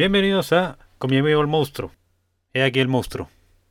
Bienvenidos a Con mi amigo el monstruo. He aquí el monstruo.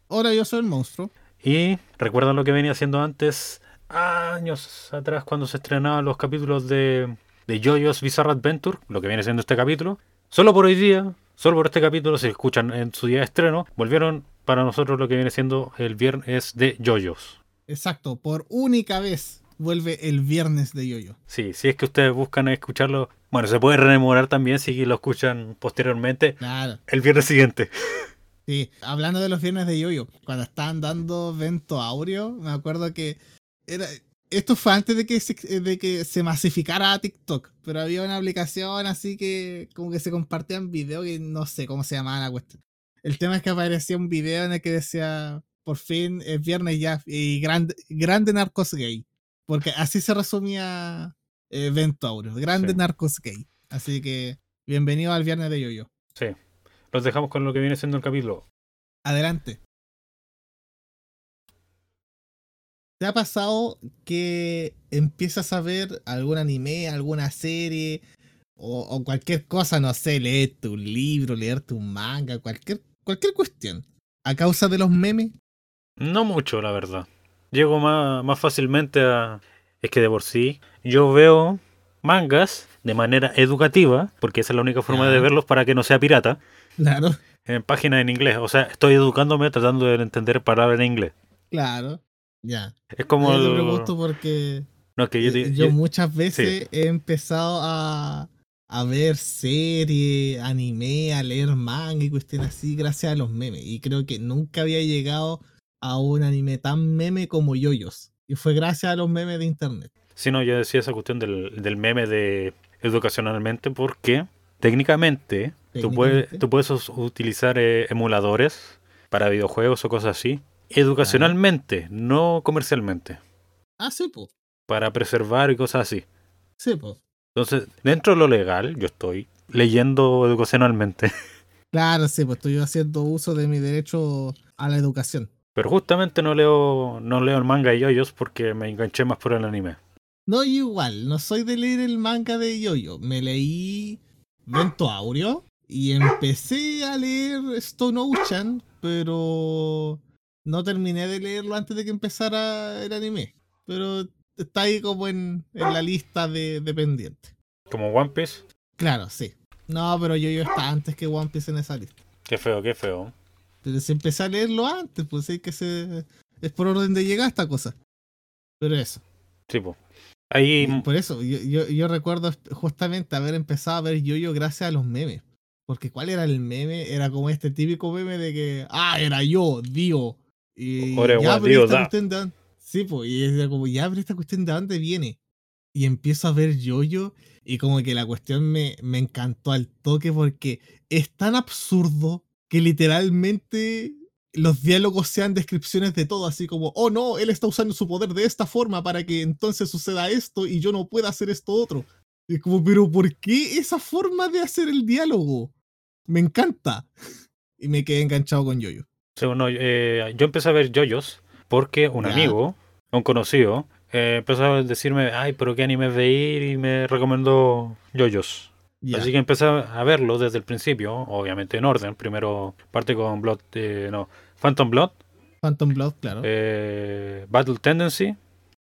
Ahora yo soy el monstruo. Y recuerdan lo que venía haciendo antes, años atrás, cuando se estrenaban los capítulos de, de JoJo's Bizarre Adventure, lo que viene siendo este capítulo. Solo por hoy día, solo por este capítulo, se escuchan en su día de estreno, volvieron para nosotros lo que viene siendo el viernes de JoJo's. Exacto, por única vez vuelve el viernes de Yoyo. Sí, si es que ustedes buscan escucharlo, bueno, se puede rememorar también si lo escuchan posteriormente Claro. el viernes siguiente. Sí, hablando de los viernes de Yoyo, cuando estaban dando Vento Aureo, me acuerdo que era esto fue antes de que se, de que se masificara a TikTok, pero había una aplicación así que como que se compartían videos y no sé cómo se llamaba la cuestión. El tema es que aparecía un video en el que decía, por fin es viernes ya, y grande, grande narcos gay. Porque así se resumía eh, Vento Aureo, grande Sí. narcos gay. Así que bienvenido al viernes de Yoyo. Sí. Los dejamos con lo que viene siendo el capítulo. Adelante. ¿Te ha pasado que empiezas a ver algún anime, alguna serie o, o cualquier cosa, no sé, leerte un libro, leerte un manga, cualquier, cualquier cuestión, a causa de los memes? No mucho, la verdad. Llego más, más fácilmente a... Es que de por sí yo veo mangas de manera educativa, porque esa es la única forma de verlos para que no sea pirata, Claro, en páginas en inglés. O sea, estoy educándome tratando de entender palabras en inglés. claro. Ya. Es como... Yo pregunto porque No, es que yo, eh, te- yo yo- muchas veces he empezado a, a ver series, anime, a leer manga y cuestiones así gracias a los memes. Y creo que nunca había llegado a un anime tan meme como Yoyos. Y fue gracias a los memes de internet. Sí, no, yo decía esa cuestión del, del meme de educacionalmente porque técnicamente, tú, puedes, tú puedes utilizar eh, emuladores para videojuegos o cosas así, educacionalmente, no comercialmente, Ah, sí, pues. para preservar y cosas así. Sí, pues. Entonces, dentro de lo legal, yo estoy leyendo educacionalmente, Claro, sí, pues estoy haciendo uso de mi derecho a la educación. Pero justamente no leo no leo el manga y yoyos porque me enganché más por el anime. No, yo igual, no soy de leer el manga de Yoyo. Me leí Vento Aureo y empecé a leer Stone Ocean, pero no terminé de leerlo antes de que empezara el anime. Pero está ahí como en, en la lista de, de pendientes. Como One Piece, Claro, sí. No, pero Yoyo está antes que One Piece en esa lista. qué feo, qué feo. Pero si empecé a leerlo antes, pues es que se, es por orden de llegada esta cosa. Pero eso. Tipo, ahí Y Por eso, yo, yo, yo recuerdo justamente haber empezado a ver Yoyo gracias a los memes. Porque ¿cuál era el meme? Era como este típico meme de que, ah, era yo, Dio. Y Ore, ya, pero esta da. cuestión de Sí, pues, y era como, ya, pero esta cuestión de dónde viene. Y empiezo a ver Yoyo y como que la cuestión me, me encantó al toque porque es tan absurdo que literalmente los diálogos sean descripciones de todo, así como, oh no, él está usando su poder de esta forma para que entonces suceda esto y yo no pueda hacer esto otro. Y es como, pero ¿por qué esa forma de hacer el diálogo? Me encanta. Y me quedé enganchado con Yoyo. Sí, bueno, eh, yo empecé a ver yoyos porque un Ya. amigo, un conocido, eh, empezó a decirme, ay, pero qué anime veis y me recomendó yoyos. Así que empecé a verlo desde el principio, obviamente en orden. Primero parte con Blood, eh, no, Phantom Blood, Phantom Blood, claro. eh, Battle Tendency,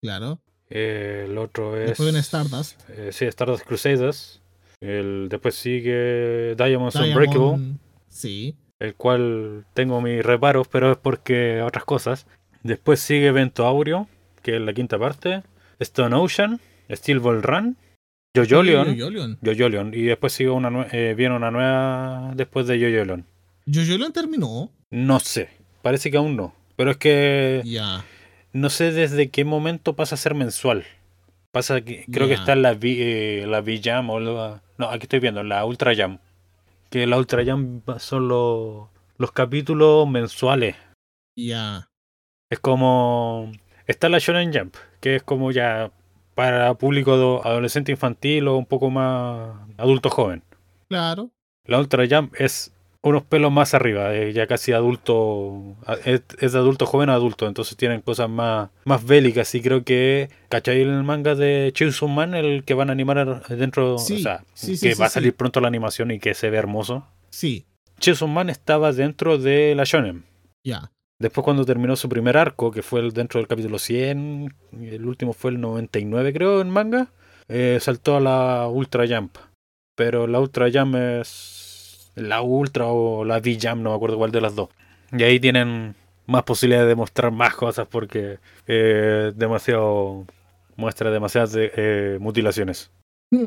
claro. eh, el otro es... Después viene Stardust. eh, sí, Stardust Crusaders. El, después sigue Diamonds Diamond- Unbreakable. Sí. el cual tengo mis reparos, pero es porque otras cosas. Después sigue Vento Aureo, que es la quinta parte. Stone Ocean, Steel Ball Run, Jojolion, Yoyolion. Jojolion, y después sigue una eh, viene una nueva después de Jojolion. Yoyolion terminó. No sé, parece que aún no. Pero es que Ya. no sé desde qué momento pasa a ser mensual. Pasa que creo que está en la, eh, la V-Jam o la... No, aquí estoy viendo, la Ultra Jam. Que la Ultra Jam son los, los capítulos mensuales. Ya. Es como. Está la Shonen Jump, que es como ya para público do- adolescente infantil o un poco más adulto joven. Claro. La Ultra Jump es unos pelos más arriba, es ya casi adulto. Es, es de adulto joven a adulto, entonces tienen cosas más, más bélicas. Y creo que. ¿Cachai el manga de Chainsaw Man? El que van a animar dentro. Sí, o sea, sí, sí, que va a salir pronto la animación y que se ve hermoso. Sí, Chainsaw Man estaba dentro de la Shonen. ya. Después cuando terminó su primer arco, que fue el dentro del capítulo 100, y el último fue el 99 creo en manga, eh, saltó a la Ultra Jump. Pero la Ultra Jump es la Ultra o la V-Jump, no me acuerdo cuál de las dos. Y ahí tienen más posibilidades de mostrar más cosas porque eh, demasiado muestra demasiadas eh, mutilaciones. Mm.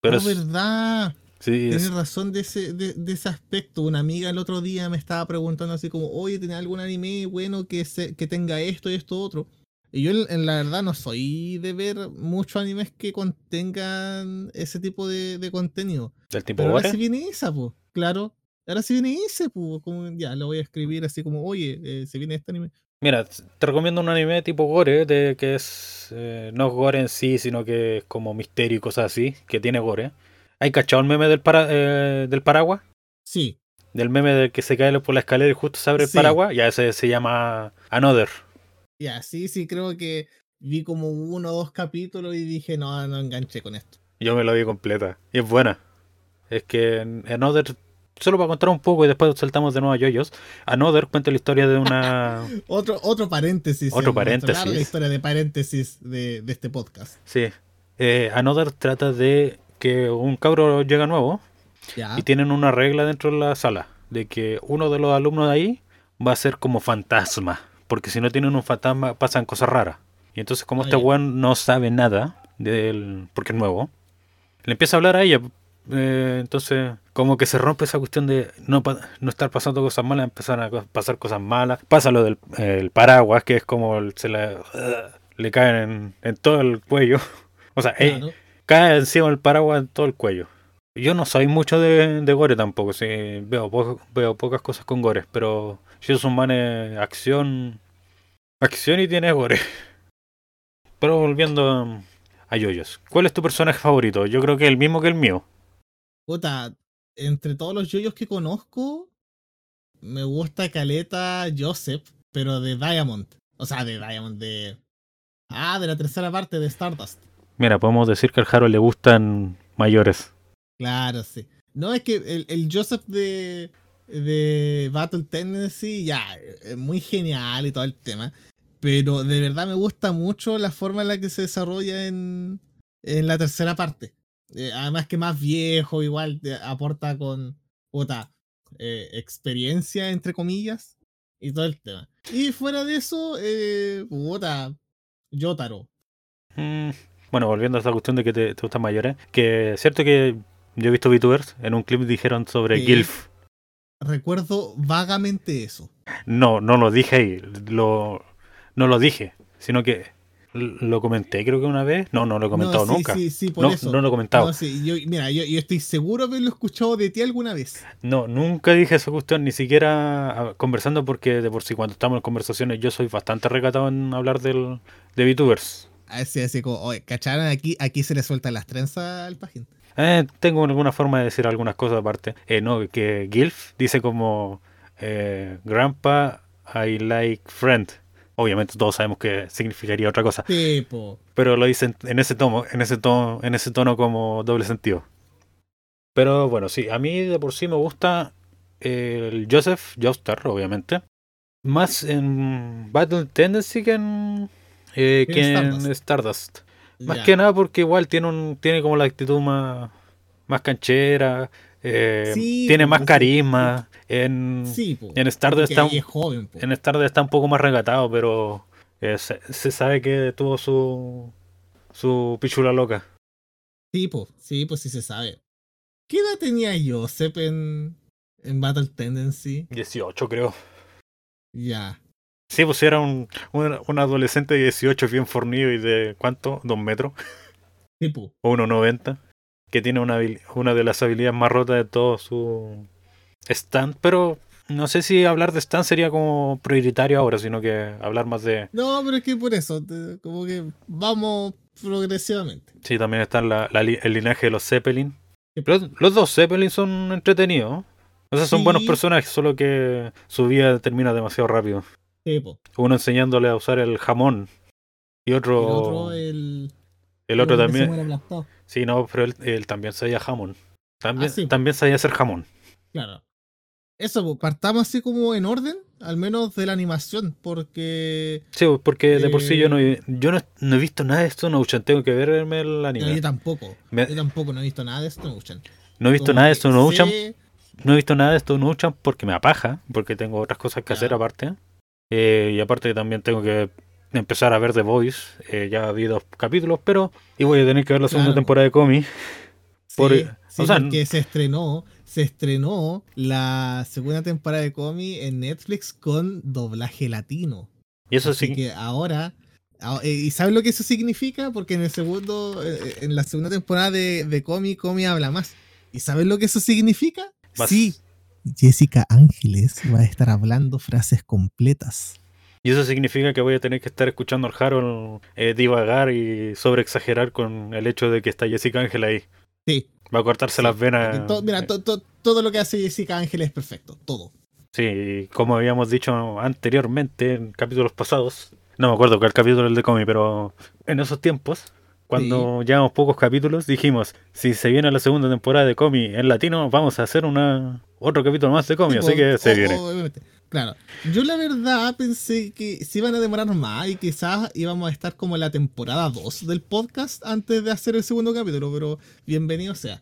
Pero Oh, es- verdad. Sí, es- Tienes razón de ese, de, de ese aspecto. Una amiga el otro día me estaba preguntando así como, oye, ¿tenés algún anime bueno que, se, que tenga esto y esto otro? Y yo en, en la verdad no soy de ver muchos animes que contengan ese tipo de, de contenido. del tipo Pero ahora gore. sí viene esa, pues. Claro. Ahora sí viene ese, pues. Como, ya, lo voy a escribir así como, oye, eh, se viene este anime. Mira, te recomiendo un anime tipo gore, de que es eh, no gore en sí, sino que es como misterio y cosas así, que tiene gore. ¿Hay cachado el meme del, para, eh, del paraguas? Sí, Del meme del que se cae por la escalera y justo se abre el Sí. paraguas. Ya ese se llama Another. ya, sí, sí, creo que vi como uno o dos capítulos y dije, no, no enganché con esto. Yo me lo vi completa. Y es buena. Es que Another, solo para contar un poco y después saltamos de nuevo a Yoyos. Another cuenta la historia de una... Otro, otro paréntesis. Otro nuestra paréntesis. larga historia de paréntesis de, de este podcast. sí. Eh, Another trata de que un cabro llega nuevo Ya. y tienen una regla dentro de la sala de que uno de los alumnos de ahí va a ser como fantasma porque si no tienen un fantasma pasan cosas raras. Y entonces como Ah, este weón no sabe nada del porque es nuevo le empieza a hablar a ella. Eh, entonces como que se rompe esa cuestión de no, estar pasando cosas malas empezar a pasar cosas malas. Pasa lo del eh, el paraguas que es como se le, le caen en, en todo el cuello. O sea eh, Claro. Cae encima del paraguas en todo el cuello. Yo no soy mucho de, de gore tampoco, sí, veo, po- veo pocas cosas con gore, pero es un man eh, acción, acción y tiene gore. Pero volviendo a Yoyos, ¿cuál es tu personaje favorito? Yo creo que el mismo que el mío. Puta, entre todos los yoyos que conozco, me gusta Caleta Joseph, pero de Diamond. O sea, de Diamond, de. Ah, de la tercera parte de Stardust. Mira, podemos decir que al Jaro le gustan mayores. Claro, sí. No, es que el, el Joseph de, de Battle Tendency, ya, es muy genial y todo el tema. Pero de verdad me gusta mucho la forma en la que se desarrolla en, en la tercera parte. Eh, además que más viejo, igual te aporta con puta, eh, experiencia, entre comillas, y todo el tema. Y fuera de eso, eh, puta, Yotaro. Mm, Bueno, volviendo a esta cuestión de que te, te gustan mayores, que es cierto que yo he visto VTubers, en un clip dijeron sobre. GILF. Recuerdo vagamente eso. No, no lo dije ahí, lo, no lo dije, sino que lo comenté creo que una vez. No, no lo he comentado No, sí, nunca. Sí, sí, por no, eso. no lo he comentado. No, sí, yo, mira, yo, yo estoy seguro de haberlo escuchado de ti alguna vez. No, nunca dije esa cuestión, ni siquiera ah, conversando, porque de por sí cuando estamos en conversaciones yo soy bastante recatado en hablar del, de VTubers. Así, así como, oye, ¿cacharon? Aquí, aquí se le sueltan las trenzas al pajín. Eh, tengo alguna forma de decir algunas cosas aparte. Eh, no, que Gilf dice como eh, Grandpa, I like friend. Obviamente todos sabemos que significaría otra cosa. Tipo, pero lo dicen en ese tono, en ese tono, en ese tono como doble sentido. Pero bueno, sí, a mí de por sí me gusta el Joseph Joestar, obviamente. Más en Battle Tendency que en, eh, que en Stardust. Stardust. Más que nada porque igual tiene un tiene como la actitud más, más canchera, eh, Sí, tiene pues, más carisma. En, Sí, en Stardust está, es joven, en Stardust está un poco más regatado, pero eh, se, se sabe que tuvo su su pichula loca. Sí, po. Sí, pues sí se sabe. ¿Qué edad tenía Joseph en, en Battle Tendency? 18 creo. Ya. Sí, pues era un, un, un adolescente de 18 bien fornido y de ¿cuánto? ¿Dos metros? Sí, po. O 1,90. Que tiene una, una de las habilidades más rotas de todo su stand. Pero no sé si hablar de stand sería como prioritario ahora, sino que hablar más de... No, pero es que por eso, como que vamos progresivamente. Sí, también está la- la li- el linaje de los Zeppelin. Los, los dos Zeppelin son entretenidos. O sea, son Sí. buenos personajes, solo que su vida termina demasiado rápido. Sí. Uno enseñándole a usar el jamón. Y El otro... otro, el. el otro que se también... Sí, no, pero él, él también sabía jamón. También, Ah, sí. también sabía hacer jamón. Claro. Eso, pues, partamos así como en orden, al menos de la animación, porque. Sí, porque de por sí yo no, Eh, yo no, no he visto nada de esto, no tengo que verme el no, anime. yo tampoco. Me- Yo tampoco no he visto nada de esto, Uchan. No he visto Como nada de no sé- No he visto nada de esto, no porque me apaja, porque tengo otras cosas que hacer aparte. Eh, y aparte que también tengo que empezar a ver The Voice. Eh, ya vi dos capítulos, pero y voy a tener que ver la segunda Claro. temporada de Comi. Por- Sí, sí, o sea, porque se estrenó, se estrenó la segunda temporada de Comi en Netflix con doblaje latino. Y eso Así sí, que ahora, ah, eh, ¿y sabes lo que eso significa? Porque en el segundo, en la segunda temporada de, de Comi, Comi habla más. ¿Y sabes lo que eso significa? vas- Sí. Jessica Ángeles va a estar hablando frases completas. y eso significa que voy a tener que estar escuchando al Harold eh, divagar y sobre exagerar con el hecho de que está Jessica Ángel ahí. Sí. Va a cortarse las venas. Mira, to- to- todo lo que hace Jessica Ángeles es perfecto. Todo. Sí, como habíamos dicho anteriormente en capítulos pasados, no me acuerdo cuál capítulo es el de Comi, pero en esos tiempos, cuando llevamos pocos capítulos, dijimos, si se viene la segunda temporada de Comi en latino, vamos a hacer una otro capítulo más de Comi, Sí, así que se o- viene. obviamente. Claro. Yo la verdad pensé que se iban a demorar más y quizás íbamos a estar como en la temporada 2 del podcast antes de hacer el segundo capítulo, pero bienvenido sea.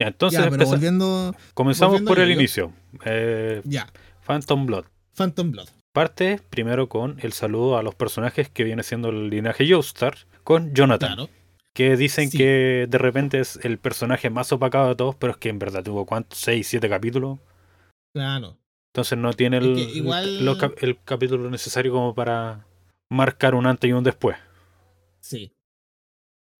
Ya, entonces ya, pero volviendo. comenzamos volviendo por el inicio. Eh, Ya, Phantom Blood. Phantom Blood. Parte primero con el saludo a los personajes que viene siendo el linaje Joestar, con Jonathan. Claro. Que dicen Sí. que de repente es el personaje más opacado de todos, pero es que en verdad tuvo cuántos, 6, 7 capítulos. Claro. Entonces no tiene el, Es que igual- los cap- el capítulo necesario como para marcar un antes y un después. Sí.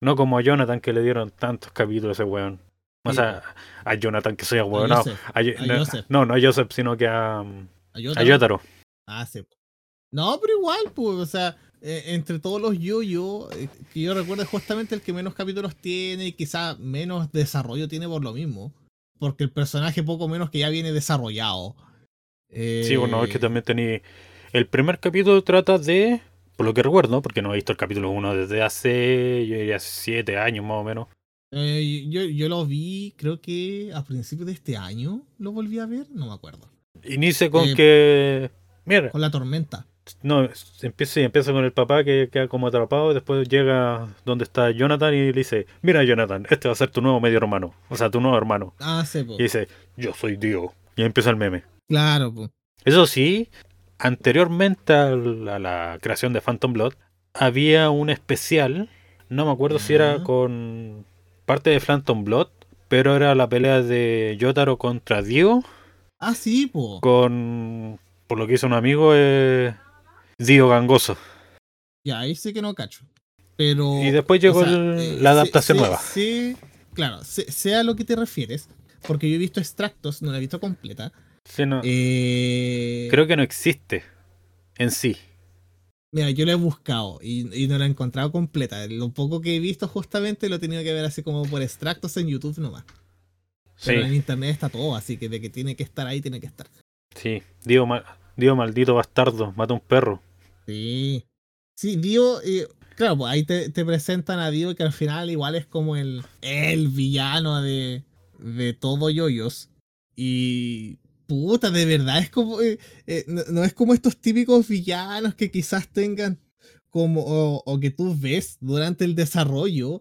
No como a Jonathan que le dieron tantos capítulos a ese weón. O Sí, sea, a Jonathan que soy A ahueonado. Joseph. A Yo- a no, Joseph. no, no a Joseph, sino que a, A. Yotaro. Ah, sí. No, pero igual, pues, o sea, eh, entre todos los yo-yo, eh, que yo recuerdo es justamente el que menos capítulos tiene y quizá menos desarrollo tiene por lo mismo. Porque el personaje poco menos que ya viene desarrollado. Eh, Sí, bueno, es que también tenía... El primer capítulo trata de, por lo que recuerdo, porque no he visto el capítulo 1 desde hace, yo diría, 7 años más o menos. eh, yo, yo lo vi, creo que a principios de este año lo volví a ver, no me acuerdo. Inicia con Eh, que... Mira, Con la tormenta. No, empieza, empieza con el papá que queda como atrapado y después llega donde está Jonathan y le dice, mira Jonathan, este va a ser tu nuevo medio hermano, o sea, tu nuevo hermano. Ah, sí, po. Y dice, yo soy Dio. Y ahí empieza el meme. Claro, pues. Eso sí, anteriormente a la, a la creación de Phantom Blood, había un especial, no me acuerdo si era con parte de Phantom Blood, pero era la pelea de Yotaro contra Dio, Ah, sí, po. con, por lo que hizo un amigo, eh, Dio Gangoso. Ya, ahí sí que no cacho. Pero. Y después llegó o sea, el- eh, la adaptación nueva. sé- claro, sé a lo que te refieres. Porque yo he visto extractos, no la he visto completa. Sí, no, Eh, Creo que no existe en sí. Mira, yo la he buscado y, y no la he encontrado completa. Lo poco que he visto justamente lo he tenido que ver así como por extractos en YouTube nomás. Pero en Sí, internet está todo, así que de que tiene que estar ahí, tiene que estar. sí. Dio, Dio maldito bastardo, mata un perro. Sí. Sí, Dio, claro, pues ahí te, te presentan a Dio que al final igual es como el, el villano de, de todo yoyos. Y puta, de verdad es como, eh, eh, no, es como estos típicos villanos que quizás tengan como, o, o que tú ves durante el desarrollo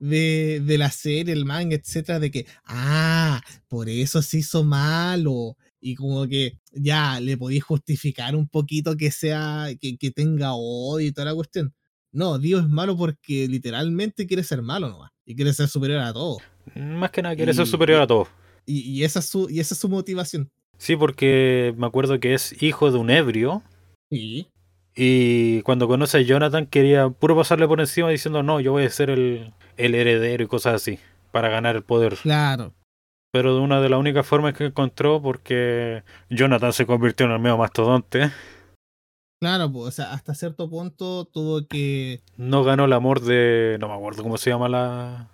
de, de la serie, el manga, etcétera, de que, ah, por eso se hizo malo. Y como que ya le podéis justificar un poquito que sea, que, que tenga odio y toda la cuestión. No, Dios es malo porque literalmente quiere ser malo nomás. Y quiere ser superior a todo. Más que nada quiere ser Y- superior a todo. Y, y esa es su, y esa es su motivación. Sí, porque me acuerdo que es hijo de un ebrio. Sí. Y cuando conoce a Jonathan quería puro pasarle por encima diciendo no, yo voy a ser el, el heredero y cosas así. Para ganar el poder. Claro. Pero de una de las únicas formas que encontró porque Jonathan se convirtió en el medio mastodonte. Claro, pues, o sea, hasta cierto punto tuvo que. No ganó el amor de... No me acuerdo cómo se llama la,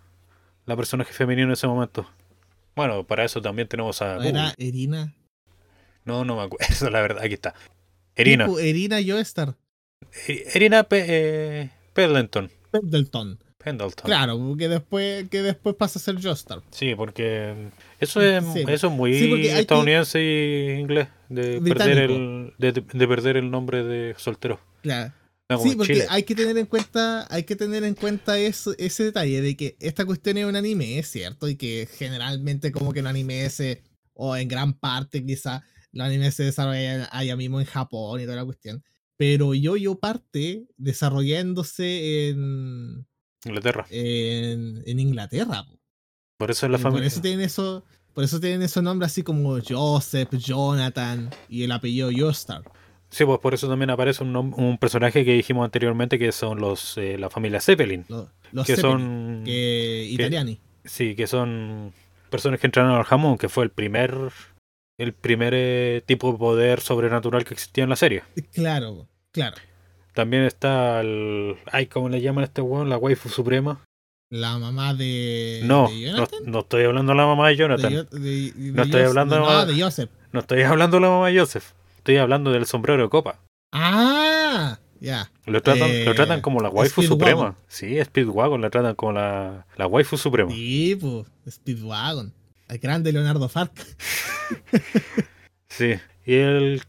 la personaje femenino en ese momento. Bueno, para eso también tenemos a... Era. Erina. No, no me acuerdo, la verdad, aquí está. Erina. Erina Joestar. E- Erina Pe eh. Pendleton. Pendleton. Claro, que después, que después pasa a ser Joestar. Sí, porque eso es, Sí, eso es muy sí, que- estadounidense y inglés, de perder, el, de, de perder el nombre de soltero. Claro. No, como Sí, porque Chile. hay que tener en cuenta, hay que tener en cuenta eso, ese detalle de que esta cuestión es un anime, es cierto, y que generalmente como que un anime se, o en gran parte quizá, los animes se desarrollan allá mismo en Japón y toda la cuestión. Pero yo-yo parte desarrollándose en, Inglaterra. en, en Inglaterra. po. Por eso es la Y por familia. eso tienen eso, por eso tienen esos nombres así como Joseph, Jonathan y el apellido Joestar. Sí, pues por eso también aparece un, un personaje que dijimos anteriormente que son los eh, la familia Zeppelin. Los, los que Zeppelin, son. que italiani. Sí, que son personas que entrenaron al jamón, que fue el primer. El primer eh, tipo de poder sobrenatural que existía en la serie. Claro, claro. También está el. Ay, ¿cómo le llaman a este weón? La waifu suprema. La mamá de. No, de no, no estoy hablando de la mamá de Jonathan. Yo- de- de No estoy hablando de- No, de Joseph. No estoy hablando de la mamá de Joseph. Estoy hablando del sombrero de copa. Ah, ya. Lo tratan, Eh, lo tratan como la waifu suprema. Sí, Speedwagon la tratan como la, la waifu suprema. Sí, pues. Speedwagon. El grande Leonardo Farca. Sí. Y el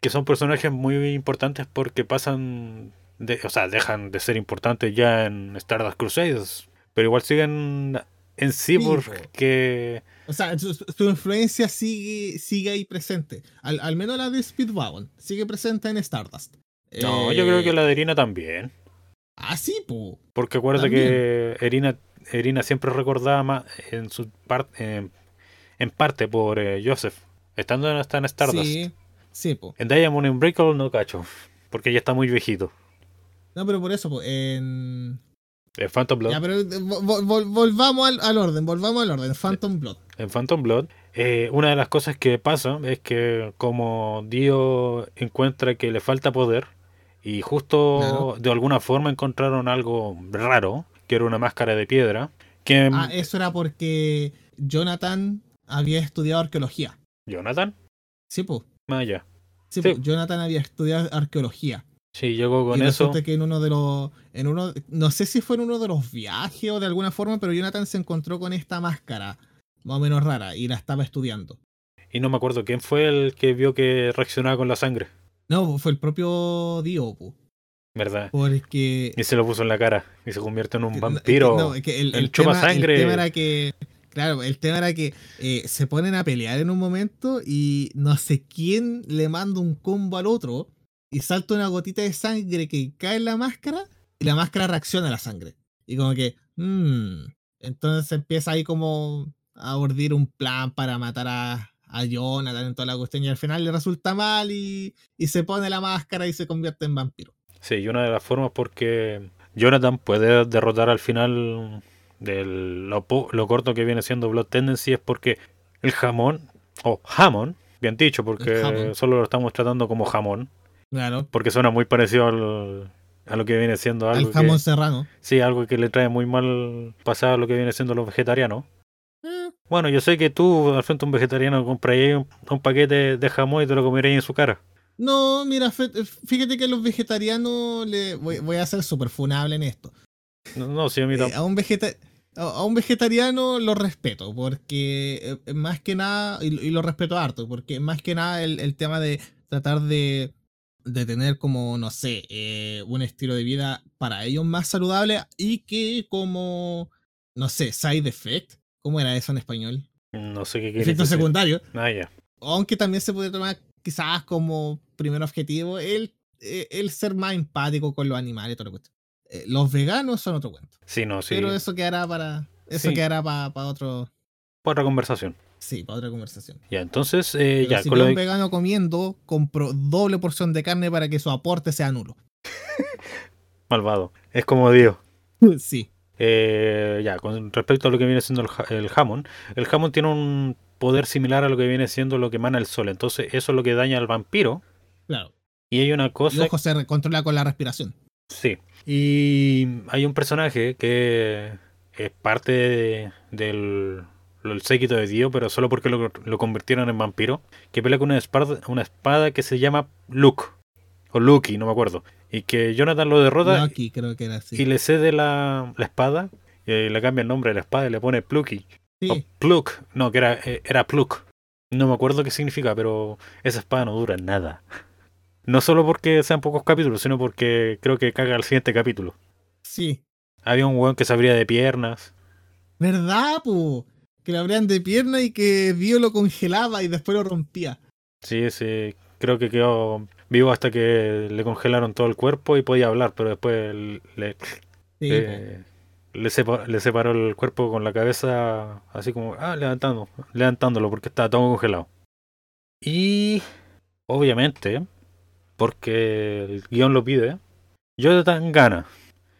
que son personajes muy importantes porque pasan, de, o sea, dejan de ser importantes ya en Stardust Crusaders, pero igual siguen en sí Sí, po. porque O sea, su, su influencia sigue, sigue ahí presente. Al, al menos la de Speedwagon. Sigue presente en Stardust. no, Eh, yo creo que la de Erina también, Ah, sí, pues. porque acuérdate que Erina, Erina siempre recordaba más en su parte, en, en parte por eh, Joseph, estando hasta en Stardust. Sí, sí, pues. En Diamond Unbreakable no cacho, porque ya está muy viejito. No, pero por eso, pues. En... En Phantom Blood. Ya, pero eh, vo- vo- vol- volvamos al, al orden, volvamos al orden. Phantom Blood. en Phantom Blood, eh, una de las cosas que pasa es que como Dio encuentra que le falta poder y justo Claro. de alguna forma encontraron algo raro, que era una máscara de piedra, que Ah, eso era porque Jonathan había estudiado arqueología. Jonathan, Sí, pues. Maya, Sí, Sí. po, Jonathan había estudiado arqueología. sí, llegó con y eso. que en uno de los. En uno, no sé si fue en uno de los viajes o de alguna forma, pero Jonathan se encontró con esta máscara, más o menos rara, y la estaba estudiando. Y no me acuerdo quién fue el que vio que reaccionaba con la sangre, No, fue el propio Dio, po, ¿verdad? porque. Y se lo puso en la cara y se convierte en un vampiro. no, es que el, el el chupa tema, el sangre. tema era que. Claro, el tema era que eh, se ponen a pelear en un momento y no sé quién le manda un combo al otro y salta una gotita de sangre que cae en la máscara y la máscara reacciona a la sangre. Y como que. mmm, entonces empieza ahí como a urdir un plan para matar a, a Jonathan en toda la cuestión y al final le resulta mal y, y se pone la máscara y se convierte en vampiro. Sí, y una de las formas porque Jonathan puede derrotar al final de lo, lo corto que viene siendo Blood Tendency es porque el jamón, o jamón, bien dicho, porque solo lo estamos tratando como jamón, Claro. porque suena muy parecido al- a lo que viene siendo algo El jamón que, serrano. sí, algo que le trae muy mal pasado a lo que viene siendo los vegetarianos. Eh, Bueno, yo sé que tú, al frente un vegetariano, comprarías un, un paquete de jamón y te lo comerías en su cara. No, mira, fe- fíjate que a los vegetarianos le voy, voy a ser súper funable en esto. No, no sí, a mí Eh, tampoco. a, un vegeta- a a un vegetariano lo respeto, porque eh, más que nada, y, y lo respeto harto, porque más que nada el, el tema de tratar de, de tener como, no sé, eh, un estilo de vida para ellos más saludable y que como, no sé, side effect, ¿cómo era eso en español? No sé qué Efecto decir. secundario. Ah, ya. aunque también se puede tomar quizás como primer objetivo el, eh, el ser más empático con los animales y toda la cuestión. Eh, los veganos son otro cuento. Sí, no, sí. Pero eso quedará para. Eso Sí. quedará para otro. Otra conversación. Sí, para otra conversación. Ya, entonces, eh, ya, si con un de- vegano comiendo, compro doble porción de carne para que su aporte sea nulo. malvado. Es como digo. sí. Eh, ya, con respecto a lo que viene siendo el, ja- el jamón, el jamón tiene un poder similar a lo que viene siendo lo que emana el sol. Entonces, eso es lo que daña al vampiro. Claro. Y hay una Y cosa. ojo, se controla con la respiración. Sí. Y hay un personaje que es parte de- del, del séquito de Dio, pero solo porque lo, lo convirtieron en vampiro, que pelea con una espada, una espada que se llama Luke. o Lucky, no me acuerdo. Y que Jonathan lo derrota Lucky creo que era así. y le cede la, la espada. Y le cambia el nombre de la espada y le pone Plucky. O Sí, Pluk. No, que era, eh, era Pluk. No me acuerdo qué significa, pero esa espada no dura nada. No solo porque sean pocos capítulos, sino porque creo que caga el siguiente capítulo. sí. Había un weón que se abría de piernas. ¿Verdad, po? Que lo abrían de pierna y que Dio lo congelaba y después lo rompía. Sí, sí. Creo que quedó vivo hasta que le congelaron todo el cuerpo y podía hablar, pero después le, Sí, eh, le, sepa- le separó el cuerpo con la cabeza así como, ah, levantando, levantándolo porque estaba todo congelado. Y obviamente, porque el guion lo pide, Jonathan gana.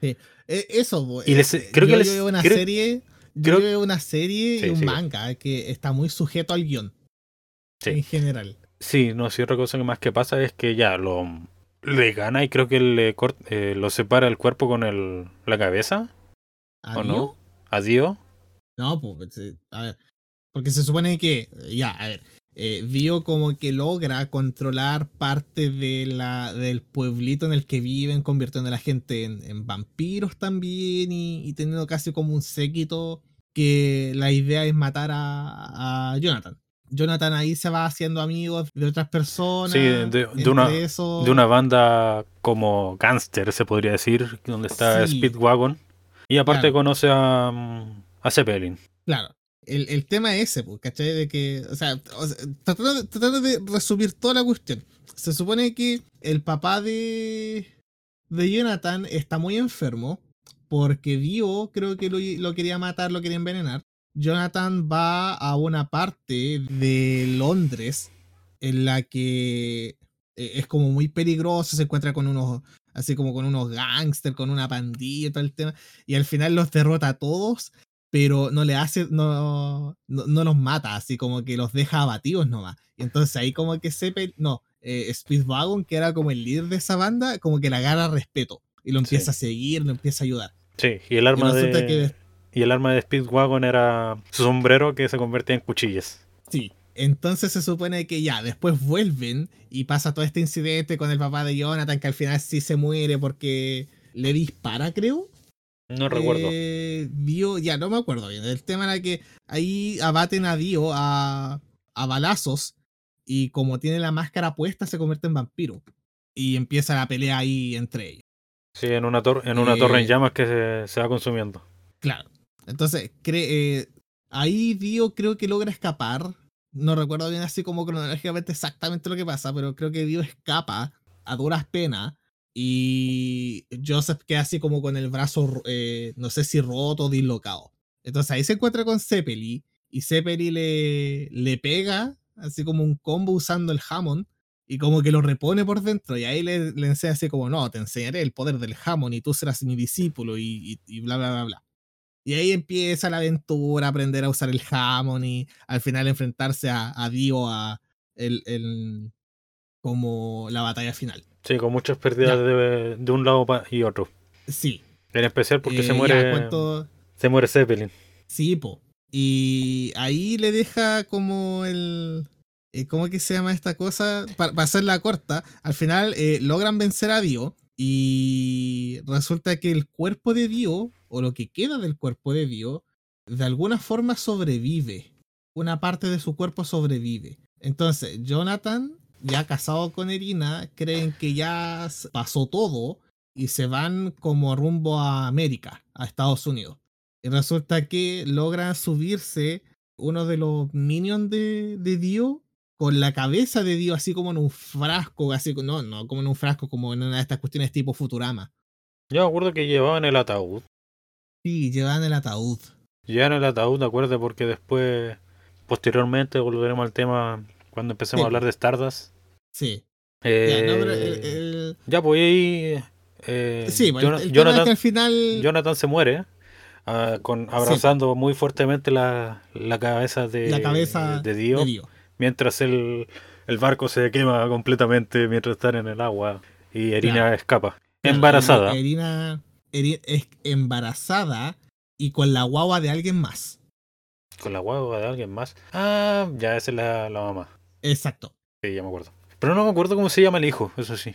Eh, eso, po, Y les- eh, creo que yo les- veo una creo- serie, yo creo- veo una serie Sí, y un manga que está muy sujeto al guion. Sí. En general. Sí, no, sí, otra cosa que más que pasa es que ya lo le gana y creo que le cort- eh, lo separa el cuerpo con el, la cabeza, ¿A ¿o no? A Dio. No, pues, eh, a ver. Porque se supone que, ya, a ver, eh, Dio como que logra controlar parte de la, del pueblito en el que viven, convirtiendo a la gente en, en vampiros también y, y teniendo casi como un séquito que la idea es matar a, a Jonathan. Jonathan ahí se va haciendo amigos de otras personas. Sí, de- una- eso- de una banda como gangster, se podría decir, donde está Sí. Speedwagon. Y aparte Claro. conoce a, mm, a Zeppelin. Claro. El, el tema es ese, ¿cachai? De que, o sea, tratando, de- resumir toda la cuestión. Se supone que el papá de, de Jonathan está muy enfermo porque Dio creo que lo, quería matar, lo quería envenenar. Jonathan va a una parte de Londres en la que eh, es como muy peligroso, se encuentra con unos, así como con unos gángsters, con una pandilla todo el tema, y al final los derrota a todos pero no le hace, no, no, no los mata, así como que los deja abatidos nomás. Y entonces ahí como que Zeppelin, no, eh, Speedwagon, que era como el líder de esa banda, como que le agarra respeto y lo empieza Sí. a seguir, lo empieza a ayudar. Sí, y el arma y de. que, Y el arma de Speedwagon era su sombrero que se convertía en cuchillas. sí, entonces se supone que ya, después vuelven y pasa todo este incidente con el papá de Jonathan, que al final sí se muere porque le dispara, creo. No recuerdo. Eh, Dio, ya no me acuerdo bien. El tema era que ahí abaten a Dio a, a balazos y como tiene la máscara puesta se convierte en vampiro. Y empieza la pelea ahí entre ellos. Sí, en una, tor- en una eh, torre en llamas que se, se va consumiendo. Claro. Entonces, eh, ahí Dio creo que logra escapar. No recuerdo bien así como cronológicamente exactamente lo que pasa, pero creo que Dio escapa a duras penas. Y Joseph queda así como con el brazo, eh, no sé si roto o dislocado. Entonces ahí se encuentra con Zeppeli. Y Zeppeli le, le pega así como un combo usando el Hammond. Y como que lo repone por dentro. Y ahí le, le enseña así como, no, te enseñaré el poder del Hammond y tú serás mi discípulo y, y, y bla, bla, bla, bla. Y ahí empieza la aventura, aprender a usar el Hammond y al final enfrentarse a, a Dio a el, el- como la batalla final. Sí, con muchas pérdidas de, de un lado y otro. Sí. En especial porque eh, se ya, muere. cuento- Se muere Zeppelin. Sí, po. Y ahí le deja como el. eh, ¿Cómo que se llama esta cosa? Para, hacerla corta, al final eh, logran vencer a Dio. Y resulta que el cuerpo de Dio, o lo que queda del cuerpo de Dio, de alguna forma sobrevive. Una parte de su cuerpo sobrevive. Entonces, Jonathan, ya casado con Erina, creen que ya pasó todo y se van como rumbo a América, a Estados Unidos. Y resulta que logra subirse uno de los minions de, de Dio con la cabeza de Dio así como en un frasco, así no, no como en un frasco, como en una de estas cuestiones tipo Futurama. Yo me acuerdo que llevaban el ataúd. Sí, llevan el ataúd. Llevaban el ataúd, acuérdate, porque después, posteriormente, volveremos al tema cuando empecemos Sí. a hablar de Stardust. Sí. Eh, Ya, no, pero el- el- ya, pues ahí. eh, sí, bueno, Jona- el, tema es que Jonathan, al final. Jonathan se muere. ah, con, abrazando muy fuertemente la, la cabeza de, la cabeza de Dio, de Dio. mientras el, el barco se quema completamente mientras están en el agua y Erina Claro. escapa. Embarazada. Eri- Erina, Eri- es embarazada y con la guagua de alguien más. Con la guagua de alguien más. Ah, ya esa es la, la mamá. Exacto. Sí, ya me acuerdo. Pero no me acuerdo cómo se llama el hijo, eso sí.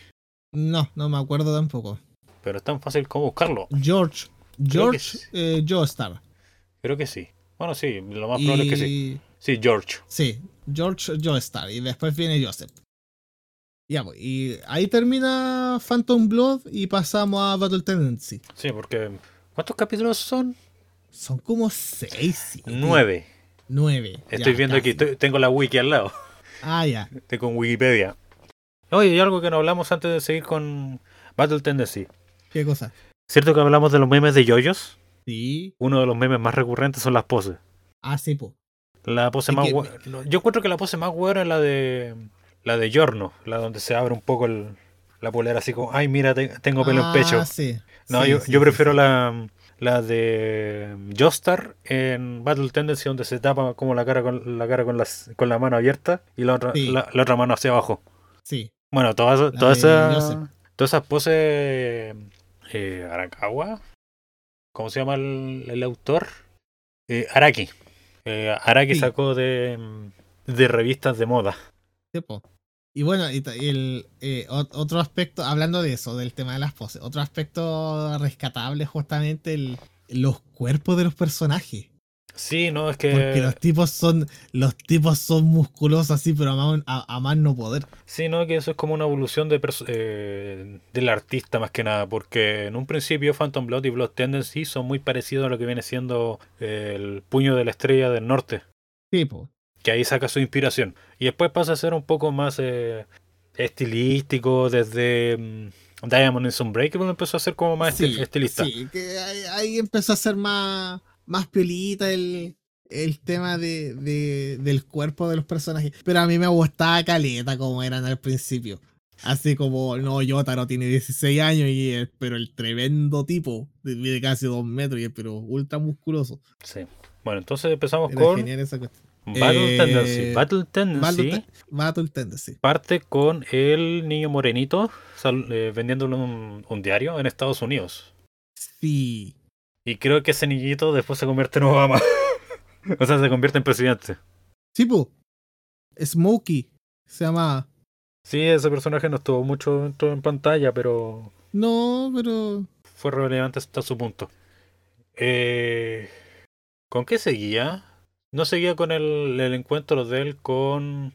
No, no me acuerdo tampoco. Pero es tan fácil como buscarlo. George. George sí. eh, Joestar. Creo que sí. Bueno, sí, lo más probable es que sí. Sí, George. Sí, George Joestar. Y después viene Joseph. Ya, pues, y ahí termina Phantom Blood y pasamos a Battle Tendency. Sí, porque. ¿Cuántos capítulos son? Son como seis, Nueve. Nueve. Estoy ya, viendo aquí, casi. tengo la wiki al lado. Ah, ya. En Wikipedia. Oye, y algo que no hablamos antes de seguir con Battle Tendency. ¿Qué cosa? ¿Cierto que hablamos de los memes de yoyos? Sí. Uno de los memes más recurrentes son las poses. Ah, sí, po. La pose Es más que- hue- Yo encuentro que la pose más buena es la de. La de Giorno, la donde se abre un poco el- la polera así como, ay mira, te- tengo pelo en pecho. Ah, sí. No, Sí, yo, sí, yo prefiero la, la de Joestar en Battle Tendency donde se tapa como la cara con la cara con las con la mano abierta y la otra, Sí. la, la otra mano hacia abajo. Sí. Bueno, todas esas Joseph. todas esas poses eh, Arakawa, ¿cómo se llama el, el autor? Eh, Araki. Eh, Araki Sí. sacó de, de revistas de moda. Y bueno, y el, eh, ot- otro aspecto, hablando de eso, del tema de las poses, otro aspecto rescatable es justamente el, los cuerpos de los personajes. Sí, no, es Porque que los tipos son, los tipos son musculosos así, pero a más, a, a más no poder. Sí, no, que eso es como una evolución de eh, del artista más que nada, porque en un principio Phantom Blood y Blood Tendency son muy parecidos a lo que viene siendo eh, el puño de la estrella del norte, Tipo. Que ahí saca su inspiración. Y después pasa a ser un poco más eh, estilístico, desde mm, Diamond is Unbreakable empezó a ser como más esti- estilista. Sí, que ahí, ahí empezó a ser más, más piolita el, el tema de, de- del cuerpo de los personajes. Pero a mí me gustaba caleta como eran al principio. Así como, no, Yotaro tiene 16 años, y el- pero el tremendo tipo, de, mide casi 2 metros, y el- pero ultra musculoso. Sí. Bueno, entonces empezamos Era con. Battle Eh, Tendency. Battle Tendency Battle, Te- Battle Tendency. parte con el niño morenito sal- eh, vendiéndole un, un diario en Estados Unidos. Sí. Y creo que ese niñito después se convierte en Obama. o sea, se convierte en presidente. Sí, po. Smokey se llama. Sí, ese personaje no estuvo mucho dentro en pantalla, pero No, pero. fue relevante hasta su punto. Eh, ¿Con qué seguía? No seguía con el, el encuentro de él con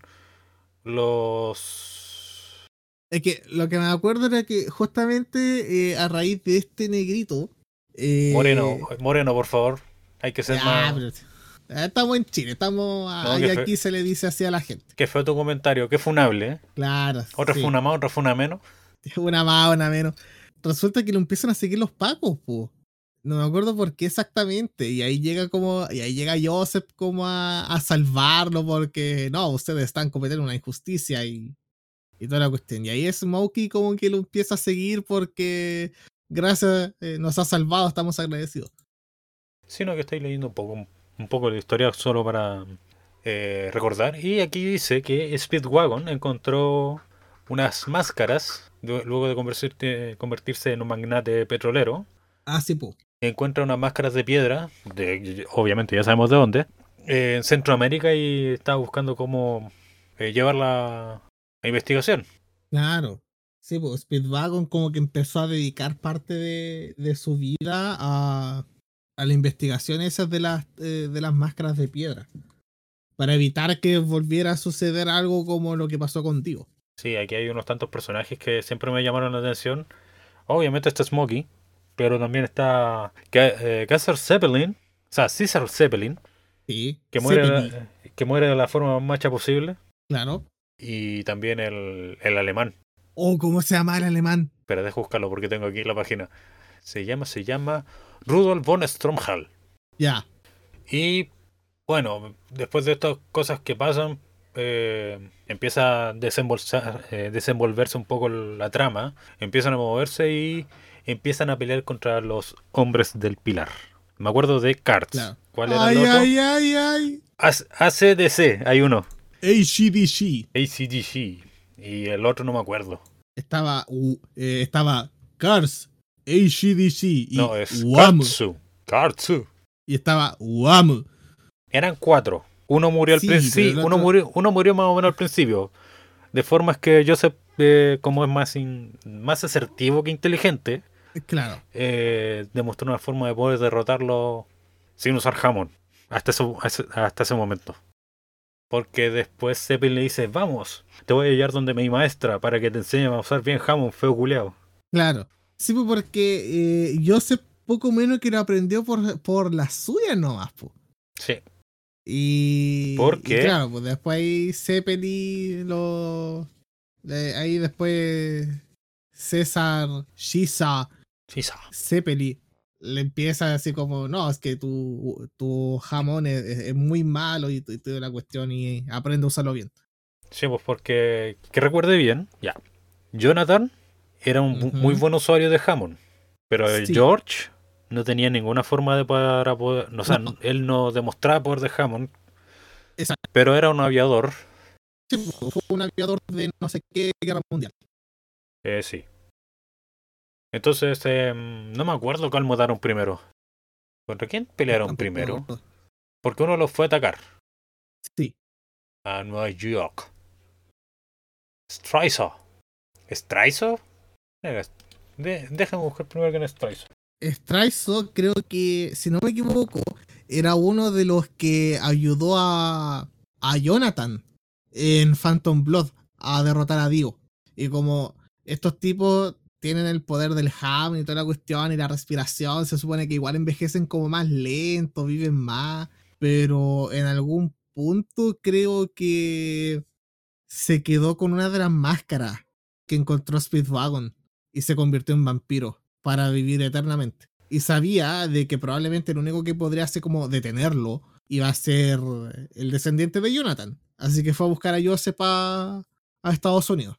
los... Es que lo que me acuerdo era que justamente eh, a raíz de este negrito. eh, Moreno, Moreno, por favor. Hay que ser más... pero- ah, estamos en Chile, estamos. No, fe- aquí se le dice así a la gente. ¿Qué fue tu comentario? Qué funable, ¿eh? Claro. Otra sí. fue una más, otra fue una menos. Una más, una menos. Resulta que lo empiezan a seguir los pacos, po. No me acuerdo por qué exactamente. Y ahí llega como. Y ahí llega Joseph como a, a salvarlo. Porque no, ustedes están cometiendo una injusticia y. Y toda la cuestión. Y ahí Smokey como que lo empieza a seguir porque. Gracias, eh, nos ha salvado, estamos agradecidos. Sino que estáis leyendo un poco, un poco de historia solo para eh, recordar. Y aquí dice que Speedwagon encontró unas máscaras de- luego de convertirse, convertirse en un magnate petrolero. Ah, sí, po. Encuentra unas máscaras de piedra, de, obviamente ya sabemos de dónde, eh, en Centroamérica y está buscando cómo eh, llevarla a investigación. Claro. Sí, pues Speedwagon como que empezó a dedicar parte de, de su vida a, a la investigación esas de las, eh, de las máscaras de piedra. Para evitar que volviera a suceder algo como lo que pasó contigo. Sí, aquí hay unos tantos personajes que siempre me llamaron la atención. Obviamente está Smokey, pero también está Ca- eh, Zeppelin, o sea, Caesar Zeppelin, Sí. que muere, de- que muere de la forma más macha posible, Claro. y también el, el alemán. Oh, ¿cómo se llama el alemán? Pero dejo buscarlo porque tengo aquí la página. Se llama, se llama Rudolf von Stromhal. Ya. Y bueno, después de estas cosas que pasan, eh, empieza a desembolsar- eh, desenvolverse un poco la trama. Empiezan a moverse y empiezan a pelear contra los hombres del pilar. Me acuerdo de Cards. ¿Cuál era Ay, el otro? ay, ay, ay. AC- ACDC, hay uno. ACDC. ACDC. Y el otro no me acuerdo. Estaba, uh, eh, estaba Cars, ACDC y No, es Wham. Katsu. Katsu. Y estaba Wham. Eran cuatro. Uno murió al Sí, principio. Uno otro- murió, uno murió más o menos al principio. De formas que Joseph eh, como es más, in- más asertivo que inteligente, Claro. eh, demostró una forma de poder derrotarlo sin usar Hammond hasta ese, hasta ese momento. Porque después Zeppelin le dice, vamos, te voy a llevar donde mi maestra para que te enseñe a usar bien Hammond, feo culeado. Claro. Sí, pues porque eh, Joseph poco menos que lo aprendió por, por la suya nomás, pues. Sí. Y. ¿Por y qué? claro, pues después ahí Zeppelin lo. eh, ahí después César, Shisa, Sí, sa. Zeppelin le empieza así como, no, es que tu, tu jamón es, muy malo y, y toda la cuestión y aprende a usarlo bien. Sí, pues porque, que recuerde bien, ya. Jonathan era un muy buen usuario de Hammond, pero el Sí. George no tenía ninguna forma de para poder, no, o sea, No. él no demostraba poder de Hammond, Exacto. pero era un aviador, Sí, pues, fue un aviador de no sé qué guerra mundial. eh, sí. Entonces, eh, no me acuerdo cuál mataron primero. ¿Contra quién pelearon primero? Porque uno los fue a atacar Sí. a Nueva York. ¿Straizo? Eh, de- déjame buscar primero quién es Straizo. Straizo, creo que, si no me equivoco, era uno de los que ayudó a, a Jonathan en Phantom Blood a derrotar a Dio. Y como estos tipos tienen el poder del ham y toda la cuestión y la respiración, se supone que igual envejecen como más lento, viven más, pero en algún punto creo que se quedó con una de las máscaras que encontró Speedwagon y se convirtió en vampiro para vivir eternamente. Y sabía de que probablemente lo único que podría hacer como detenerlo iba a ser el descendiente de Jonathan. Así que fue a buscar a Joseph a, a Estados Unidos.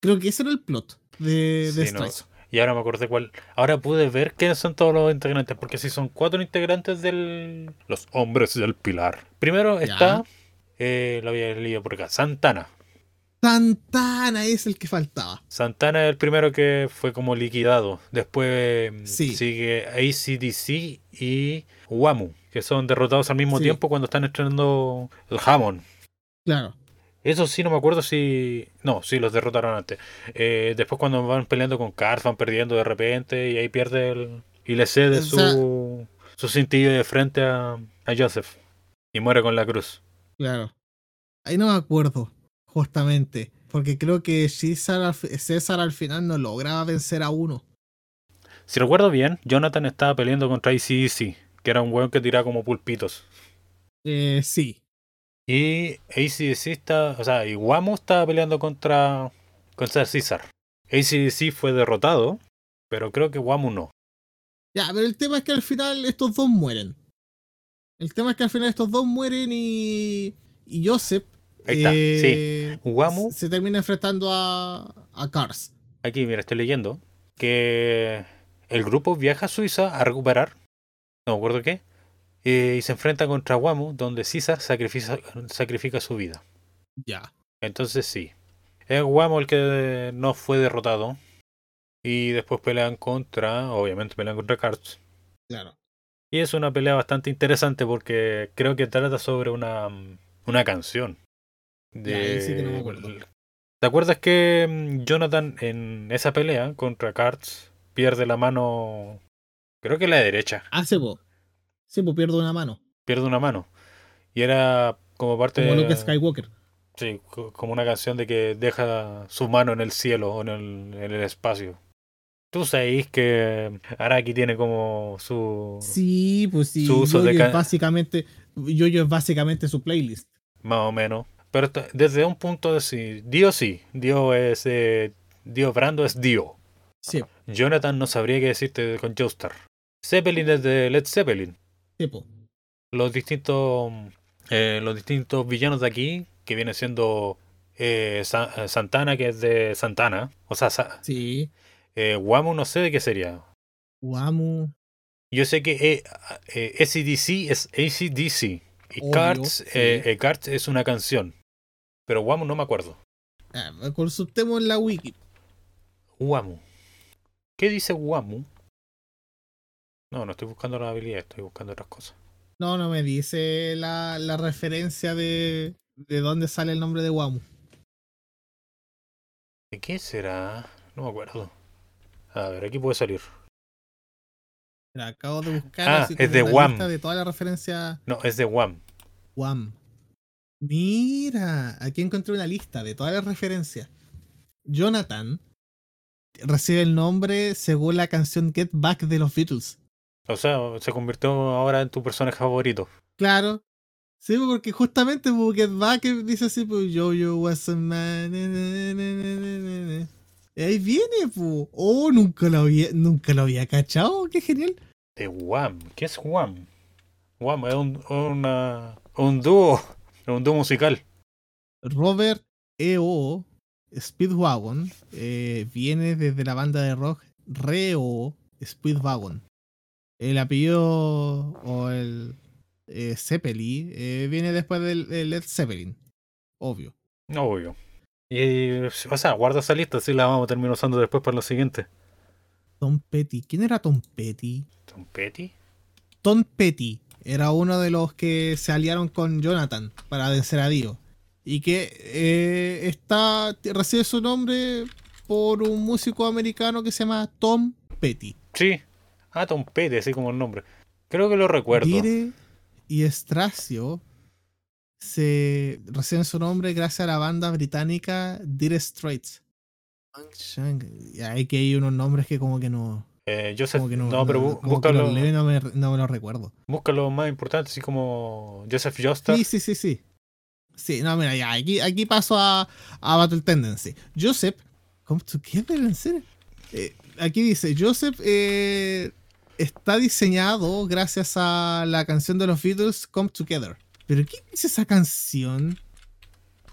Creo que ese era el plot de, de Sí, no. Y ahora me acordé cuál. Ahora pude ver quiénes son todos los integrantes, porque si son cuatro integrantes del. Los hombres del pilar. Primero Ya. está. eh, lo había leído por acá. Santana. Santana es el que faltaba. Santana es el primero que fue como liquidado. Después mm, Sí. sigue ACDC y Wamu, que son derrotados al mismo Sí. tiempo cuando están estrenando el Hammond. Claro. Eso sí, no me acuerdo si. No, sí, los derrotaron antes. Eh, después, cuando van peleando con Cars, van perdiendo de repente y ahí pierde el. Y le cede su. Su cintillo de frente a, a Joseph. Y muere con la cruz. Claro. Ahí no me acuerdo, justamente. Porque creo que César al, César al final no logra vencer a uno. Si recuerdo bien, Jonathan estaba peleando contra ACDC, que era un weón que tiraba como pulpitos. Eh, sí. Y ACDC está. O sea, y Wamo estaba peleando contra. contra César. ACDC fue derrotado, pero creo que Wamo no. Ya, pero el tema es que al final estos dos mueren. El tema es que al final estos dos mueren y. Y Joseph. Ahí está, eh, Wamu. Se termina enfrentando a. a Cars. Aquí, mira, estoy leyendo que el grupo viaja a Suiza a recuperar, no me acuerdo qué, eh, y se enfrenta contra Wamu, donde César sacrifica, sacrifica su vida. Ya. Entonces sí, es Wamu el que no fue derrotado. Y después pelean contra, obviamente pelean contra Karts. Claro. Y es una pelea bastante interesante porque creo que trata sobre una, mm, una canción. Ya, ahí sí que no me acuerdo. ¿Te acuerdas que mm, Jonathan en esa pelea contra Karts pierde la mano, creo que la derecha, Hace po. Sí, pues pierdo una mano. pierde una mano? Y era como parte Como de... Luke Skywalker. Sí, co- como una canción de que deja su mano en el cielo o en el, en el espacio. Tú sabéis que Araki tiene como su... Sí, pues sí. Su uso de Yoyo ca- es básicamente. Yoyo es básicamente su playlist. Más o menos. Pero desde un punto de sí, Dio sí. Dio es... eh, Dio Brando es Dio. Sí, Jonathan no sabría qué decirte con Joestar. Zeppelin es de Led Zeppelin. Sí, po. Los distintos... eh, los distintos villanos de aquí, que viene siendo... eh, eh, Santana, que es de Santana. O sea, Sa- Sí. eh, Wamu no sé de qué sería. Wamu. Yo sé que ACDC es ACDC. Y Obvio, sí. eh, Carts es una canción. Pero Wamu no me acuerdo. Ah, consultemos la wiki. Wamu. ¿Qué dice Wamu? No, no estoy buscando la habilidad, estoy buscando otras cosas. No, no me dice la, la referencia de, de dónde sale el nombre de Wamu. ¿De qué será? No me acuerdo. A ver, aquí puede salir. Mira, acabo de buscar Ah, así es de lista de todas las referencias No, es de Wham. Wham. Mira, aquí encontré una lista de todas las referencias. Jonathan recibe el nombre según la canción Get Back de los Beatles. O sea, se convirtió ahora en tu personaje favorito. Claro. Sí, porque justamente Get Back dice así, pues yo, yo was a man. na, na, na. Y ahí viene, pues. Oh, nunca lo había, nunca lo había cachado. Qué genial. De Wham. ¿Qué es Wham? Wham es un, una- un dúo. Un dúo musical. Robert E.O. Speedwagon eh, viene desde la banda de rock Reo Speedwagon. El apellido o el eh, Zeppelin eh, viene después del, del Led Zeppelin. Obvio. Obvio. Y, o sea, guarda esa lista, así la vamos a terminar usando después para lo siguiente. Tom Petty. ¿Quién era Tom Petty? ¿Tom Petty? Tom Petty era uno de los que se aliaron con Jonathan para vencer a Dio. Y que eh, está, recibe su nombre por un músico americano que se llama Tom Petty. Sí. Ah, Tom Petty, así como el nombre. Creo que lo recuerdo. Dire y Stracio se reciben su nombre gracias a la banda británica Dire Straits. Y hay que hay unos nombres que como que no. Eh, Joseph, Como que no, no, pero no, búscalo, leo y no me, no me lo recuerdo. búscalo más importante, así como Joseph Joestar. Sí, sí, sí, sí. Sí, no, mira, ya, aquí, aquí paso a, a Battle Tendency. Joseph, Come Together, en serio. Eh, aquí dice, Joseph eh, está diseñado gracias a la canción de los Beatles, Come Together. ¿Pero qué dice esa canción?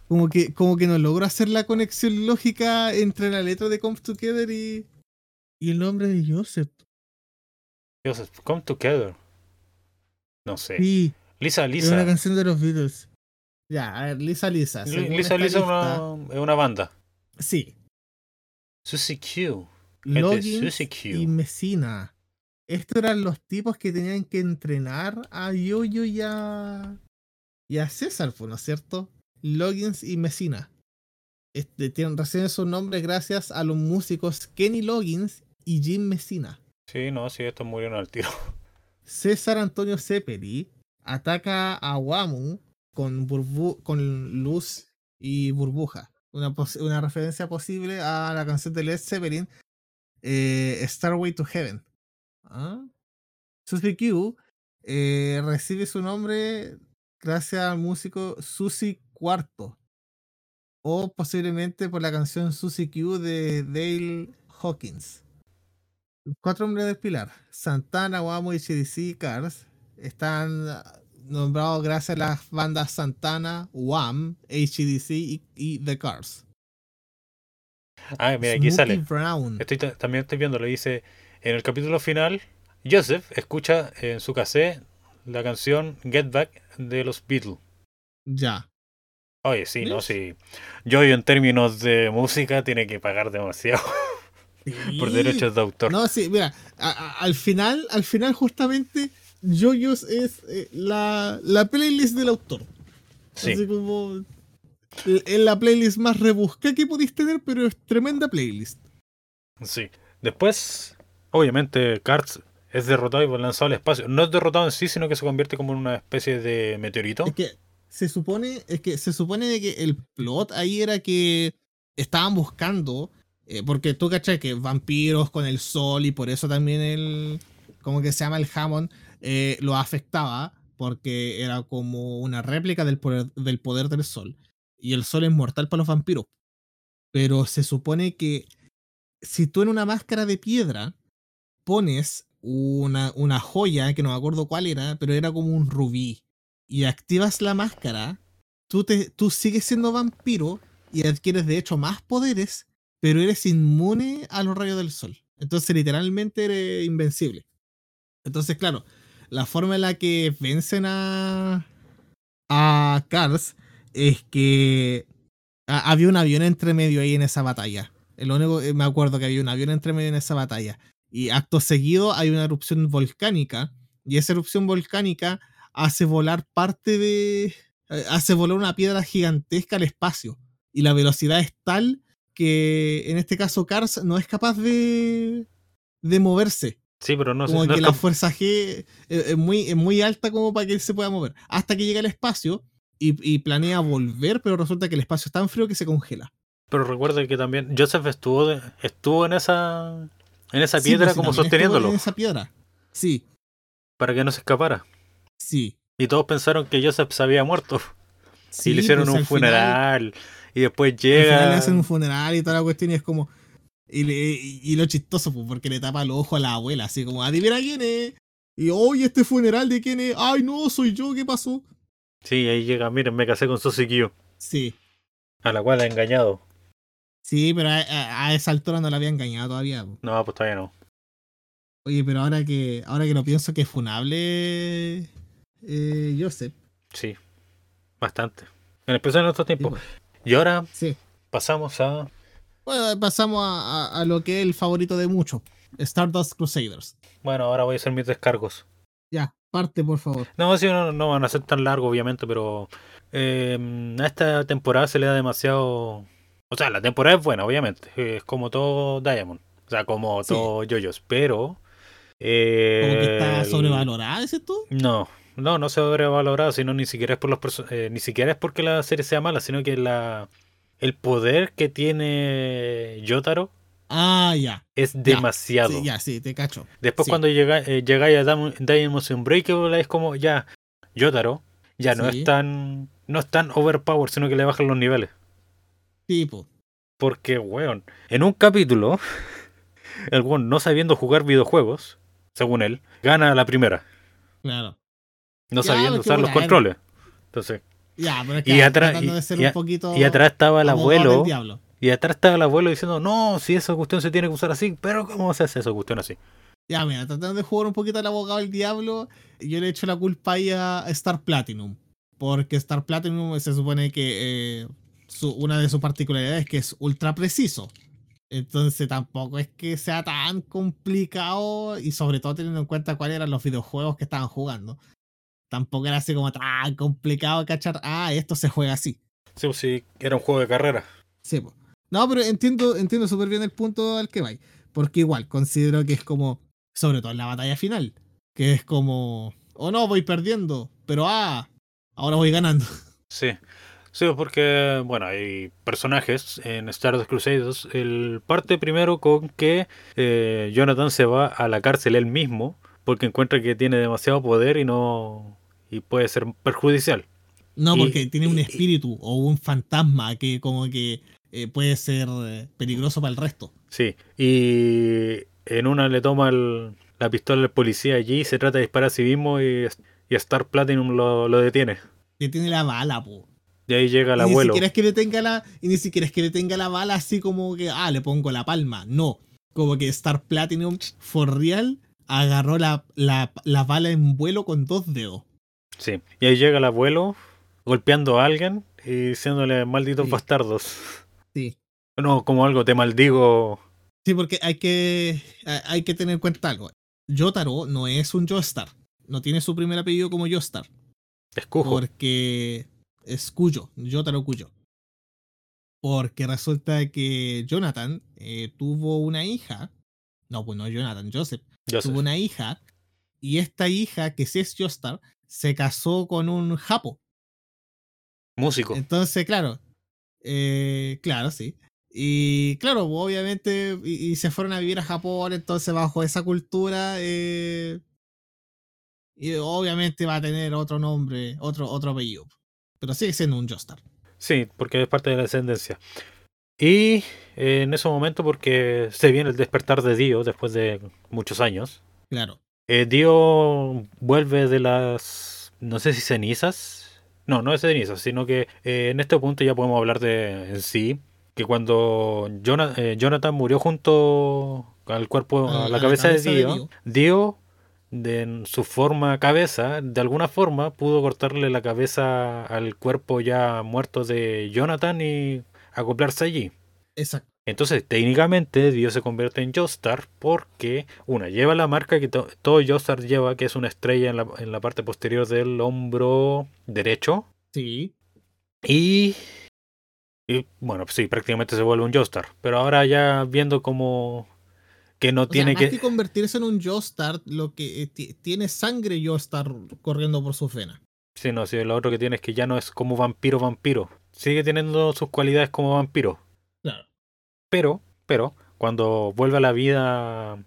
Como que, como que no logro hacer la conexión lógica entre la letra de Come Together y, y el nombre de Joseph. Joseph, Come Together. No sé. Sí, Lisa, es una Lisa. canción de los Beatles. Ya, a ver, Lisa Lisa. Lisa, Lisa es una, una banda. Sí, Susie Q. Loggins y Messina. Estos eran los tipos que tenían que entrenar a Yoyo y a, y a César, pues, ¿no es cierto? Loggins y Messina. Este, tienen, reciben sus nombres gracias a los músicos Kenny Loggins y Jim Messina. Sí, no, sí, estos murieron al tiro. César Antonio Ceperi ataca a Wamu con, luz y burbuja. Una, una referencia posible a la canción de Led Zeppelin, eh, Starway to Heaven. ¿Ah? Susie Q eh, recibe su nombre gracias al músico Susie Cuarto. O posiblemente por la canción Susie Q de Dale Hawkins. Cuatro hombres del pilar. Santana, Wamo y CDC Cars están ah, nombrados gracias a las bandas Santana, Wham, HDC y The Cars. Ah, mira, aquí Smokey sale. Brown. Estoy, ta- también estoy viendo, le dice, en el capítulo final, Joseph escucha en su cassette la canción Get Back de los Beatles. Ya. Oye, sí, no, sí. Yo en términos de música tiene que pagar demasiado por derechos de autor. No, sí, mira, a- a- al final, al final justamente, Yoyos es eh, la, la playlist del autor. sí, Así como es la playlist más rebuscada que podéis tener, pero es tremenda playlist. sí. Después, obviamente, Cars es derrotado y lanzado al espacio. No es derrotado en sí, sino que se convierte como en una especie de meteorito. Es que se supone, es que se supone de que el plot ahí era que estaban buscando, eh, porque tú cachai que vampiros con el sol y por eso también el, como que se llama el Hammond, eh, lo afectaba, porque era como una réplica del poder, del poder del sol. Y el sol es mortal para los vampiros. Pero se supone que si tú en una máscara de piedra pones una, una joya, que no me acuerdo cuál era, pero era como un rubí, y activas la máscara, tú, te, tú sigues siendo vampiro y adquieres de hecho más poderes, pero eres inmune a los rayos del sol. Entonces literalmente eres invencible. Entonces, claro, la forma en la que vencen a, a Cars es que ha- había un avión entre medio ahí en esa batalla. El único me acuerdo que había un avión entre medio en esa batalla. Y acto seguido hay una erupción volcánica. Y esa erupción volcánica hace volar parte de. eh, hace volar una piedra gigantesca al espacio. Y la velocidad es tal que en este caso Cars no es capaz de, de moverse. Sí, pero no, sé- Como no que es la fuerza G es, es muy, es muy alta como para que él se pueda mover. Hasta que llega al espacio y, y planea volver, pero resulta que el espacio es tan frío que se congela. Pero recuerda que también Joseph estuvo de- estuvo en esa en esa Sí, piedra pues, sí, como sosteniéndolo En esa piedra. Sí, para que no se escapara. sí. Y todos pensaron que Joseph se había muerto. sí y le hicieron pues, un final- funeral. y después Al final llega. le hacen un funeral y toda la cuestión y es como. Y, le- y- y lo chistoso, pues, porque le tapa los ojos a la abuela, así como, adivina quién es. Y hoy este funeral de quién es. Ay, no, soy yo, ¿qué pasó? Sí, ahí llega. Miren, me casé con Q, Sí, a la cual ha engañado. sí, pero a, a- a esa altura no la había engañado todavía. po. No, pues todavía no. Oye, pero ahora que ahora que lo pienso que es funable eh, Joseph. Sí, bastante. En especial en tiempos. pues, Y ahora sí. pasamos a. Bueno, pasamos a, a- a lo que es el favorito de muchos. Stardust Crusaders. Bueno, ahora voy a hacer mis descargos. Ya, parte por favor. No, sí, no, no van a ser tan largos, obviamente, pero eh, a esta temporada se le da demasiado. O sea, la temporada es buena, obviamente. Es como todo Diamond. O sea, como Sí. todo JoJo's. Pero. eh, Como que está sobrevalorada, ¿dices tú? No, no, no sobrevalorado, sino ni siquiera es por los eh, ni siquiera es porque la serie sea mala, sino que la el poder que tiene Yotaro Ah, ya. es Ya, demasiado. Sí, ya, sí, te cacho. Después sí. cuando llega, eh, llegáis a Diamonds Unbreakable es como ya Yotaro ya no es tan no es tan overpower, sino que le bajan los niveles. Tipo. Porque, weón, en un capítulo, el weón no sabiendo jugar videojuegos, según él, gana la primera, Claro. no Ya, sabiendo usar los controles. Entonces, Ya, pero es Y que atrás- tratando de y- ser y un poquito y atrás estaba el abuelo. Y atrás estaba el abuelo diciendo, no, si esa cuestión se tiene que usar así, pero ¿cómo se hace esa cuestión así? Ya, mira, tratando de jugar un poquito al abogado del diablo, yo le echo la culpa ahí a Star Platinum. Porque Star Platinum se supone que eh, su- una de sus particularidades es que es ultra preciso. Entonces tampoco es que sea tan complicado y sobre todo teniendo en cuenta cuáles eran los videojuegos que estaban jugando. Tampoco era así como tan complicado cachar, ah, esto se juega así. Sí, pues sí, era un juego de carrera. Sí, po. No, pero entiendo, entiendo súper bien el punto al que vais. Porque igual considero que es como, sobre todo en la batalla final, que es como, oh no, voy perdiendo, pero ah, ahora voy ganando. Sí. Sí, porque, bueno, hay personajes en Stardust Crusaders. El parte primero con que eh, Jonathan se va a la cárcel él mismo porque encuentra que tiene demasiado poder y no y puede ser perjudicial. No, Y- porque tiene un y- espíritu o un fantasma que como que eh, puede ser eh, peligroso para el resto. Sí. Y en una le toma el- la pistola al policía allí, se trata de disparar a sí mismo y, y Star Platinum lo, lo detiene. Que tiene la bala, po. Y ahí llega el y ni abuelo. siquiera es que le tenga la. Y ni siquiera es que le tenga la bala así como que, ah, le pongo la palma. No. Como que Star Platinum for real agarró la, la, la bala en vuelo con dos dedos. Sí. Y ahí llega el abuelo golpeando a alguien y diciéndole malditos Sí. bastardos. Sí. No, como algo, te maldigo. Sí, porque hay que, hay- que tener en cuenta algo. Yotaro no es un Joestar. No tiene su primer apellido como Joestar. Escujo. Porque es Cuyo, Yotaro Cuyo. Porque resulta que Jonathan eh, tuvo una hija. No, pues no Jonathan, Joseph. Joseph. Tuvo una hija. Y esta hija, que sí es Joestar, se casó con un Japo. Músico. Entonces, claro. Eh, claro, sí. Y claro, pues, obviamente, y, y se fueron a vivir a Japón, entonces bajo esa cultura, eh, y obviamente va a tener otro nombre, otro, otro apellido. Pero sigue siendo un Joestar. Sí, porque es parte de la descendencia. Y eh, en ese momento, porque se viene el despertar de Dio después de muchos años. Claro. Eh, Dio vuelve de las, no sé si cenizas. No, no es cenizas, sino que eh, en este punto ya podemos hablar de en sí. Que cuando eh, Jonathan murió junto al cuerpo, a, la, cabeza, de Dio, Dio, de en su forma cabeza, de alguna forma pudo cortarle la cabeza al cuerpo ya muerto de Jonathan y acoplarse allí. Exacto. Entonces, técnicamente, Dio se convierte en Joestar porque, una, lleva la marca que to- todo Joestar lleva, que es una estrella en la, en la parte posterior del hombro derecho. Sí. Y Y bueno, sí, prácticamente se vuelve un Joestar. Pero ahora ya viendo como que no O sea, tiene más que... que convertirse en un Joestar, lo que eh, ti- tiene sangre Joestar corriendo por sus venas. Sí, no, sí, lo otro que tiene es que ya no es como vampiro vampiro. Sigue teniendo sus cualidades como vampiro. Claro. Pero, pero, cuando vuelve a la vida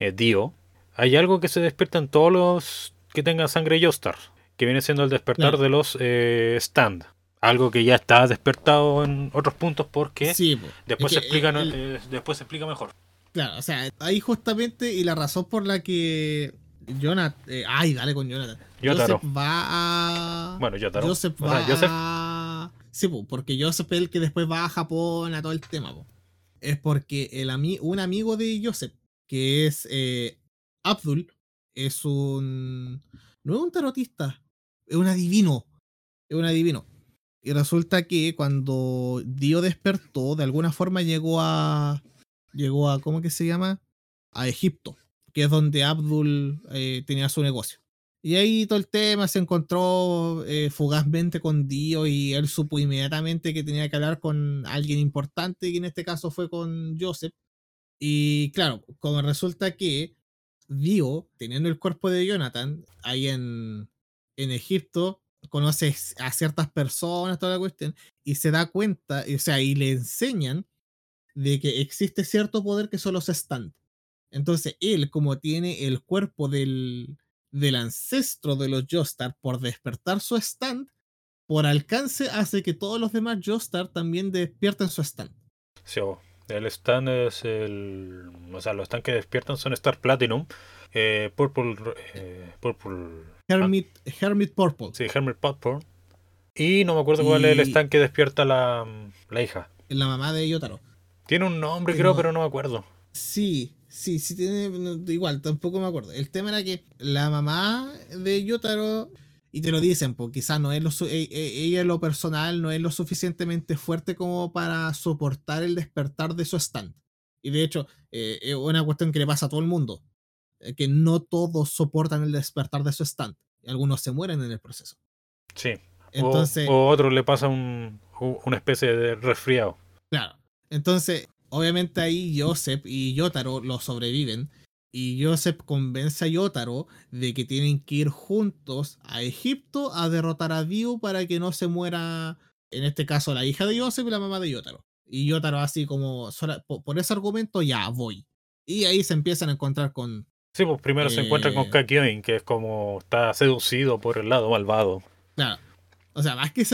eh, Dio, hay algo que se despierta en todos los que tengan sangre Joestar, que viene siendo el despertar de los eh, Stand. Algo que ya está despertado en otros puntos porque Sí, después, Es se explica, eh, el- eh, después se explica mejor. Claro, o sea, ahí justamente y la razón por la que Jonathan, ay, dale con Jonathan. Yotaro. Joseph va a Bueno, Yotaro. Joseph O va sea, Joseph. a Sí, po, porque Joseph es el que después va a Japón a todo el tema, po. Es porque el ami- un amigo de Joseph, que es eh, Abdul, es un no es un tarotista, es un adivino, es un adivino. Y resulta que cuando Dio despertó, de alguna forma llegó a. Llegó a. ¿Cómo que se llama? A Egipto, que es donde Abdul eh, tenía su negocio. Y ahí todo el tema se encontró eh, fugazmente con Dio y él supo inmediatamente que tenía que hablar con alguien importante, que en este caso fue con Joseph. Y claro, como resulta que Dio, teniendo el cuerpo de Jonathan ahí en, en Egipto, conoce a ciertas personas, toda la cuestión, y se da cuenta, o sea, y le enseñan de que existe cierto poder que son los stand. Entonces, él, como tiene el cuerpo del, del ancestro de los Joestar por despertar su stand, por alcance hace que todos los demás Joestar también despierten su stand. Sí, o- el stand es el. O sea, los stands que despiertan son Star Platinum, eh, Purple. eh, Purple. Hermit, Hermit Purple, Sí, Hermit Purple. Y no me acuerdo cuál es el stand que despierta la, la hija. la mamá de Yotaro. Tiene un nombre, Pero- creo, pero no me acuerdo. Sí, sí, sí tiene. no, igual, tampoco me acuerdo. El tema era que la mamá de Yotaro. Y te lo dicen, porque quizás no es lo su- e- e- ella en lo personal no es lo suficientemente fuerte como para soportar el despertar de su stand. Y de hecho, eh, es una cuestión que le pasa a todo el mundo. eh, que no todos soportan el despertar de su stand. Algunos se mueren en el proceso. Sí. O- Entonces, o, otro le pasa un, una especie de resfriado. Claro. Entonces, obviamente ahí Joseph y Yotaro lo sobreviven. Y Joseph convence a Yotaro de que tienen que ir juntos a Egipto a derrotar a Dio para que no se muera, en este caso, la hija de Joseph y la mamá de Yotaro. Y Yotaro así como, por ese argumento, ya voy. Y ahí se empiezan a encontrar con... Sí, pues primero se encuentra con Eh. Kakyoin, que es como está seducido por el lado malvado. Claro. O sea, más que es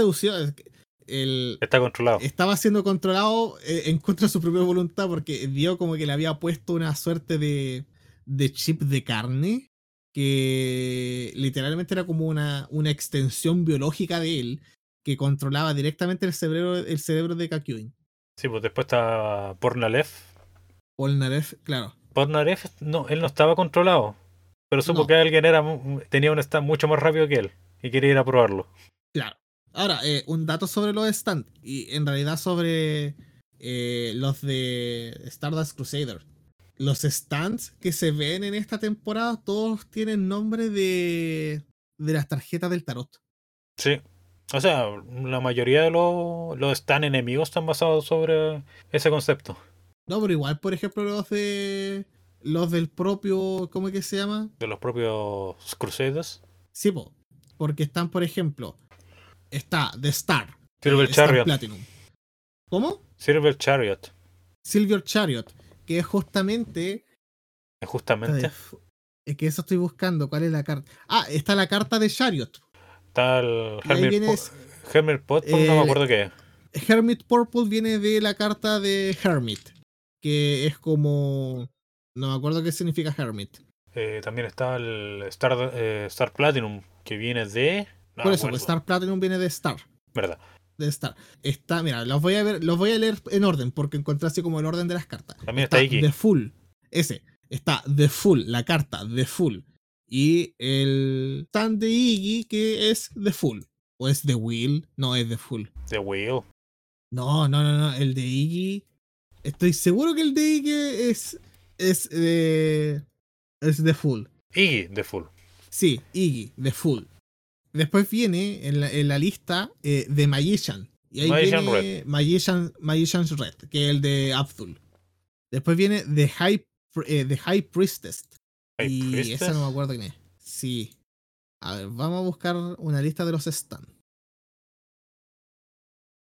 que el, Está controlado. estaba siendo controlado eh, en contra de su propia voluntad porque Dio como que le había puesto una suerte de, de chip de carne que literalmente era como una, una extensión biológica de él que controlaba directamente el cerebro, el cerebro de Kakyoin. Sí, pues después está Pornalev. Polnareff, claro. Pornalev, no, él no estaba controlado. Pero supo No. que alguien era tenía un stand mucho más rápido que él. Y quería ir a probarlo. Claro. Ahora, eh, un dato sobre los stands. Y en realidad sobre eh, los de Stardust Crusader. Los stands que se ven en esta temporada, todos tienen nombre de, de las tarjetas del tarot. Sí. O sea, la mayoría de los, los stand enemigos están basados sobre ese concepto. No, pero igual, por ejemplo, los de. Los del propio. ¿Cómo es que se llama? De los propios Crusaders. Sí, po, porque están, por ejemplo. Está The Star. Silver eh, Star Chariot. Platinum. ¿Cómo? Silver Chariot. Silver Chariot. Que es justamente Justamente. Es que eso estoy buscando. ¿Cuál es la carta? Ah, está la carta de Chariot. Está el Hermit, viene Po- es- Hermit Pot, no me acuerdo qué. Hermit Purple viene de la carta de Hermit. Que es como. No me acuerdo qué significa Hermit. Eh, también está el Star, eh, Star Platinum, que viene de. No Por eso, pues, Star Platinum viene de Star. Verdad. De Star. Está, mira, los voy a ver, los voy a leer en orden, porque encontré así como el orden de las cartas. También está Iki. The Full. Ese. Está The Full, la carta The Full. Y el stand de Iggy, que es The Full. ¿O es The Will? No, es The Full. The Wheel. No, no, no, no. El de Iggy. Estoy seguro que el de Iggy es. Es de. Es The Full. Y The Full. Sí, Iggy, The Full. Después viene en la, en la lista eh, The Magician. Y ahí Magician viene Magician, Magician's Red, que es el de Abdul. Después viene The High, eh, The High Priestess. High y Priestess. esa no me acuerdo quién es. Sí. A ver, vamos a buscar una lista de los stands.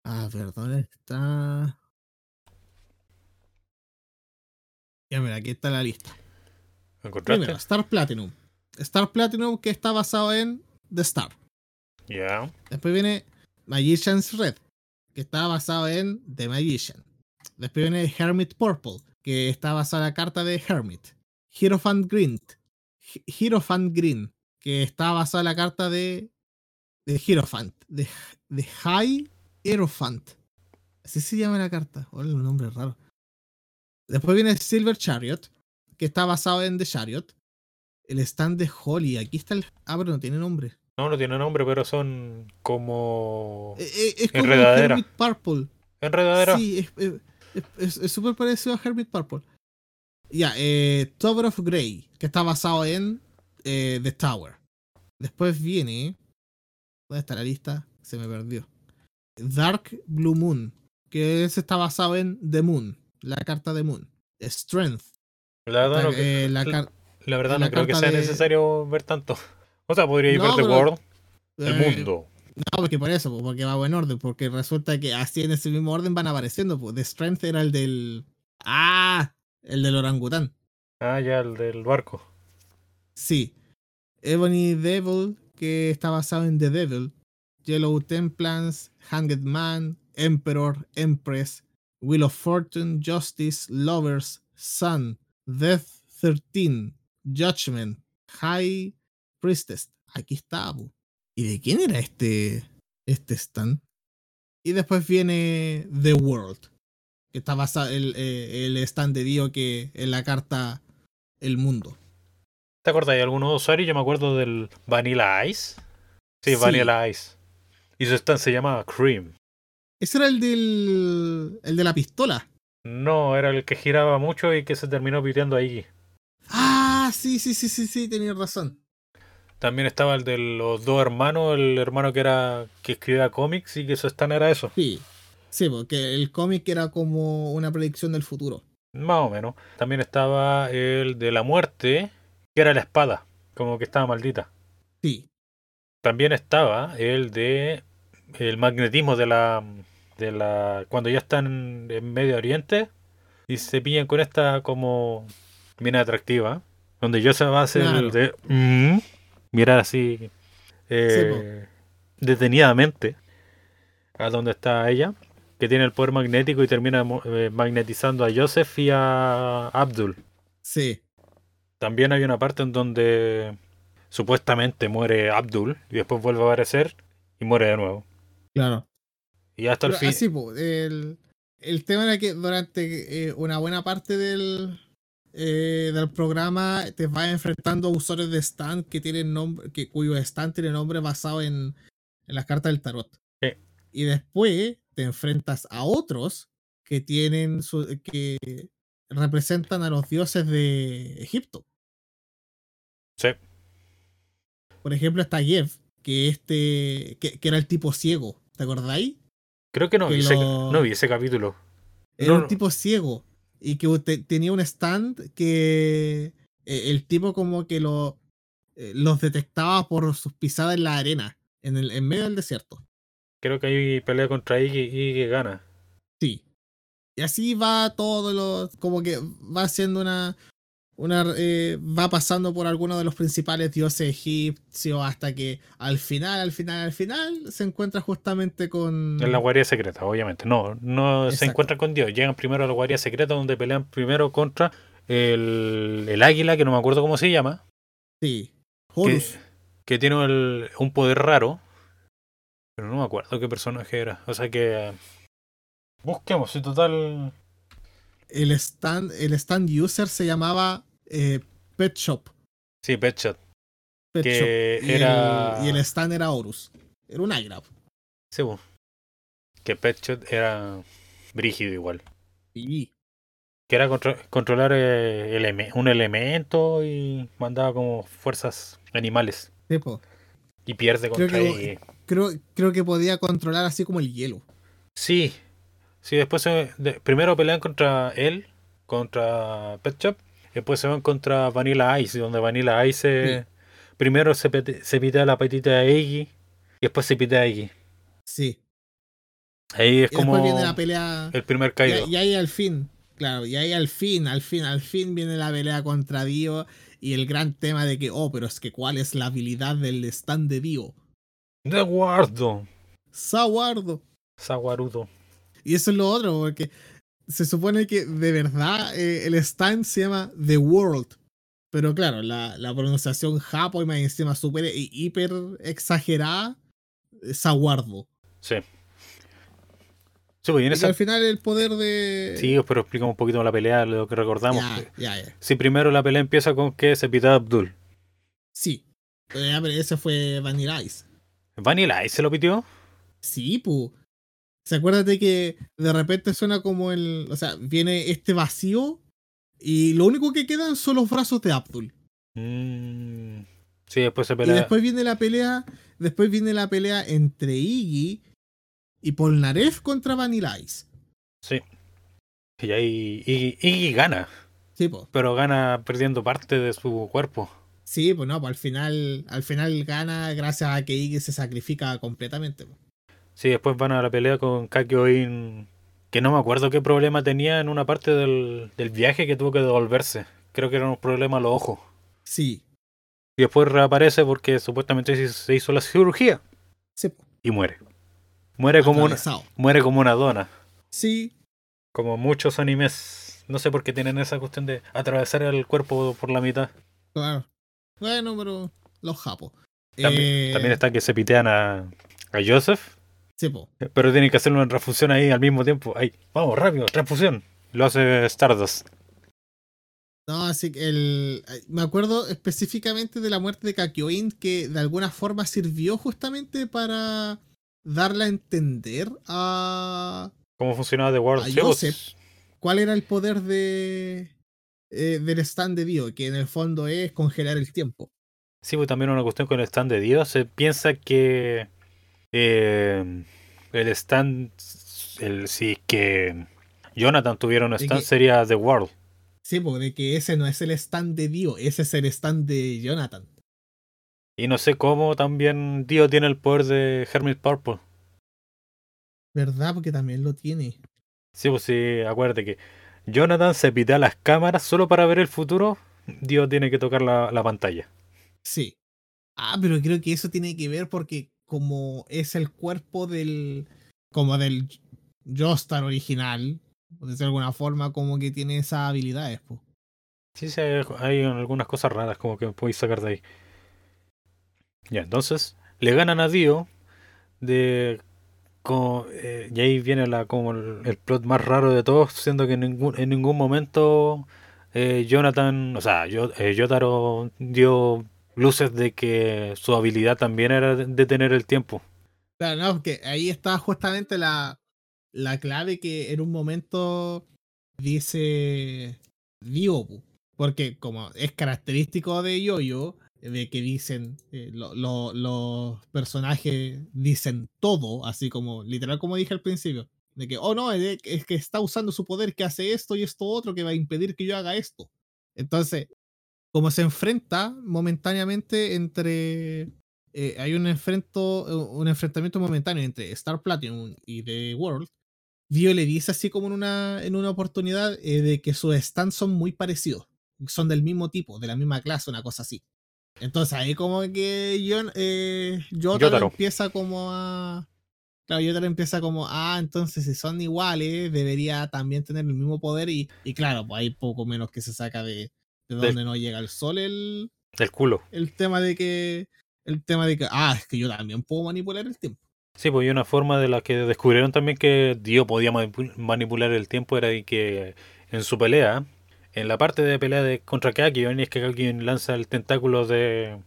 A ver, ¿dónde está? Ya, mira, aquí está la lista. ¿Lo ¿Encontraste? Primero, Star Platinum. Star Platinum que está basado en The Star. Ya. Después viene Magician's Red, que está basado en The Magician. Después viene Hermit Purple, que está basado en la carta de Hermit. Hierophant Green, Hi- Hierophant Green, que está basado en la carta de, de Hierophant, de, de High Hierophant. Así se llama la carta. Hola, un nombre raro. Después viene Silver Chariot, que está basado en The Chariot. El stand de Holly, aquí está el. Ah, pero no tiene nombre. No, no tiene nombre, pero son como Eh, eh, es como Enredadera. Hermit Purple. enredaderas. Sí, es- súper parecido a Hermit Purple. Ya, eh, Tower of Grey, que está basado en eh, The Tower. Después viene. ¿Dónde está la lista? Se me perdió. Dark Blue Moon, que ese está basado en The Moon, la carta de Moon. Strength, La no, eh, la la- la verdad no creo que sea de- necesario ver tanto. O sea, podría ir No, ver The World, el eh, mundo. No, porque por eso, porque va en orden, porque resulta que así en ese mismo orden van apareciendo. Pues. The Strength era el del. ¡Ah! El del orangután. Ah, ya, el del barco. Sí. Ebony Devil, que está basado en The Devil. Yellow Templance, Hanged Man, Emperor, Empress, Wheel of Fortune, Justice, Lovers, Sun, Death 13, Judgment, High Priestess. Aquí está, bu. ¿Y de quién era este, este stand? Y después viene The World, que está basado el, eh, el stand de Dio que en la carta El Mundo. ¿Te acuerdas de algunos usuarios? Yo me acuerdo del Vanilla Ice. Sí, Sí. Vanilla Ice. Y su stand se llamaba Cream. Ese era el del. el de la pistola. No, era el que giraba mucho y que se terminó piteando ahí. Sí, sí, sí, sí, sí, tenías razón. También estaba el de los dos hermanos, el hermano que era que escribía cómics y que su stand era eso. Sí. Sí, porque el cómic era como una predicción del futuro. Más o menos. También estaba el de la muerte, que era la espada, como que estaba maldita. Sí. También estaba el de el magnetismo de la de la cuando ya están en Medio Oriente y se pillan con esta como mina atractiva, donde yo se va a hacer Claro. de mm, mirar así eh, detenidamente a donde está ella, que tiene el poder magnético y termina eh, magnetizando a Joseph y a Abdul. Sí. También hay una parte en donde supuestamente muere Abdul y después vuelve a aparecer y muere de nuevo. Claro. Y hasta el fin. así, el, el tema era que durante eh, una buena parte del, eh, del programa te vas enfrentando a usuarios de stand que tienen nombre, que, cuyo stand tiene nombre basado en, en las cartas del tarot. Sí. Y después te enfrentas a otros que tienen su, que representan a los dioses de Egipto. Sí. Por ejemplo, está Yev, que este que, que era el tipo ciego, ¿te acordáis? Creo que no, que vi ese, lo- no vi ese capítulo. Era No, un tipo ciego y que te- tenía un stand que eh, el tipo como que lo, eh, los detectaba por sus pisadas en la arena, en, el, en medio del desierto. Creo que ahí pelea contra Iggy y que gana. Sí. Y así va todo lo. como que va haciendo una. Una eh, va pasando por algunos de los principales dioses egipcios hasta que al final, al final, al final se encuentra justamente con. En la guardia secreta, obviamente. No, no se Exacto. encuentran con Dios. Llegan primero a la guardia secreta donde pelean primero contra el, el águila, que no me acuerdo cómo se llama. Sí. Horus. que tiene el- un poder raro. Pero no me acuerdo qué personaje era. O sea que. Busquemos, y total. El stand, el stand user se llamaba eh, Pet Shop. Sí, Pet Shot. Pet Que Shop. Y, era- el, y el stand era Horus. Era un águila. Sí, po. Que Pet Shot era brígido igual. Sí. Que era contro- controlar eh, eleme- un elemento y mandaba como fuerzas animales. Sí, po. Y pierde Creo contra que- Iggy. Creo, creo que podía controlar así como el hielo. Sí. Sí, después se- de- primero pelean contra él, contra Pet Shop. Y Después se van contra Vanilla Ice, donde Vanilla Ice eh, primero se, se pitea la patita a Iggy y después se pitea a Iggy. Sí. Ahí es Y como después viene la pelea. el primer Y, caído. y ahí al fin, claro, y ahí al fin, al fin, al fin viene la pelea contra Dio y el gran tema de que, oh, pero es que cuál es la habilidad del stand de Dio. De guardo. Saguardo. Saguarudo. Y eso es lo otro, porque se supone que de verdad eh, el stand se llama The World. Pero claro, la, la pronunciación japo y más encima súper y hiper exagerada, eh, Saguardo. Sí. Sí, pues en esa... al final el poder de... Sí, pero explicamos un poquito la pelea, lo que recordamos. ya, ya, ya. Si primero la pelea empieza con que se pita Abdul. Sí. Eh, a ver, ese fue Vanilla Ice. Vanilla Ice se lo pitió. Sí, pu. ¿Se acuérdate que de repente suena como el. O sea, viene este vacío y lo único que quedan son los brazos de Abdul. Mm, Sí, después se Y pelea. después viene la pelea. Después viene la pelea entre Iggy y Polnareff contra Vanilla Ice. Sí. Y ahí Iggy, Iggy gana, Sí, pues. pero gana perdiendo parte de su cuerpo. Sí, pues no, pues al final, al final gana gracias a que Iggy se sacrifica completamente. po. Sí, después van a la pelea con Kakyoin, que no me acuerdo qué problema tenía en una parte del, del viaje que tuvo que devolverse. Creo que era un problema a los ojos. Sí, Y después reaparece porque supuestamente se- hizo la cirugía sí, y muere. Muere como una, muere como una dona. Sí, Como muchos animes. No sé por qué tienen esa cuestión de atravesar el cuerpo por la mitad. claro. Bueno, pero los japos. También, Eh, también está que se pitean a, a Joseph. Sí, po. Pero tienen que hacer una transfusión ahí al mismo tiempo. Ahí, vamos, rápido, transfusión. Lo hace Stardust. No, así que el. Me acuerdo específicamente de la muerte de Kakyoin que de alguna forma sirvió justamente para darle a entender a ¿Cómo funcionaba The World? A Joseph. cuál era el poder de eh, del stand de Dio, que en el fondo es congelar el tiempo. Sí, pues también una cuestión con el stand de Dios. Se piensa que eh, el stand, el, si es que Jonathan tuviera un stand, que- sería The World. Sí, porque que ese no es el stand de Dio, ese es el stand de Jonathan. Y no sé cómo también Dio tiene el poder de Hermit Purple. ¿Verdad? Porque también lo tiene. Sí, pues sí, acuérdate que Jonathan se pitea las cámaras solo para ver el futuro. Dio tiene que tocar la, la pantalla. Sí. Ah, pero creo que eso tiene que ver porque como es el cuerpo del. como del Joestar original, de alguna forma, como que tiene esas habilidades, po. Sí, sí, hay, algunas cosas raras como que podéis sacar de ahí. Ya, entonces le ganan a Dio de eh, y ahí viene la como el, plot más raro de todos, siendo que en ningún, en ningún momento eh, Jonathan, o sea, yo, eh, dio luces de que su habilidad también era de- detener el tiempo. Claro, no, porque ahí está justamente la, la clave que en un momento dice Dio, po. porque como es característico de Yoyo, de que dicen, eh, lo- lo- los personajes dicen todo, así como, literal como dije al principio, de que, oh no, es que está usando su poder que hace esto y esto otro que va a impedir que yo haga esto. Entonces, como se enfrenta momentáneamente entre eh, hay un, enfrento, un enfrentamiento momentáneo entre Star Platinum y The World, Dio le dice así como en una, en una oportunidad eh, de que sus stands son muy parecidos, son del mismo tipo, de la misma clase, una cosa así. Entonces ahí como que Yon, eh, Yotaro. empieza como a... Claro, Yotaro empieza como, ah, entonces si son iguales, debería también tener el mismo poder y, y claro, pues hay poco menos que se saca de, de donde no llega el sol el, Del culo. el tema de que el tema de que ah es que yo también puedo manipular el tiempo Sí, pues y una forma de la que descubrieron también que Dio podía manipu- manipular el tiempo era de que en su pelea, en la parte de pelea de contra Kakyoin, es que Kakyoin lanza el tentáculo de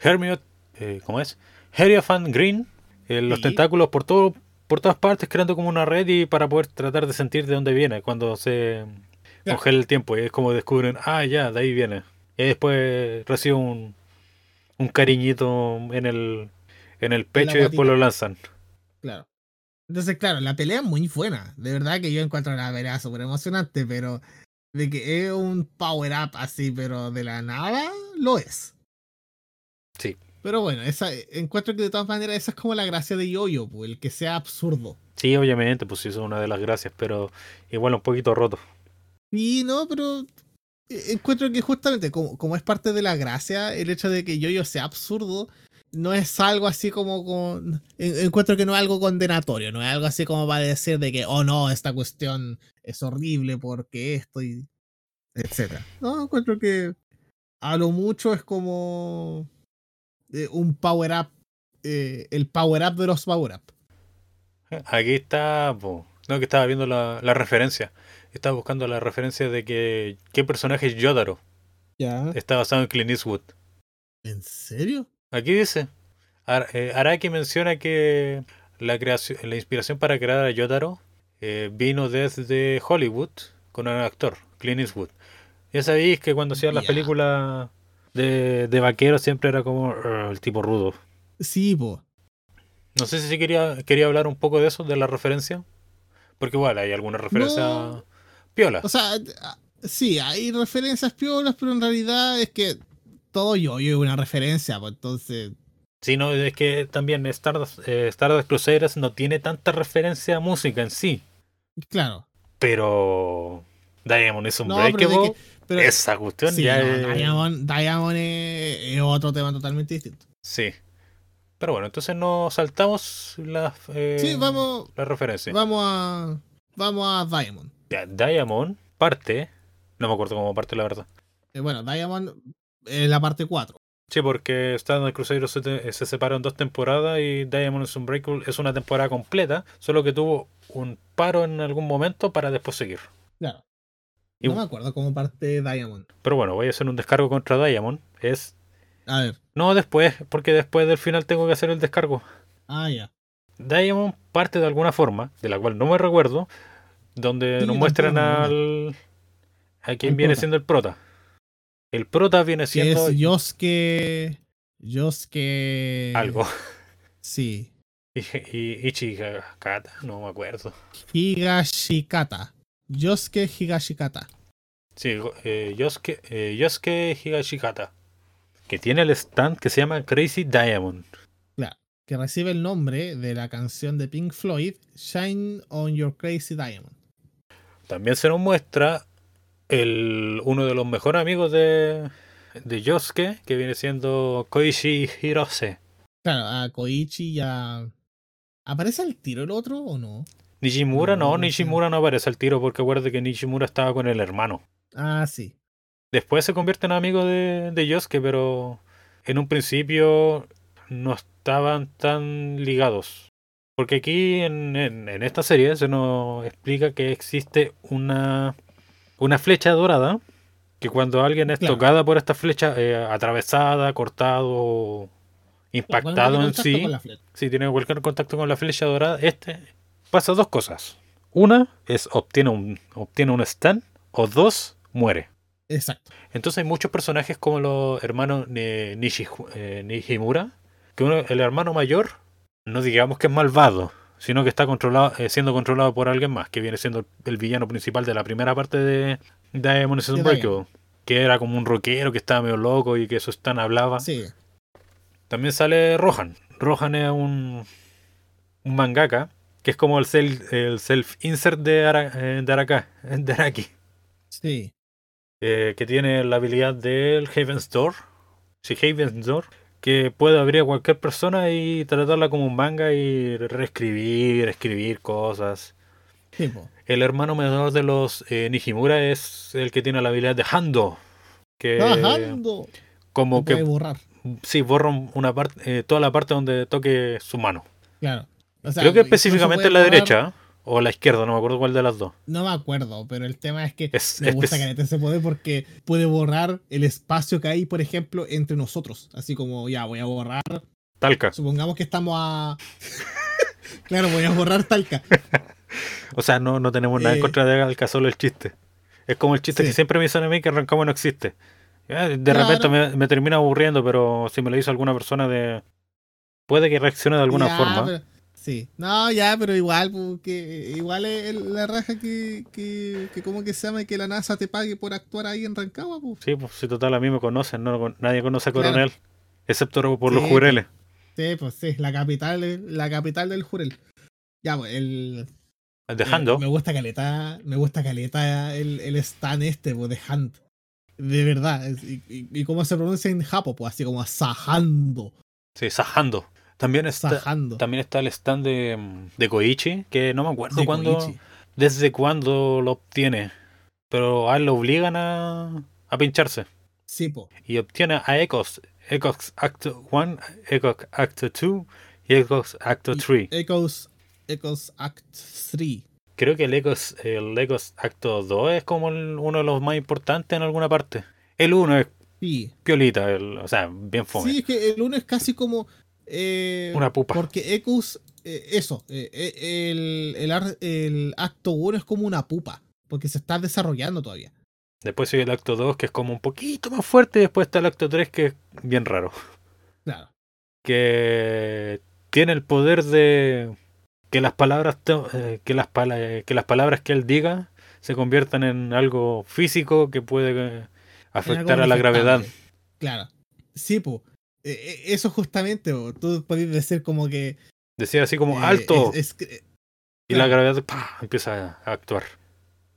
Hermione, eh, ¿cómo es? Hierophant Green, eh, los Sí. tentáculos por todo, por todas partes, creando como una red y para poder tratar de sentir de dónde viene cuando se Ya. congela el tiempo. Y es como descubren, ah, ya, de ahí viene. Y después recibe un, un cariñito en el, en el pecho y después lo lanzan. claro Entonces, claro, la pelea es muy buena. De verdad que yo encuentro la pelea súper emocionante, pero de que es un power up así, pero de la nada, lo es. Sí. Pero bueno, esa, encuentro que de todas maneras esa es como la gracia de Yoyo, pues, el que sea absurdo. Sí, obviamente, pues sí, eso es una de las gracias, pero igual un poquito roto. Sí, no, pero eh, encuentro que justamente como, como es parte de la gracia, el hecho de que Yoyo sea absurdo, no es algo así como Encuentro que no es algo condenatorio, no es algo así como para decir de que, oh no, esta cuestión es horrible porque esto y. etcétera. No, encuentro que a lo mucho es como eh, un power up, eh, el power up de los power up. Aquí está, no, que estaba viendo la, la referencia. Estaba buscando la referencia de que qué personaje es Yodaro. Ya. Está basado en Clint Eastwood. ¿En serio? Aquí dice, Ar- eh, Araki menciona que la, creación, la inspiración para crear a Yotaro eh, vino desde Hollywood con un actor, Clint Eastwood. Ya sabéis que cuando hacían las Ya. películas de, de vaqueros siempre era como el tipo rudo. Sí, po. No sé si quería, quería hablar un poco de eso, de la referencia. Porque igual hay alguna referencia No. Piola. O sea, sí, hay referencias piolas, pero en realidad es que todo yo es una referencia, pues entonces. Sí, no, es que también Stardust, eh, Stardust Crusaders no tiene tanta referencia a música en sí. Claro. Pero Diamond No, pero de Unbreakable, que- pero- esa cuestión sí, ya no, es- Diamond, Diamond es, es otro tema totalmente distinto. Sí. Pero bueno, entonces nos saltamos las eh, Sí, vamos, la referencia. vamos a. Vamos a Diamond. Diamond parte, no me acuerdo cómo parte la verdad. Eh, bueno, Diamond es la parte 4. Sí, porque Stardust Crusaders se, te- se separó en dos temporadas y Diamond is Unbreakable es una temporada completa, solo que tuvo un paro en algún momento para después seguir. Claro. Y- No me acuerdo cómo parte Diamond. Pero bueno, voy a hacer un descargo contra Diamond. Es. A ver. No después, porque después del final tengo que hacer el descargo. Ah, ya. Diamond parte de alguna forma, de la cual no me recuerdo, donde Sí, nos muestran al. a quien Al viene prota. siendo el prota. El prota viene siendo es Yosuke. Yosuke. algo. Sí. Ichigakata, no me acuerdo. Higashikata. Yosuke Higashikata. Sí, eh, Yosuke, eh, Yosuke Higashikata. Que tiene el stand que se llama Crazy Diamond. Claro. Que recibe el nombre de la canción de Pink Floyd, Shine on Your Crazy Diamond. También se nos muestra el, uno de los mejores amigos de, de Yosuke, que viene siendo Koichi Hirose. Claro, a Koichi ya. ¿Aparece el tiro el otro o no? Nishimura No, no, no sé. Nishimura no aparece al tiro porque acuérdate que Nishimura estaba con el hermano. Ah, sí. Después se convierte en amigo de, de Yosuke, pero en un principio no estaban tan ligados. Porque aquí en, en- en esta serie se nos explica que existe una, una flecha dorada que cuando alguien es Claro. tocada por esta flecha, eh, atravesada, cortado, impactado en sí, si tiene cualquier contacto con la flecha dorada, este pasa dos cosas. Una es obtiene un, obtiene un stand, o dos, muere. Exacto. Entonces hay muchos personajes como los hermanos eh, Nishi- eh, Nishimura, que uno, el hermano mayor, no digamos que es malvado, sino que está controlado, eh, siendo controlado por alguien más, que viene siendo el, villano principal de la primera parte de Diamond is Unbreakable, que era como un rockero que estaba medio loco y que su stand hablaba. Sí. También sale Rohan. Rohan es un, un mangaka, que es como el, self, el self-insert de, Ara- eh, de, Araka- de Araki. Sí. eh, que tiene la habilidad del Haven's Door. Sí, Haven's Door. Que puede abrir a cualquier persona y tratarla como un manga y reescribir, escribir cosas. El hermano menor de los eh, Nijimura es el que tiene la habilidad de Hando. Que Trabajando. como puede que borrar. sí, borra una parte, eh, toda la parte donde toque su mano. Claro. O sea, Creo que específicamente puede la borrar- derecha o la izquierda, no me acuerdo cuál de las dos. No me acuerdo, pero el tema es que Es, me gusta espe- que ese poder porque puede borrar el espacio que hay, por ejemplo, entre nosotros. Así como, ya, voy a borrar. Talca. Supongamos que estamos a. claro, voy a borrar Talca. O sea, no, no tenemos nada en Eh, contra de Alca, solo el chiste. Es como el chiste Sí. que siempre me dicen a mí que Rancagua no existe. De Claro. repente me, me termina aburriendo, pero si me lo hizo alguna persona de... Puede que reaccione de alguna Ya, forma. pero- Sí. No, ya, pero igual, porque igual es la raja que, que, que como que se llama que la NASA te pague por actuar ahí en Rancagua, pues. Sí, pues si total a mí me conocen, no, nadie conoce a Coronel, excepto por los jureles. Sí, pues sí, la capital, la capital del jurel. Ya, pues, el. Dejando. Eh, me gusta caleta, me gusta caleta el, el stand este, pues, de Hunt. De verdad. Y, y, cómo se pronuncia en Japo, pues así como Sajando. Sí, Sajando. También está, también está el stand de, de Koichi, que no me acuerdo cuándo, desde cuándo lo obtiene. Pero a él lo obligan a, a pincharse. Sí, po. Y obtiene a Ecos. Ecos Act 1, Ecos Act 2 y Ecos Act 3. Ecos, Ecos Act 3. Creo que el Ecos, el Ecos Acto 2 es como uno de los más importantes en alguna parte. El 1 es sí. piolita, o sea, bien fome. Sí, es que el 1 es casi como eh, Una pupa. Porque Ecus, eh, eso, eh, el, el, el, acto 1 es como una pupa, porque se está desarrollando todavía. Después sigue el acto 2, que es como un poquito más fuerte, y después está el acto 3, que es bien raro. Claro. Que tiene el poder de que las palabras que las, que las palabras que él diga se conviertan en algo físico que puede afectar a la gravedad. Claro. Sí, pues eso justamente, tú podías decir como que... Decía así como eh, alto. y la gravedad empieza a actuar.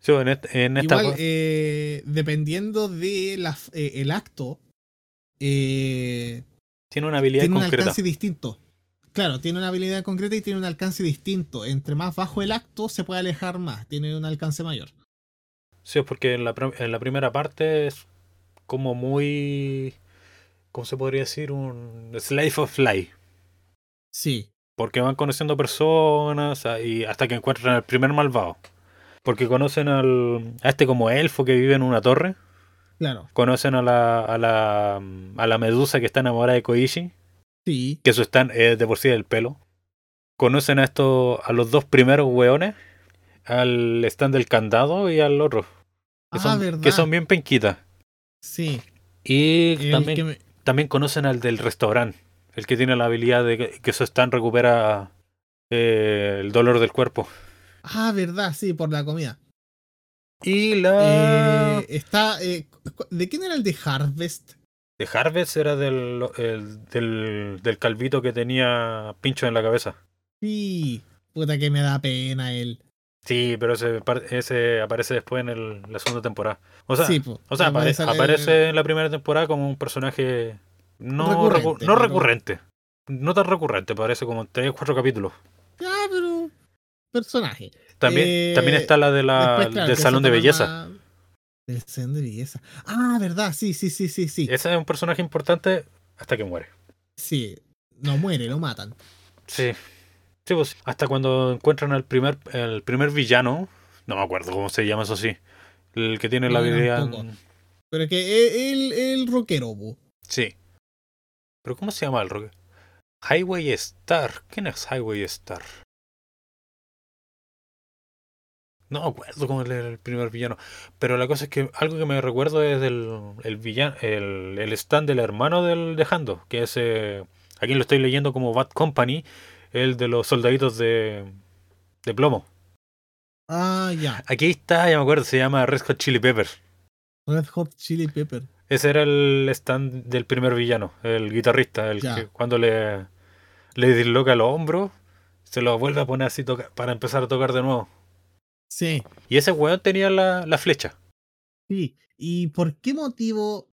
en, esta Igual, eh, dependiendo de la, eh, el acto, tiene una habilidad tiene un alcance distinto. Claro, tiene una habilidad concreta y tiene un alcance distinto. Entre más bajo el acto, se puede alejar más. Tiene un alcance mayor. Sí, porque en la, en la primera parte es como muy ¿cómo se podría decir? Un slave of life. Sí. Porque van conociendo personas y hasta que encuentran al primer malvado. Porque conocen al, a este como elfo que vive en una torre. Claro. Conocen a la, a la, a la medusa que está enamorada de Koichi. Sí. Que eso está es de por sí del pelo. Conocen a estos, a los dos primeros weones. Al stand del candado y al otro. Que, ah, son, verdad. que son bien penquitas. Sí. Y también también conocen al del restaurante, el que tiene la habilidad de que, que su stand recupera eh, el dolor del cuerpo. Ah, verdad, sí, por la comida. Y la. Eh, está. Eh, ¿De quién era el de Harvest? De Harvest era del, del, del calvito que tenía pincho en la cabeza. Sí, puta que me da pena él. Sí, pero ese, ese aparece después en el, la segunda temporada. O sea, o sea aparece, en la primera temporada como un personaje no recurrente, no, recurrente no tan recurrente, parece como 3 o 4 capítulos. Ya, pero personaje. También, eh, también está la de la del salón de belleza. Del salón de belleza. Ah, verdad, sí, sí, sí, sí, sí. Ese es un personaje importante hasta que muere. Sí, no muere, lo matan. Sí. Pues, hasta cuando encuentran al primer, el primer villano, no me acuerdo cómo se llama eso sí, el que tiene la habilidad... Pero que e, el, el rockero, Sí. Pero ¿cómo se llama el rockero? Highway Star. ¿Quién es Highway Star? No me acuerdo cómo era el primer villano. Pero la cosa es que algo que me recuerdo es del el villano, el, el stand del hermano del dejando que es eh, aquí lo estoy leyendo como Bad Company, el de los soldaditos de, de plomo. Ah, ya. Aquí está, ya me acuerdo, se llama Red Hot Chili Pepper. Red Hot Chili Pepper. Ese era el stand del primer villano, el guitarrista, el que cuando le, le disloca los hombros, se lo vuelve a poner así para empezar a tocar de nuevo. Sí. Y ese weón tenía la, la flecha. Sí. ¿Y por qué motivo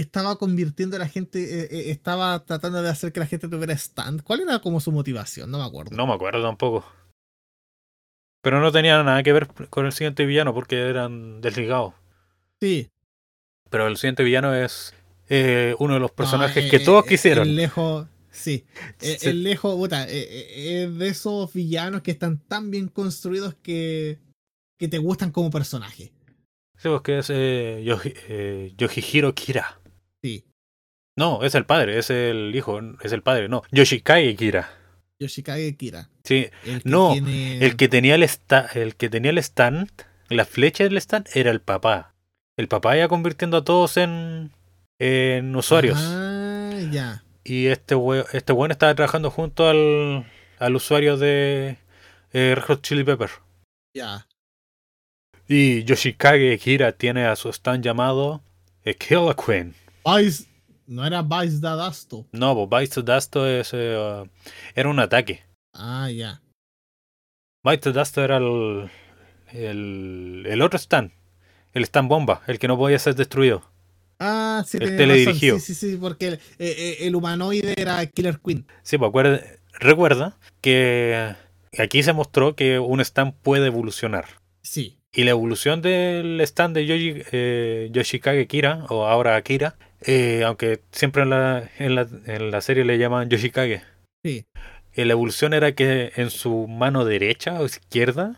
estaba convirtiendo a la gente, eh, eh, estaba tratando de hacer que la gente tuviera stand. ¿Cuál era como su motivación? No me acuerdo. No me acuerdo tampoco. Pero no tenía nada que ver con el siguiente villano porque eran desligados. Sí. Pero el siguiente villano es eh, uno de los personajes que todos quisieron. El lejos, sí. El, lejos, puta, es de esos villanos que están tan bien construidos que, que te gustan como personaje. Sí, pues que es eh, Yoshihiro Kira. Sí. No, es el padre, es el hijo, es el padre, no. Yoshikage Kira. Yoshikage Kira. Sí. no, el que tenía el, el que tenía el stand, la flecha del stand era el papá. El papá iba convirtiendo a todos en, en usuarios. Ah, ya. Y este güey este bueno estaba trabajando junto al, al usuario de eh, Red Hot Chili Pepper. Ya. Y Yoshikage Kira tiene a su stand llamado Killer Queen. Vice. No era Vice Dadasto. No, pues Vice to Dasto es, eh, era un ataque. Ah, ya. Vice to Dasto era el, el, el otro stand. El stand bomba, el que no podía ser destruido. Ah, sí, El teledirigido. Sí, sí, sí, porque el, eh, eh, el humanoide era Killer Queen. Sí, pues acuerda- recuerda que aquí se mostró que un stand puede evolucionar. Sí. Y la evolución del stand de Yoshi- eh, Yoshikage Kira, o ahora Akira, eh, aunque siempre en la, en, la, en la serie le llaman Yoshikage, Sí. eh, la evolución era que en su mano derecha o izquierda,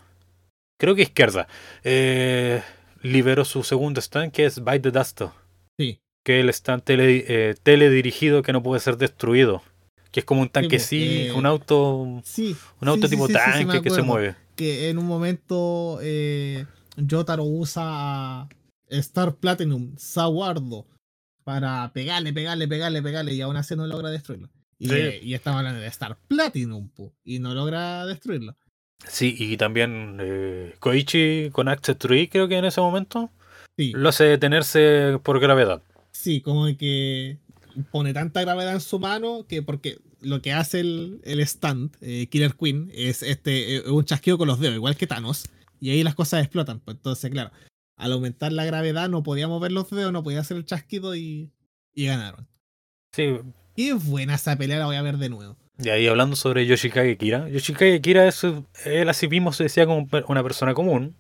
creo que izquierda, eh, liberó su segundo stand que es Bite the Dusto, Sí. que es el stand tele- teledirigido que no puede ser destruido. Que es como un tanque, pues, sí, eh, un auto, Sí. un auto sí, tipo sí, sí, tanque que se mueve. Que en un momento Jotaro usa Star Platinum, Saguardo, para pegarle, pegarle, pegarle, pegarle, y aún así no logra destruirlo. Y, Sí. eh, y estamos hablando de Star Platinum, y no logra destruirlo. Sí, y también eh, Koichi con Access Tree, creo que en ese momento, Sí, lo hace detenerse por gravedad. sí, como que pone tanta gravedad en su mano que porque lo que hace el, el stand, eh, Killer Queen, es este eh, un chasquido con los dedos, igual que Thanos, y ahí las cosas explotan. Pues entonces, claro, al aumentar la gravedad no podía mover los dedos, no podía hacer el chasquido y, y ganaron. Sí, Qué buena esa pelea, la voy a ver de nuevo. y ahí hablando sobre Yoshikage Kira. Yoshikage Kira es, él así mismo se decía como una persona común,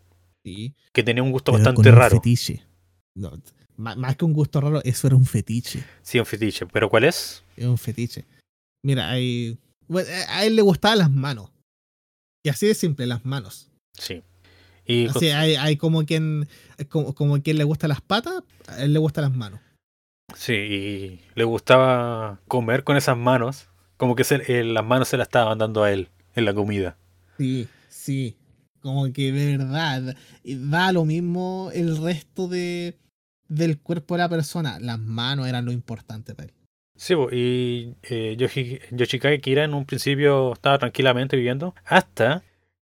Sí. que tenía un gusto Pero bastante con un raro. fetiche. No, más que un gusto raro, eso era un fetiche. Sí, un fetiche. ¿Pero cuál es? Es un fetiche. Mira, bueno, eh, a él le gustaban las manos. Y así de simple, las manos. Sí. Y Así, hay, hay como quien como, como quien le gusta las patas, a él le gustan las manos. sí, y le gustaba comer con esas manos, como que se- eh, las manos se las estaban dando a él en la comida. Sí, sí. Como que de verdad da lo mismo el resto de, del cuerpo de la persona. Las manos eran lo importante para él. Sí, y eh, Yoshi- Kira en un principio estaba tranquilamente viviendo hasta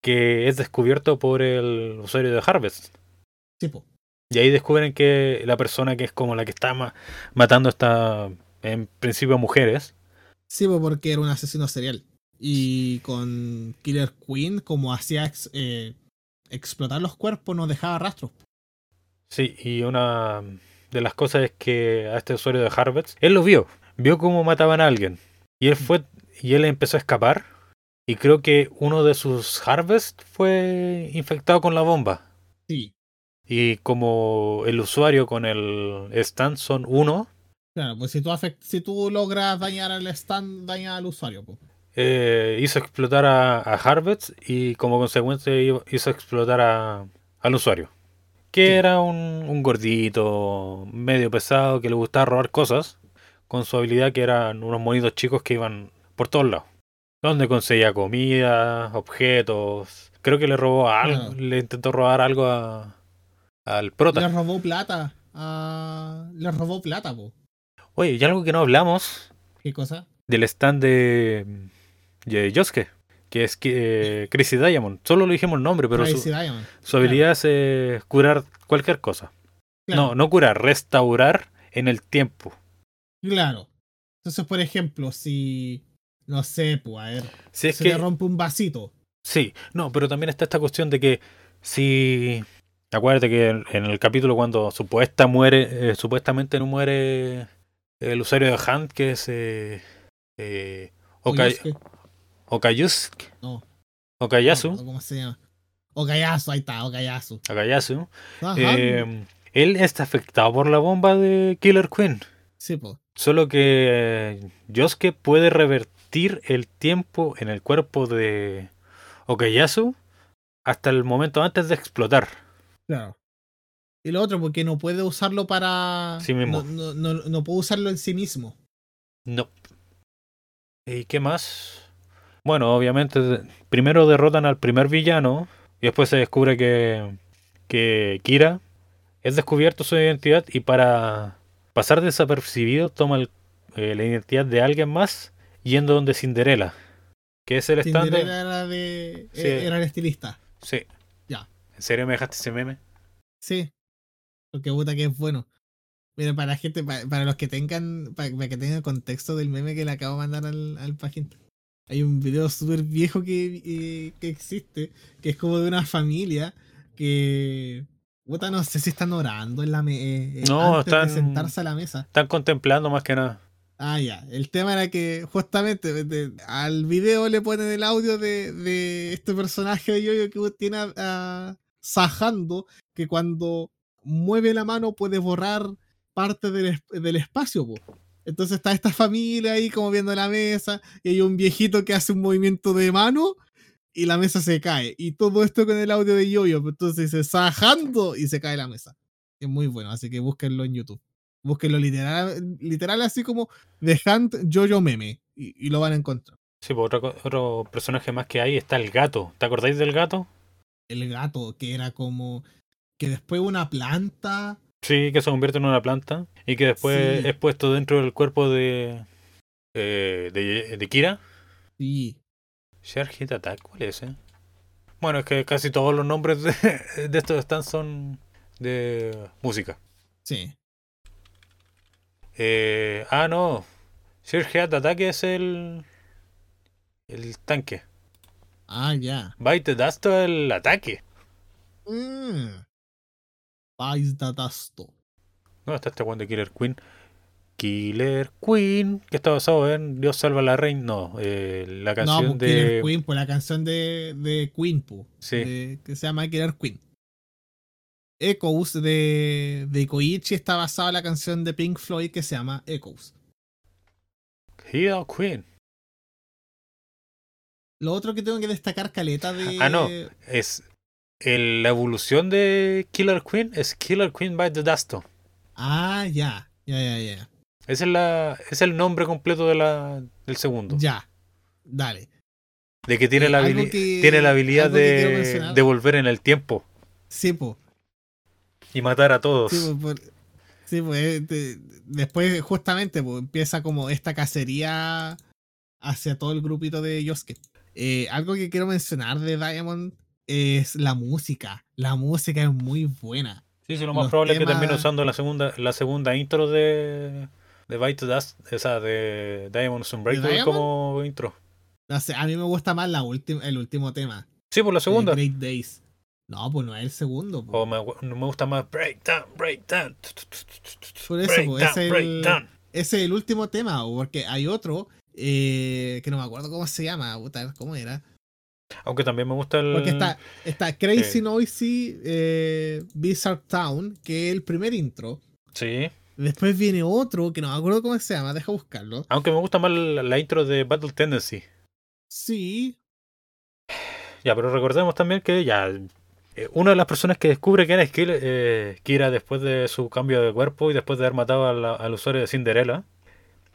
que es descubierto por el usuario de Harvest. Sí, po. Y ahí descubren que la persona que es como la que está ma- matando está en principio a mujeres. Sí, po, porque era un asesino serial. Y con Killer Queen, como hacía ex- eh, explotar los cuerpos, no dejaba rastros. Sí, y una de las cosas es que a este usuario de Harvest, él lo vio, vio cómo mataban a alguien. Y él fue, y él empezó a escapar. Y creo que uno de sus Harvest fue infectado con la bomba. Sí, Y como el usuario con el stand son uno, claro, pues si tú, afect- si tú logras dañar al stand, daña al usuario. po. eh, hizo explotar a, a Harvest y como consecuencia hi- hizo explotar a- al usuario. Que Sí. era un, un gordito, medio pesado, que le gustaba robar cosas, con su habilidad que eran unos monitos chicos que iban por todos lados. Donde conseguía comida, objetos. Creo que le robó algo, le intentó robar algo a, al prota. Le robó plata. a- Le robó plata, po. Oye, y algo que no hablamos ¿Qué cosa? del stand de, de Yosuke, que es que, eh, Crazy Diamond. Solo le dijimos el nombre, pero su, Diamond. su habilidad es eh, curar cualquier cosa. Claro, No, no curar, restaurar en el tiempo. Claro. Entonces, por ejemplo, si. No sé, pues, a ver. Si es se que, le rompe un vasito. sí, no, pero también está esta cuestión de que si... Acuérdate que en el capítulo cuando supuesta muere, eh, supuestamente no muere el usuario de Hunt, que es eh, eh, Oka- Oyusuke. Okayusuke, No. Okayasu, no, ¿Cómo se llama? Okayasu, ahí está, Okayasu. Okayasu, Ajá. eh, él está afectado por la bomba de Killer Queen. sí. Solo que eh, Yosuke puede revertir el tiempo en el cuerpo de Okayasu hasta el momento antes de explotar. Claro. Y lo otro, porque no puede usarlo para. Sí mismo. No, no, no, no puede usarlo en sí mismo. No. ¿Y qué más? Bueno, obviamente primero derrotan al primer villano y después se descubre que, que Kira es descubierto su identidad y para pasar desapercibido toma el- eh, la identidad de alguien más yendo donde Cinderella, Que es el stand. Cinderella de- era, de, Sí. eh, era el estilista. Sí. Ya. ¿En serio me dejaste ese meme? Sí. Porque puta que es bueno. Mira, para gente, para, para los que tengan, para, para que tengan contexto del meme que le acabo de mandar al, al página. Hay un video súper viejo que, eh, que existe, que es como de una familia que. Puta, no sé si están orando en la me eh, eh, No, antes están- de sentarse a la mesa. Están contemplando más que nada. Ah, ya. El tema era que justamente al video le ponen el audio de, de este personaje de Yoyo que tiene a, a Sajando, que cuando mueve la mano puede borrar parte del, del espacio. po. Entonces está esta familia ahí como viendo la mesa y hay un viejito que hace un movimiento de mano y la mesa se cae. Y todo esto con el audio de Yoyo. Entonces dice Sajando y se cae la mesa. Es muy bueno, así que búsquenlo en YouTube. Búsquenlo literal, literal así como The Hunt Jojo Meme y, y lo van a encontrar. Sí, pues otro, otro personaje más que hay está el gato. ¿Te acordáis del gato? El gato que era como que después una planta. Sí, que se convierte en una planta y que después Sí. es puesto dentro del cuerpo de. eh, de, de Kira. Sí, Share Hit Attack, ¿cuál es ese? Bueno, es que casi todos los nombres de, de estos stands son de música. sí. Eh, ah, no. Hit Attack es el. El tanque. Ah, ya. Bite the Dust es el ataque. Mm. Pais Datasto. ¿Dónde está este one de Killer Queen? Killer Queen, que está basado en Dios salva a la reina. No, eh, la No, canción pues Killer de. Queen, pues la canción de, de Queen, pues, Sí. de- que se llama Killer Queen. Echoes de, de Koichi está basado en la canción de Pink Floyd que se llama Echoes. Killer Queen. Lo otro que tengo que destacar, caleta de. Ah, no. Es. el- la evolución de Killer Queen es Killer Queen by the Dusto. Ah, ya. Ya, ya, ya. Ese es, la, es el nombre completo de la, del segundo. Ya. Dale. De que tiene, Eh, la, algo habili- que- tiene la habilidad de, de volver en el tiempo Sí, pues. Y matar a todos. Sí, pues, por- sí, pues, eh, de- después justamente pues, empieza como esta cacería hacia todo el grupito de Yosuke. Eh, algo que quiero mencionar de Diamond es la música. La música es muy buena. Sí, sí, lo más los probable es que termine usando la segunda, la segunda intro de, de Bite Dust, esa de Diamond? como intro. No sé, a mí me gusta más la última, el último tema. Sí, por la de segunda. Great Days. No, pues no es el segundo. O me, me gusta más Breakdown, Breakdown. Por eso, pues, breakdown, es el- breakdown. Ese es el último tema, porque hay otro eh, que no me acuerdo cómo se llama, puta, ¿cómo era? Aunque también me gusta el. Porque está, está Crazy. Noisy eh, Bizarre Town, que es el primer intro. Sí. Después viene otro que no me acuerdo cómo se llama, deja buscarlo. Aunque me gusta más la, la intro de Battle Tendency. Sí, Ya, pero recordemos también que ya. Eh, Una de las personas que descubre quién es Kira, eh, Kira después de su cambio de cuerpo y después de haber matado a la- al usuario de Cinderella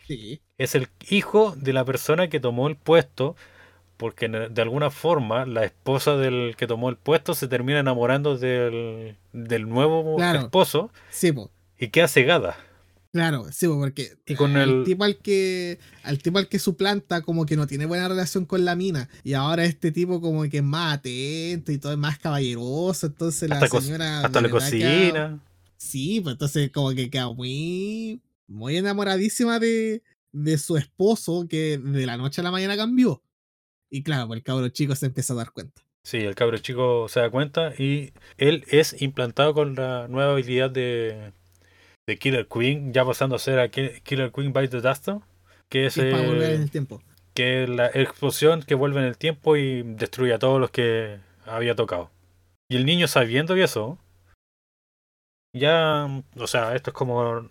sí, es el hijo de la persona que tomó el puesto, porque de alguna forma la esposa del que tomó el puesto se termina enamorando del, del nuevo Claro. esposo sí, y queda cegada. Claro, sí, po, porque Y con el- tipo al que al tipo al que suplanta como que no tiene buena relación con la mina y ahora este tipo como que es más atento y todo es más caballeroso, entonces la Hasta, co- señora hasta la queda- cocina. Sí, pues entonces como que queda muy, muy enamoradísima de, de su esposo que de la noche a la mañana cambió. Y claro, pues el cabro chico se empieza a dar cuenta. Sí, el cabro chico se da cuenta y él es implantado con la nueva habilidad de, de Killer Queen, ya pasando a ser a Ki- Killer Queen by the Dust, que es, Y es para volver en el tiempo. que es la explosión que vuelve en el tiempo y destruye a todos los que había tocado. Y el niño sabiendo eso, ya, o sea, esto es como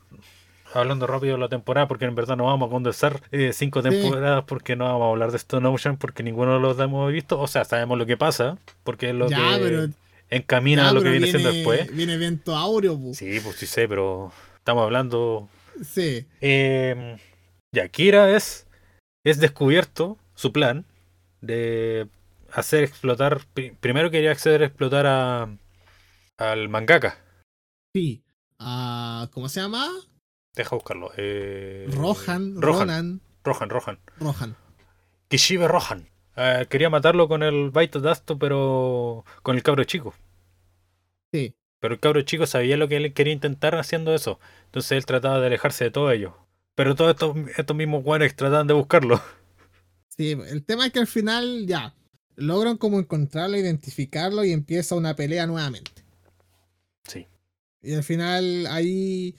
hablando rápido de la temporada, porque en verdad no vamos a condensar eh, cinco Sí. temporadas porque no vamos a hablar de Stone Ocean porque ninguno de los hemos visto. O sea, sabemos lo que pasa, porque es lo ya, que pero, encamina a lo que viene, siendo después. Viene viento áureo, pu. Sí, pues sí sé, pero estamos hablando Sí, eh, ya, Kira es, es descubierto su plan de hacer explotar. pri- Primero quería hacer explotar a, al mangaka. sí. Ah, ¿Cómo se llama? Deja buscarlo. eh, Rohan, Rohan. Ronan, Rohan, Rohan. Rohan. Kishibe Rohan. Eh, quería matarlo con el Baito Dasto, pero con el cabro chico. Sí. Pero el cabro chico sabía lo que él quería intentar haciendo eso. Entonces él trataba de alejarse de todo ello. Pero todos estos, estos mismos guanes trataban de buscarlo. Sí, el tema es que al final ya logran como encontrarlo, identificarlo y empieza una pelea nuevamente. Sí. Y al final ahí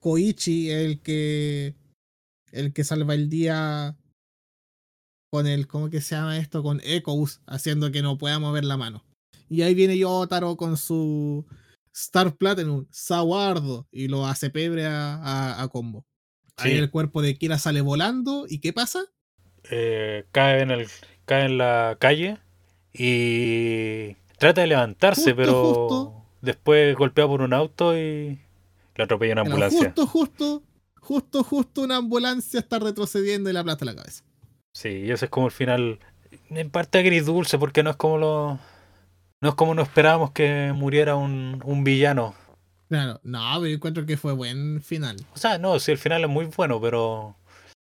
Koichi el que el que salva el día con el ¿cómo que se llama esto? con Echoes haciendo que no pueda mover la mano. Y ahí viene Yotaro con su Star Platinum, Saguardo, y lo hace pebre a, a, a combo. Ahí el cuerpo de Kira sale volando, ¿y qué pasa? Eh, cae, en el, cae en la calle y trata de levantarse, Justo, pero justo. después golpeado por un auto y le atropella una ambulancia. justo, justo, justo, justo una ambulancia está retrocediendo y le aplasta la cabeza. Sí, y ese es como el final, en parte agridulce, porque no es como lo. No es como no esperábamos que muriera un, un villano. Claro, no, pero yo encuentro que fue buen final. O sea, no, si el final es muy bueno, pero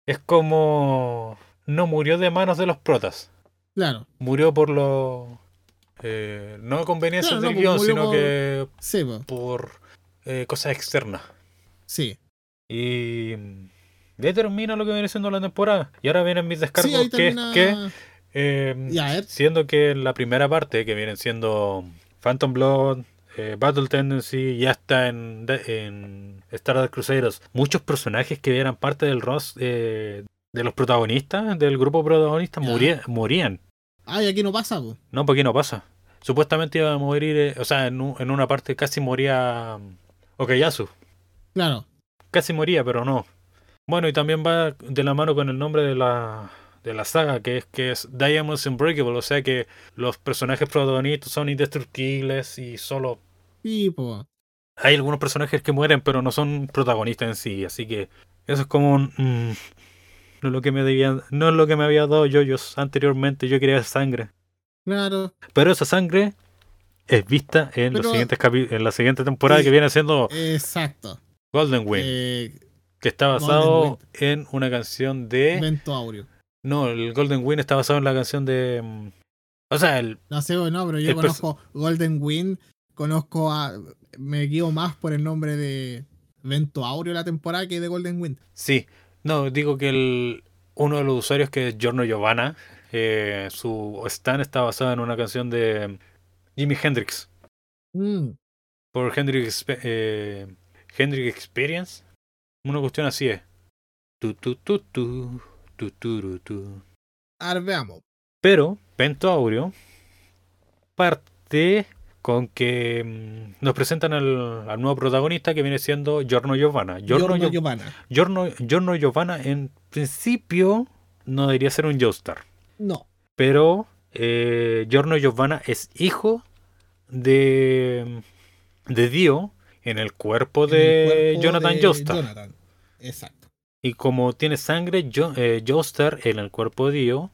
es como. No murió de manos de los protas. Claro, Murió por los. eh, no conveniencias Claro, no, del guion, sino por- que sí, po, por eh, cosas externas. sí. Y. De ahí termina lo que viene siendo la temporada. Y ahora vienen mis descargos, Sí, ahí que es termina. que. eh. Siendo que en la primera parte, que vienen siendo Phantom Blood, eh, Battle Tendency, ya está en, en Stardust Crusaders, muchos personajes que eran parte del roster eh, de los protagonistas, del grupo protagonista, moría- morían. Ah, y aquí no pasa, po. No, porque no pasa. Supuestamente iba a morir, eh, o sea, en, un- en una parte casi moría um, Okayasu. Claro. Casi moría, pero no. Bueno, y también va de la mano con el nombre de la, de la saga, que es que es Diamonds Unbreakable, o sea que los personajes protagonistas son indestructibles y solo Sí, po. hay algunos personajes que mueren, pero no son protagonistas en sí, así que eso es como un, mm, no es lo que me debían, no es lo que me había dado yoyos anteriormente, yo quería sangre. Claro. Pero esa sangre es vista en los siguientes en la siguiente temporada que viene siendo Exacto. Golden Wind, Eh, que está basado en una canción de Vento Aureo. No, el Golden Wind está basado en la canción de. mm, O sea, el. No sé, no, pero yo conozco Golden Wind, conozco a. Me guío más por el nombre de Vento Aureo la temporada que de Golden Wind. Sí. No, digo que el. Uno de los usuarios que es Giorno Giovanna, eh, su stand está basado en una canción de mm, Jimi Hendrix. Mm, Por Hendrix, eh, Hendrix Experience. Una cuestión así es. Tu, tu, tu, tu, tu, tu, tu. Veamos. Pero Pento Aureo parte con que mm, nos presentan al, al nuevo protagonista que viene siendo Giorno Giovanna. Giorno, Giorno Gio- Giovanna. Giorno, Giorno Giovanna en principio no debería ser un Joestar. No. Pero eh, Giorno Giovanna es hijo de, de Dio en el cuerpo de el cuerpo Jonathan de Joestar. Jonathan. Exacto. Y como tiene sangre Jo- eh, Joestar en el cuerpo de Dio,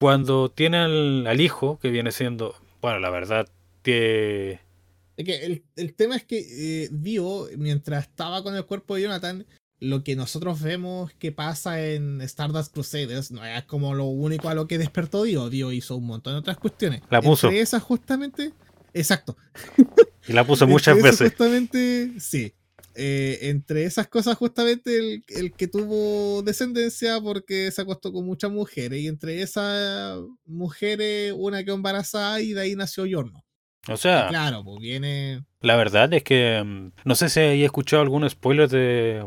cuando tiene al, al hijo, que viene siendo, bueno, la verdad, que Es que el, el tema es que eh, Dio, mientras estaba con el cuerpo de Jonathan, lo que nosotros vemos que pasa en Stardust Crusaders no es como lo único a lo que despertó Dio. Dio hizo un montón de otras cuestiones. La puso. Entre esas justamente. Exacto. y la puso muchas Entre veces. Justamente, sí. Eh, entre esas cosas, justamente el, el que tuvo descendencia porque se acostó con muchas mujeres. Y entre esas mujeres, una que embarazada y de ahí nació Yorno. O sea, Claro, pues viene. la verdad es que mm, no sé si he escuchado algún spoiler de,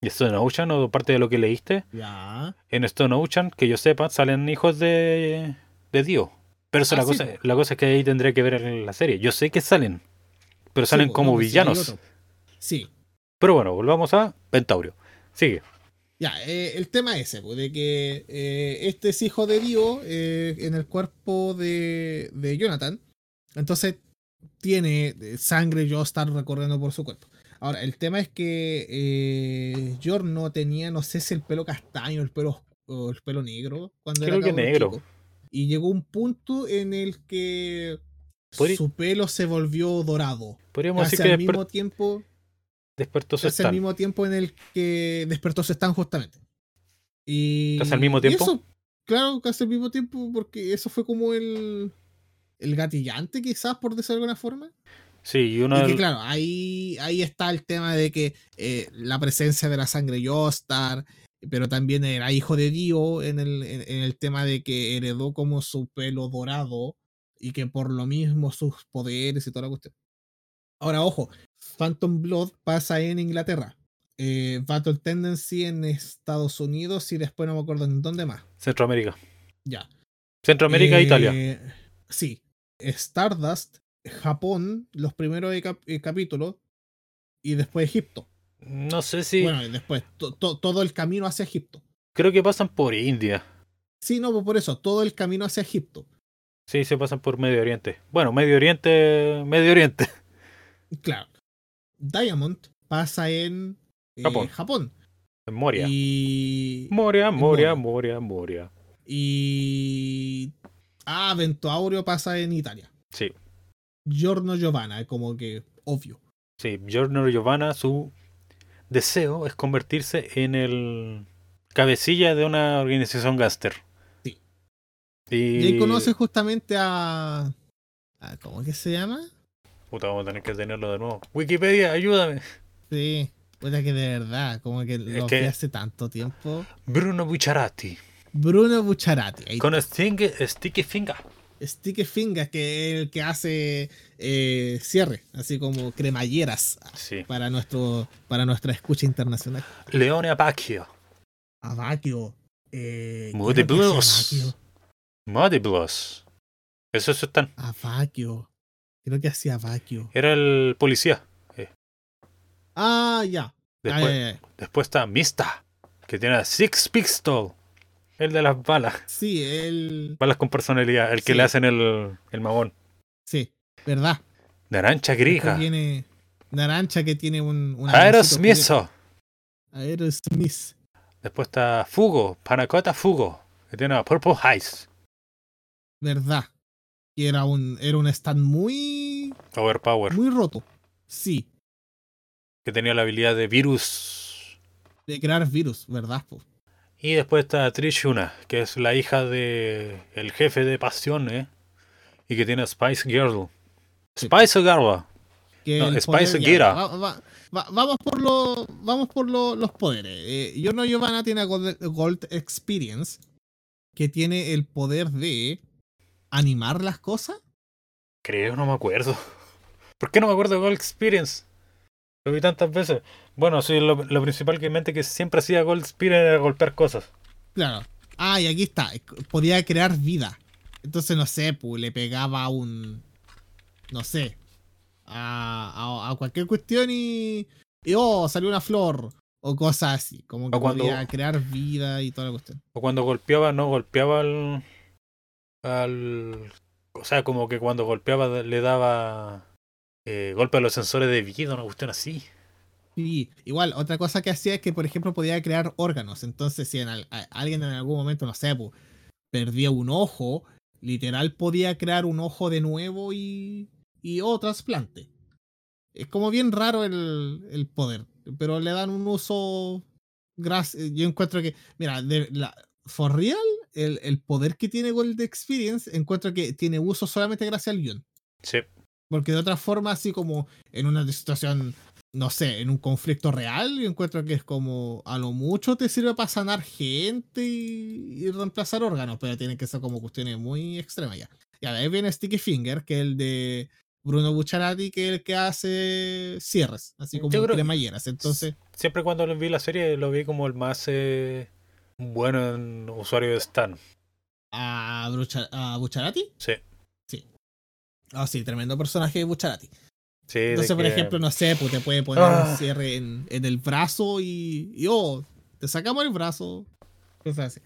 de Stone Ocean o parte de lo que leíste. Ya. En Stone Ocean, que yo sepa, salen hijos de, de Dio. Pero eso Ah, la, sí, cosa, la cosa es que ahí tendré que ver en la serie. Yo sé que salen, pero salen Sí, como no, villanos. Sí. Pero bueno, volvamos a Pentaurio. Sigue. Ya, eh, el tema ese, pues, de que eh, este es hijo de Dio eh, en el cuerpo de, de Jonathan. Entonces tiene eh, sangre Joestar recorriendo por su cuerpo. Ahora, el tema es que eh, Giorno tenía, no sé si el pelo castaño, el pelo, o el pelo negro, cuando Creo era que negro. chico. Y llegó un punto en el que su pelo se volvió dorado. Podríamos Casi decir que al mismo tiempo despertó su Casi al stand. mismo tiempo en el que despertó su stand justamente. Y, ¿Casi al mismo tiempo? eso, claro, casi al mismo tiempo, porque eso fue como el, el gatillante, quizás, por decirlo de alguna forma. Sí, y uno Y que del- claro, ahí, ahí está el tema de que eh, la presencia de la sangre Yostar, pero también era hijo de Dio en el, en, en el tema de que heredó como su pelo dorado y que por lo mismo sus poderes y toda la cuestión. Ahora, ojo, Phantom Blood pasa en Inglaterra. Eh, Battle Tendency en Estados Unidos y después no me acuerdo en dónde más. Centroamérica. Ya. Centroamérica e Italia. Eh, Sí. Stardust, Japón, los primeros cap- eh, capítulos, y después Egipto. No sé si. Bueno, y después to- to- todo el camino hacia Egipto. Creo que pasan por India. Sí, no, pues por eso, todo el camino hacia Egipto. Sí, se pasan por Medio Oriente. Bueno, Medio Oriente. Medio Oriente. Claro. Diamond pasa en eh, Japón. Japón. En Moria. Y. Moria, Moria, Moria. Moria. Y. Ah, Ventoaureo pasa en Italia. Sí. Giorno Giovanna, como que obvio. Sí, Giorno Giovanna, su deseo es convertirse en el cabecilla de una organización gángster. Sí. Y, Y ahí conoce justamente a. a- ¿Cómo que se llama? Puta, vamos a tener que tenerlo de nuevo. Wikipedia, ayúdame. Sí. Puta que de verdad, como que lo que- vi hace tanto tiempo. Bruno Bucciarati. Bruno Bucciarati. Con Sticky Finger. Sticky Fingers, que es el que hace eh, cierre, así como cremalleras Sí. para nuestro para nuestra escucha internacional. Leone Apacchio. Abakio. Eh, Blues. Muddy Blues. Eso es están. Abakio. Creo que hacía Abakio. Era el policía. Ah, ya. Después, Ah, ya, después está Mista, que tiene a Six Pistol. El de las balas. Sí, él. Balas con personalidad. El que le hacen el, el mamón. Sí, verdad. Naranja Grija. Viene Narancha que tiene un. un Aerosmith. Aerosmith. Después está Fugo. Panacota Fugo. Que tiene a Purple Heights. Verdad. Y era un, era un stand muy. Overpower. muy roto. Sí. Que tenía la habilidad de virus. De crear virus, ¿verdad? po? Y después está Trishuna, que es la hija de el jefe de Pasión, ¿eh? Y que tiene a Spice Girl. Spice Girl. No, Spice Gira. va- va- va- vamos por, lo- vamos por lo- los poderes. Eh, Yorno Giovanna tiene a Gold, Gold Experience, que tiene el poder de animar las cosas. Creo, no me acuerdo. ¿Por qué no me acuerdo de Gold Experience? Lo vi tantas veces. Bueno, sí, lo, lo principal que en mente que siempre hacía Gold Experience era golpear cosas. Claro. Ah, y aquí está. Podía crear vida. Entonces, no sé, pues le pegaba a un. No sé. A, a- a cualquier cuestión y. Y oh, salió una flor. O cosas así. Como que cuando- podía crear vida y toda la cuestión. O cuando golpeaba, no golpeaba al. al. O sea, como que cuando golpeaba le daba. eh, golpe a los sensores de vida, una cuestión así. Sí, igual, otra cosa que hacía es que, por ejemplo, podía crear órganos. Entonces, si en al- a- alguien en algún momento, no sé, pues, perdía un ojo, literal podía crear un ojo de nuevo y, y o trasplante. Es como bien raro el, el poder, pero le dan un uso. gras- Yo encuentro que, mira, de la, for real, el, el poder que tiene Gold Experience, encuentro que tiene uso solamente gracias al guion. Sí. Porque de otra forma, así como en una situación, no sé, en un conflicto real, yo encuentro que es como a lo mucho te sirve para sanar gente y, y reemplazar órganos, pero tienen que ser como cuestiones muy extremas ya. Y a ver, viene Sticky Finger, que es el de Bruno Bucciarati, que es el que hace cierres, así como Yo creo- cremalleras. Entonces, Siempre cuando vi la serie lo vi como el más eh, bueno en usuario de Stan. a, Brucha- a Bucciarati, Sí. ah, sí, tremendo personaje de Bucciarati. Sí, de Entonces, por que- ejemplo, no sé, pues te puede poner Ah. un cierre en, en el brazo y, y, oh, te sacamos el brazo. Cosas así.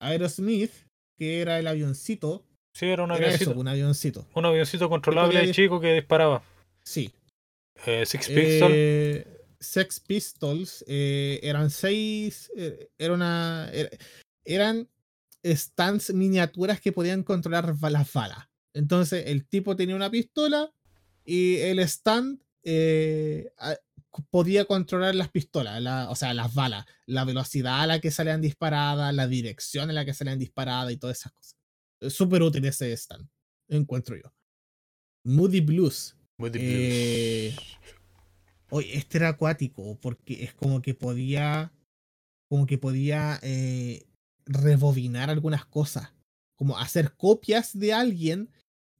Aerosmith, que era el avioncito. Sí, era un era avioncito. eso, un avioncito. Un avioncito controlable chico que disparaba. Sí. Eh, Six. Eh, Sex Pistols eh, eran seis. eh, era una. era- eran stands miniaturas que podían controlar las balas. Entonces, el tipo tenía una pistola y el stand eh, podía controlar las pistolas, o sea, las balas, la velocidad a la que salían disparadas, la dirección en la que salían disparadas y todas esas cosas. Súper útil ese stand, encuentro yo. Moody Blues. Moody eh, Oye, este era acuático porque es como que podía, como que podía eh, rebobinar algunas cosas, como hacer copias de alguien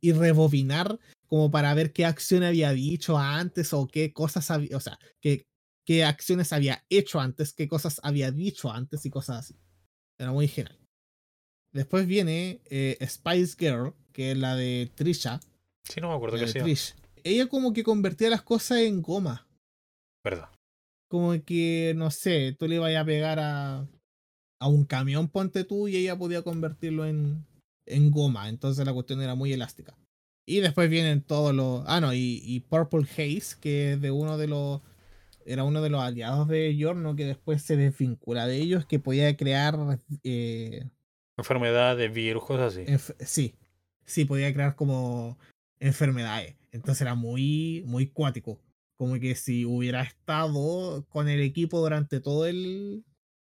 y rebobinar como para ver qué acción había dicho antes o qué cosas había, o sea, qué, qué acciones había hecho antes, qué cosas había dicho antes y cosas así. Era muy genial. Después viene eh, Spice Girl, que es la de Trisha. Sí, no me acuerdo qué Trish. Ella como que convertía las cosas en goma. Verdad. Como que, no sé, tú le ibas a pegar a, a un camión, ponte tú, y ella podía convertirlo en, en goma. Entonces la cuestión era muy elástica. Y después vienen todos los. Ah, no, y, Purple Haze, que es de uno de los. Era uno de los aliados de Yorno que después se desvincula de ellos, que podía crear. Eh, enfermedades, virus, cosas así. sí, sí, podía crear como enfermedades. Entonces era muy, muy cuático. Como que si hubiera estado con el equipo durante todo el.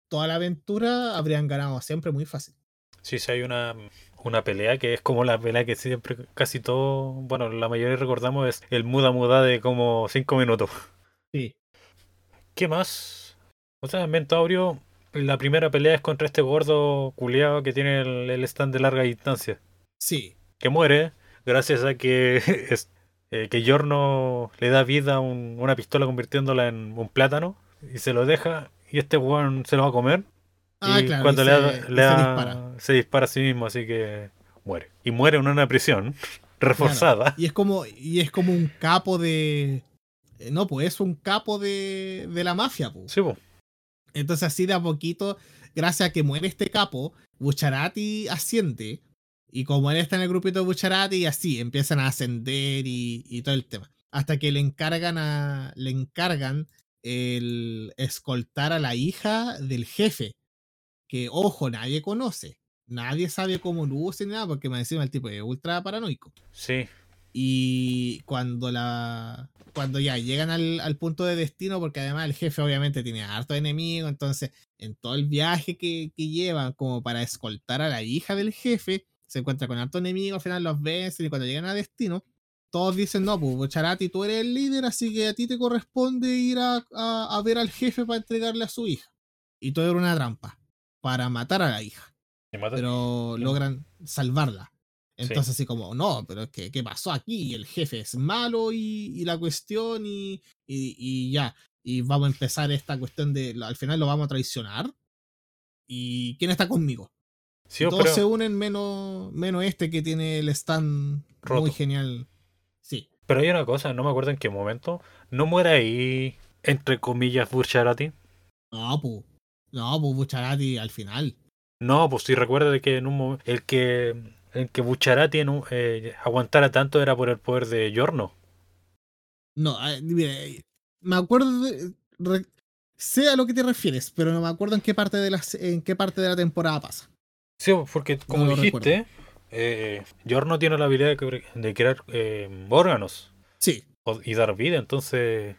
toda la aventura, habrían ganado siempre muy fácil. Sí, sí, hay una una pelea que es como la pelea que siempre casi todo, bueno, la mayoría recordamos es el muda muda de como 5 minutos. Sí. ¿Qué más? O sea, en la primera pelea es contra este gordo culiado que tiene el, stand de larga distancia. Sí. Que muere gracias a que, es, eh, que Giorno le da vida a una pistola convirtiéndola en un plátano y se lo deja y este weón se lo va a comer. Ah, y cuando le, dispara. se dispara a sí mismo, así que muere. Y muere en una prisión reforzada. Y es como y es como un capo de eh, no, pues es un capo de, de la mafia, pues. Sí, pues. Entonces así de a poquito, gracias a que muere este capo, Bucharati asciende. Y como él está en el grupito de Bucharati, así empiezan a ascender y, y todo el tema. Hasta que le encargan a. le encargan el escoltar a la hija del jefe que, ojo, nadie conoce. Nadie sabe cómo luce ni nada, porque me encima el tipo es ultra paranoico. Sí. Y cuando la. Cuando ya llegan al, punto de destino, porque además el jefe obviamente tiene harto enemigo, entonces en todo el viaje que, que llevan como para escoltar a la hija del jefe, se encuentra con harto enemigo, al final los vencen y cuando llegan a destino, todos dicen, no, pues Charati, tú eres el líder, así que a ti te corresponde ir a, a ver al jefe para entregarle a su hija. Y todo era una trampa para matar a la hija. Pero logran salvarla. Entonces, así como, no, pero es que, ¿qué pasó aquí? El jefe es malo y, la cuestión y, y, ya. Y vamos a empezar esta cuestión de, al final lo vamos a traicionar. ¿Y quién está conmigo? todos se unen menos, menos este que tiene el stand muy genial. Sí. Pero hay una cosa, no me acuerdo en qué momento. ¿No muere ahí, entre comillas, Burcharati? No, pues. No, pues Bucharati al final. No, pues sí recuerda de que en un momento el que el que Bucharati en eh, aguantara tanto era por el poder de Giorno. No, me acuerdo de, sé a lo que te refieres, pero no me acuerdo en qué parte de la en qué parte de la temporada pasa. Sí, porque como dijiste, eh, Giorno tiene la habilidad de, crear eh, órganos. Sí. Y dar vida, entonces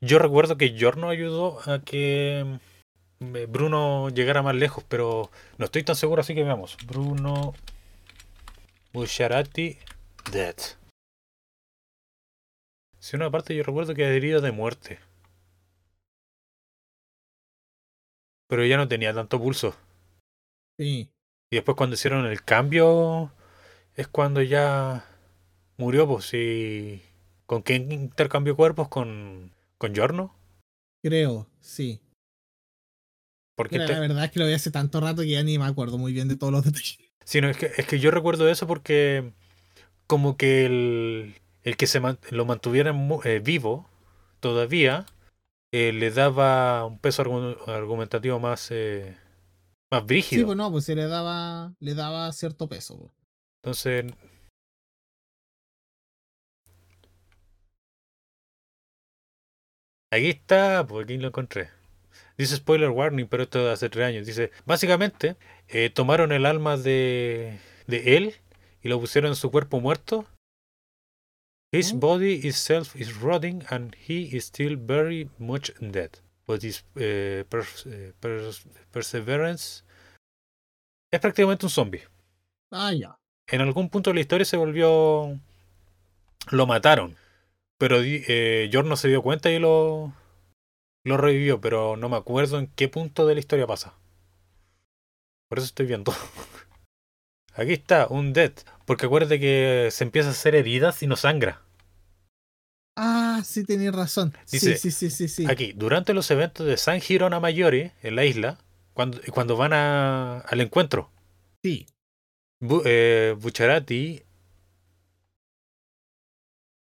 yo recuerdo que Giorno ayudó a que Bruno llegara más lejos, pero no estoy tan seguro, así que veamos. Bruno Bucciarati Dead. Si una parte yo recuerdo que herido de muerte. Pero ya no tenía tanto pulso. Sí. Y después cuando hicieron el cambio es cuando ya murió, pues sí. ¿Con quién intercambió cuerpos? ¿Con, con Giorno? Creo, sí. Porque la verdad es que lo vi hace tanto rato que ya ni me acuerdo muy bien de todos los detalles. Sí, no, es que, es que yo recuerdo eso porque como que el, el que se lo mantuviera eh, vivo todavía eh, le daba un peso argumentativo más, eh, más brígido. Sí, pues no, pues se le daba, le daba cierto peso. Pues. Entonces... Aquí está, pues aquí lo encontré. Dice spoiler warning, pero esto de hace tres años. Dice, básicamente, eh, tomaron el alma de, de él y lo pusieron en su cuerpo muerto. His ¿No? body itself is rotting and he is still very much dead. But his eh, pers- eh, pers- perseverance es prácticamente un zombie. Ah, ya. En algún punto de la historia se volvió. Lo mataron. Pero eh, Jorno se dio cuenta y lo. Lo revivió, pero no me acuerdo en qué punto de la historia pasa. Por eso estoy viendo. Aquí está, un dead. Porque acuérdate que se empieza a hacer heridas y no sangra. Ah, sí, tenías razón. Dice, sí, sí, sí, sí, sí. Aquí, durante los eventos de San Girona Mayore, en la isla, cuando, cuando van a- al encuentro, Sí. Bu- eh, Bucciarati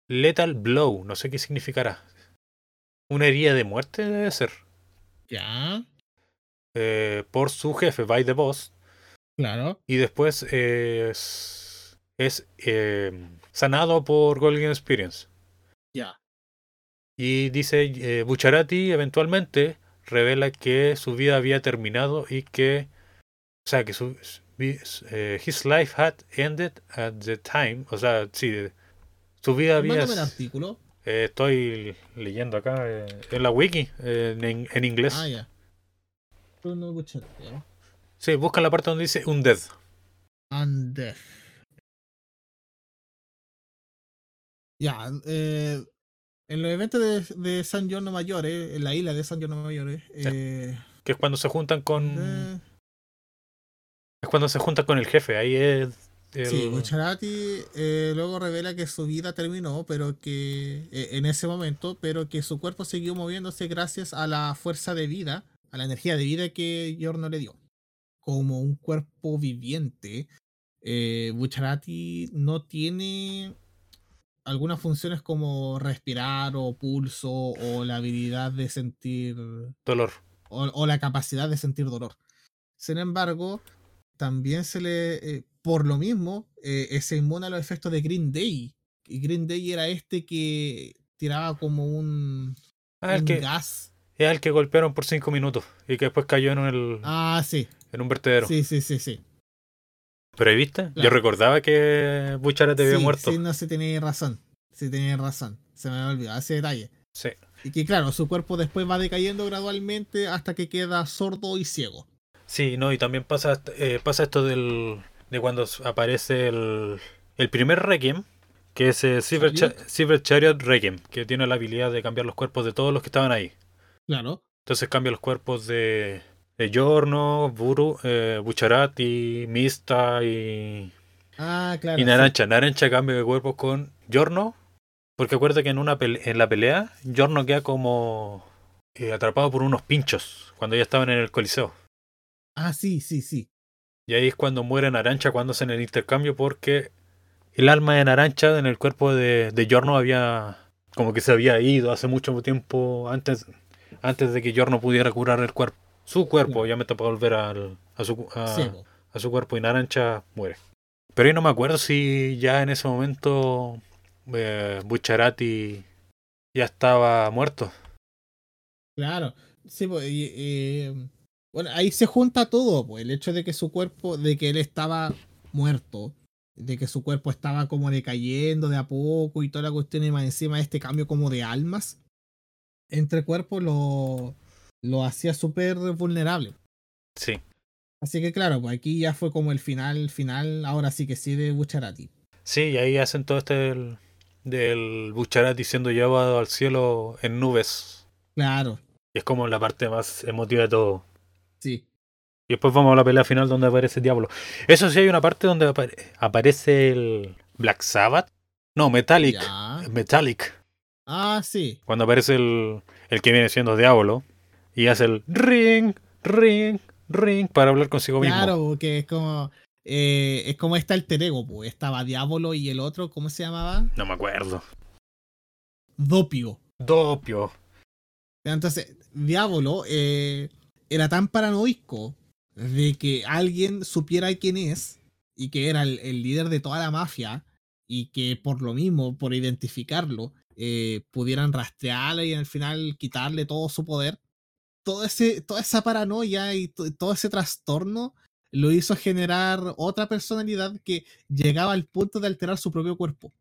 Lethal Blow, no sé qué significará. Una herida de muerte debe ser. Ya. eh, por su jefe, by the boss. Claro. Y después es, es eh, sanado por Golden Experience. Ya. Y dice, eh, Bucciarati eventualmente revela que su vida había terminado y que, o sea, que su, his life had ended at the time, o sea, sí, su vida había... Mándame el artículo. Eh, estoy leyendo acá eh, en la wiki, eh, en, en inglés. Ah, ya. Bucciarati, ¿no? Sí, busca la parte donde dice Undead. Undead. Ya, eh, en los eventos de, de San Giorno Mayore, en la isla de San Giorno Mayore, eh, Que es cuando se juntan con... Es cuando se juntan con el jefe, ahí es... el- sí, Bucciarati eh, luego revela que su vida terminó, pero que eh, en ese momento, pero que su cuerpo siguió moviéndose gracias a la fuerza de vida, a la energía de vida que Giorno le dio. Como un cuerpo viviente, eh, Bucciarati no tiene algunas funciones como respirar o pulso o la habilidad de sentir dolor. o, o la capacidad de sentir dolor. Sin embargo, también se le, eh, por lo mismo, eh, se inmune a los efectos de Green Day. Y Green Day era este que tiraba como un, Ah, un que, gas. es el que golpearon por cinco minutos y que después cayó en, el, Ah, sí, en un vertedero. sí, sí, sí, sí. Pero ahí viste, yo recordaba que había sí, muerto. sí, no se tenía razón. Sí, tenía razón. Se me había olvidado ese detalle. Sí. Y que claro, su cuerpo después va decayendo gradualmente hasta que queda sordo y ciego. Sí, no, y también pasa, eh, pasa esto del, de cuando aparece el, el primer Requiem, que es eh, Cyber, Chariot. Cha- Cyber Chariot Requiem, que tiene la habilidad de cambiar los cuerpos de todos los que estaban ahí. Claro. Entonces cambia los cuerpos de, de Giorno, Buru, eh, Bucciarati, Mista y, Ah, claro. y sí. Narancha. Narancha cambia de cuerpos con Giorno, porque acuerda que en, una en la pelea Giorno queda como eh, atrapado por unos pinchos cuando ya estaban en el coliseo. Ah, sí, sí, sí. Y ahí es cuando muere Narancha cuando hacen el intercambio porque el alma de Narancha en el cuerpo de, de había como que se había ido hace mucho tiempo antes, antes de que Giorno pudiera curar el cuerpo. Su cuerpo, obviamente, para volver al, a, su, a, a su cuerpo y Narancha muere. Pero ahí no me acuerdo si ya en ese momento eh, Bucciarati ya estaba muerto. Claro. Sí, pues, y, bueno, ahí se junta todo, pues, el hecho de que su cuerpo, de que él estaba muerto, de que su cuerpo estaba como decayendo de a poco y toda la cuestión y más encima este cambio como de almas entre cuerpos lo, lo hacía súper vulnerable. Sí. Así que claro, pues aquí ya fue como el final, final, ahora sí que sí de Bucharati. Sí, y ahí hacen todo este del, del Bucciarati siendo llevado al cielo en nubes. Claro, Y es como la parte más emotiva de todo. Sí. Y después vamos a la pelea final donde aparece el diablo. Eso sí, hay una parte donde apare- aparece el Black Sabbath. No, Metallic. Ya. Metallic. Ah, sí. Cuando aparece el, el que viene siendo Diablo. Y hace el ring, ring, ring para hablar consigo mismo. Claro, porque es como. eh, es como está el ego, pues. Estaba Diablo y el otro, ¿cómo se llamaba? No me acuerdo. Dopio. Dopio. Entonces, Diablo eh, era tan paranoico de que alguien supiera quién es y que era el, el líder de toda la mafia y que por lo mismo, por identificarlo, eh, pudieran rastrearlo y al final quitarle todo su poder. Todo ese, toda esa paranoia y to- todo ese trastorno lo hizo generar otra personalidad que llegaba al punto de alterar su propio cuerpo.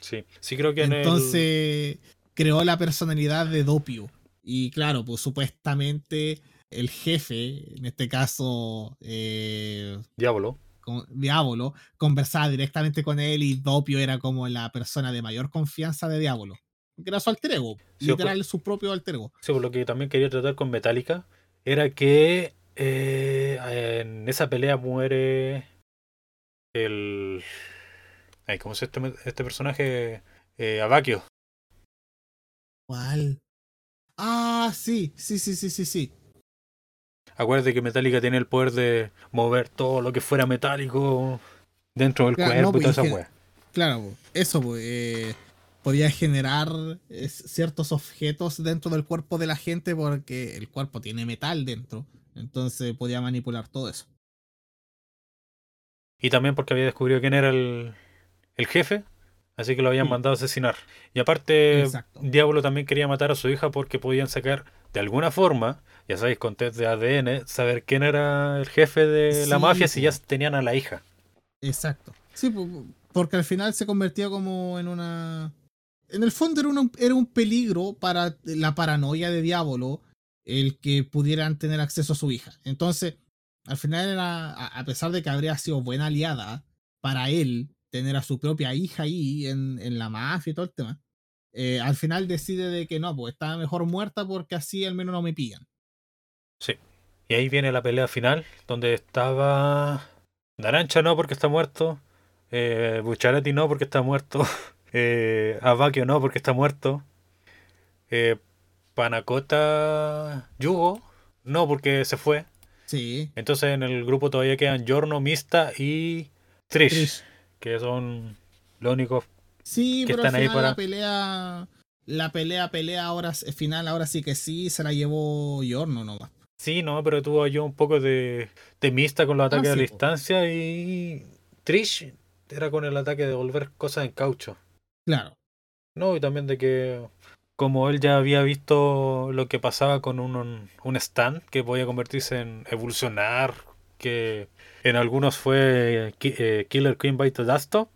Sí, sí creo que en el- Entonces creó la personalidad de Dopio. Y claro, pues supuestamente el jefe, en este caso eh, Diablo. con- Diablo, conversaba directamente con él y Dopio era como la persona de mayor confianza de Diablo. Que era su alter ego, Sí, literal su propio alter ego. Sí, por lo que también quería tratar con Metallica era que eh, en esa pelea muere el. Ay, ¿Cómo es este, este personaje? Eh, Abakio. ¿Cuál? Ah, sí, sí, sí, sí, sí, sí. Acuérdate que Metallica tiene el poder de mover todo lo que fuera metálico dentro del Claro, cuerpo no, y toda pues, esa wea. Claro, eso eh, podía generar eh, ciertos objetos dentro del cuerpo de la gente porque el cuerpo tiene metal dentro. Entonces podía manipular todo eso. Y también porque había descubrido quién era el, el jefe, así que lo habían Mm. mandado a asesinar. Y aparte, Exacto. Diablo también quería matar a su hija porque podían sacar de alguna forma, ya sabéis, con test de ADN, saber quién era el jefe de la Sí, mafia si ya tenían a la hija. Exacto. Sí, po, porque al final se convertía como en una... En el fondo era, una- era un peligro para la paranoia de Diablo el que pudieran tener acceso a su hija. Entonces, al final era, a a pesar de que habría sido buena aliada para él tener a su propia hija ahí en, en la mafia y todo el tema, eh, al final decide de que no, pues estaba mejor muerta porque así al menos no me pillan. Sí. Y ahí viene la pelea final, donde estaba Narancha no porque está muerto, eh, Bucharati no porque está muerto, eh, Abakio no porque está muerto, eh, Panacota Yugo no porque se fue. Sí. Entonces en el grupo todavía quedan Giorno, Mista y Trish, Trish. que son los únicos. Sí, que pero al están ahí final para- la pelea, la pelea, pelea ahora final, ahora sí que sí, se la llevó Yorno nomás. Sí, no, pero tuvo yo un poco de, de Mista con los ataques Ah, a la distancia y Trish era con el ataque de volver cosas en caucho. Claro. No, y también de que como él ya había visto lo que pasaba con un, un stand que podía convertirse en evolucionar, que en algunos fue Ki- eh, Killer Queen by Dasto,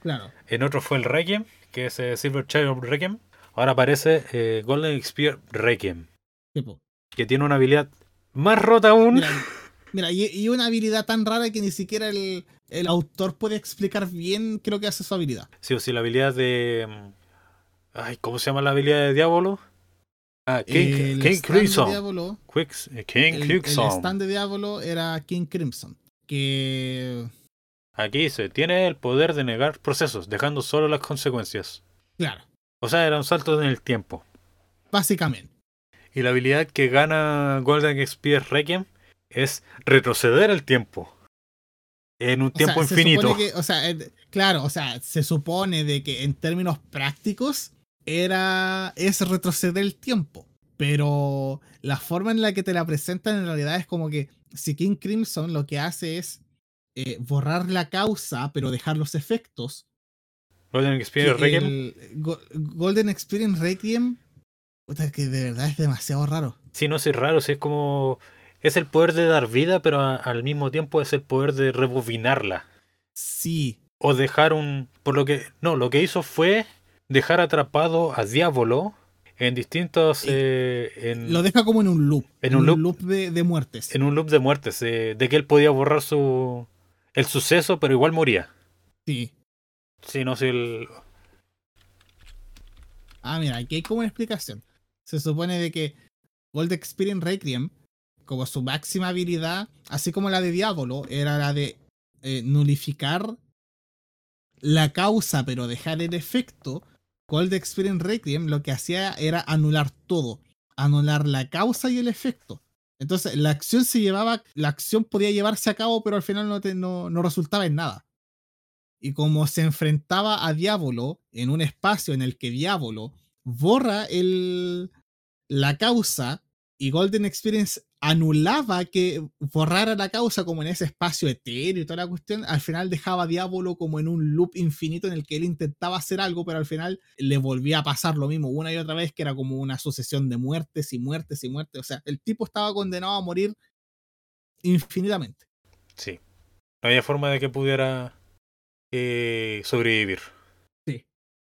Claro. en otros fue el Requiem, que es eh, Silver Child Requiem. Ahora aparece eh, Golden Spear Requiem, tipo. que tiene una habilidad más rota aún. Mira, mira y, y una habilidad tan rara que ni siquiera el, el autor puede explicar bien qué lo que hace su habilidad. Sí o sí, la habilidad de. mm, Ay, ¿cómo se llama la habilidad de Diablo? Ah, King, el Crimson. Diablo, Quicks- eh, King el, el Crimson. stand de Diablo era King Crimson. Que. Aquí dice: tiene el poder de negar procesos, dejando solo las consecuencias. Claro. O sea, era un salto en el tiempo. Básicamente. Y la habilidad que gana Golden Spear Requiem es retroceder el tiempo. En un O tiempo infinito. que- o sea, eh, claro, o sea, se supone de que en términos prácticos era es retroceder el tiempo, pero la forma en la que te la presentan en realidad es como que si King Crimson lo que hace es eh, borrar la causa, pero dejar los efectos. Golden Spear Requiem. Golden Experience Requiem, puta, que de verdad es demasiado raro. Sí, no es raro, sí, es como. Es el poder de dar vida, pero a- al mismo tiempo es el poder de rebobinarla. Sí, O dejar un. Por lo que. No, lo que hizo fue dejar atrapado a Diablo en distintos. Eh, en, lo deja como en un loop, En un loop. de, de muertes. en un loop de muertes. eh, de que él podía borrar su. El suceso, pero igual moría. Sí. Sí, no sé. El, Ah, mira, aquí hay como una explicación. Se supone de que Gold Experience Requiem, como su máxima habilidad, así como la de Diablo, era la de eh, nulificar la causa, pero dejar el efecto. Gold Experience Requiem lo que hacía era anular todo. Anular la causa y el efecto. Entonces, la acción se llevaba, la acción podía llevarse a cabo, pero al final no, te- no, no resultaba en nada. Y como se enfrentaba a Diablo en un espacio en el que Diablo borra el, la causa y Golden Experience anulaba que borrara la causa como en ese espacio etéreo y toda la cuestión, al final dejaba a Diablo como en un loop infinito en el que él intentaba hacer algo, pero al final le volvía a pasar lo mismo una y otra vez, que era como una sucesión de muertes y muertes y muertes. O sea, el tipo estaba condenado a morir infinitamente. sí. No había forma de que pudiera. eh, sobrevivir. Sí.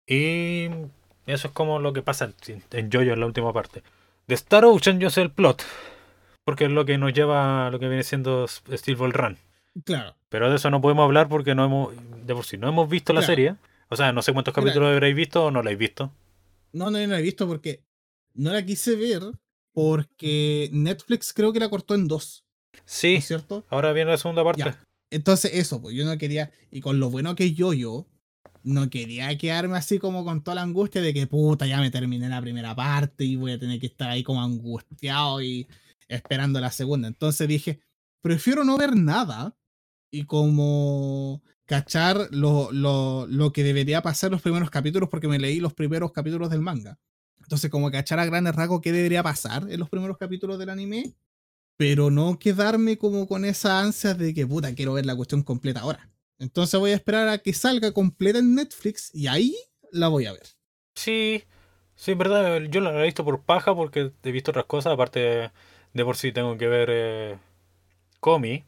Y eso es como lo que pasa en, Jojo en la última parte. De Star Ocean yo sé el plot, porque es lo que nos lleva a lo que viene siendo Steel Ball Run. Claro. Pero de eso no podemos hablar porque no hemos, de por sí, no hemos visto la serie. O sea, no sé cuántos Mira. capítulos habréis visto o no la habéis visto. No, no, la he visto porque no la quise ver porque Netflix creo que la cortó en dos, ¿no Sí, es cierto? ahora viene la segunda parte. Ya. Entonces eso, pues yo no quería, y con lo bueno que yo, yo, no quería quedarme así como con toda la angustia de que puta, ya me terminé la primera parte y voy a tener que estar ahí como angustiado y esperando la segunda. Entonces dije, prefiero no ver nada y como cachar lo, lo, lo que debería pasar los primeros capítulos porque me leí los primeros capítulos del manga. Entonces como cachar a grandes rasgos qué debería pasar en los primeros capítulos del anime, pero no quedarme como con esa ansia de que puta, quiero ver la cuestión completa ahora. Entonces voy a esperar a que salga completa en Netflix y ahí la voy a ver. Sí, sí, verdad, yo la he visto por paja porque he visto otras cosas, aparte de por sí tengo que ver eh, Comi,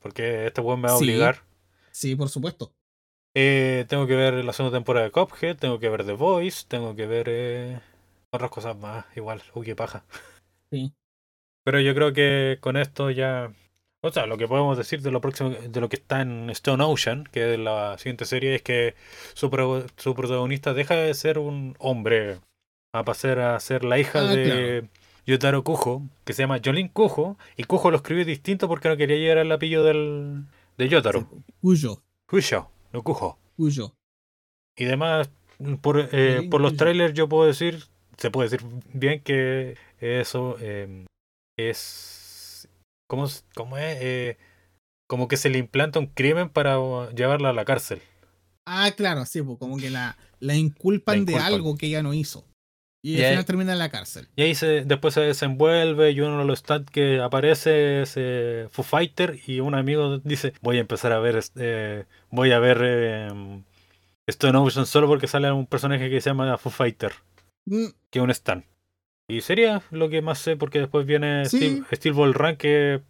porque este weón me va a obligar. Sí, por supuesto. Eh, tengo que ver la segunda temporada de Cuphead, tengo que ver The Voice, tengo que ver eh, otras cosas más, igual, uy, qué paja. Sí. Pero yo creo que con esto ya. O sea, lo que podemos decir de lo próximo, de lo que está en Stone Ocean, que es la siguiente serie, es que su, pro- su protagonista deja de ser un hombre a pasar a ser la hija Ah, de Yotaro Kujo, que se llama Jolin Kujo, y Kujo lo escribió distinto porque no quería llegar al apellido del, de Yotaro. Cuyo, Kujo, no Kujo. cuyo. Y demás, por, eh, por los trailers yo puedo decir, se puede decir bien que eso eh, es... ¿Cómo, es- cómo es? Eh, como que se le implanta un crimen para llevarla a la cárcel. Ah, claro, sí, pues como que la, la inculpan, La inculpan. de algo que ella no hizo. Y Y al ahí- final termina en la cárcel. Y ahí se, después se desenvuelve y uno de los stats que aparece es eh, Foo Fighter y un amigo dice voy a empezar a ver este, voy a ver eh, Stone Ocean solo porque sale un personaje que se llama Foo Fighter. Mm, que un stand. Y sería lo que más sé, porque después viene Sí. Steel, Steel Ball Run, que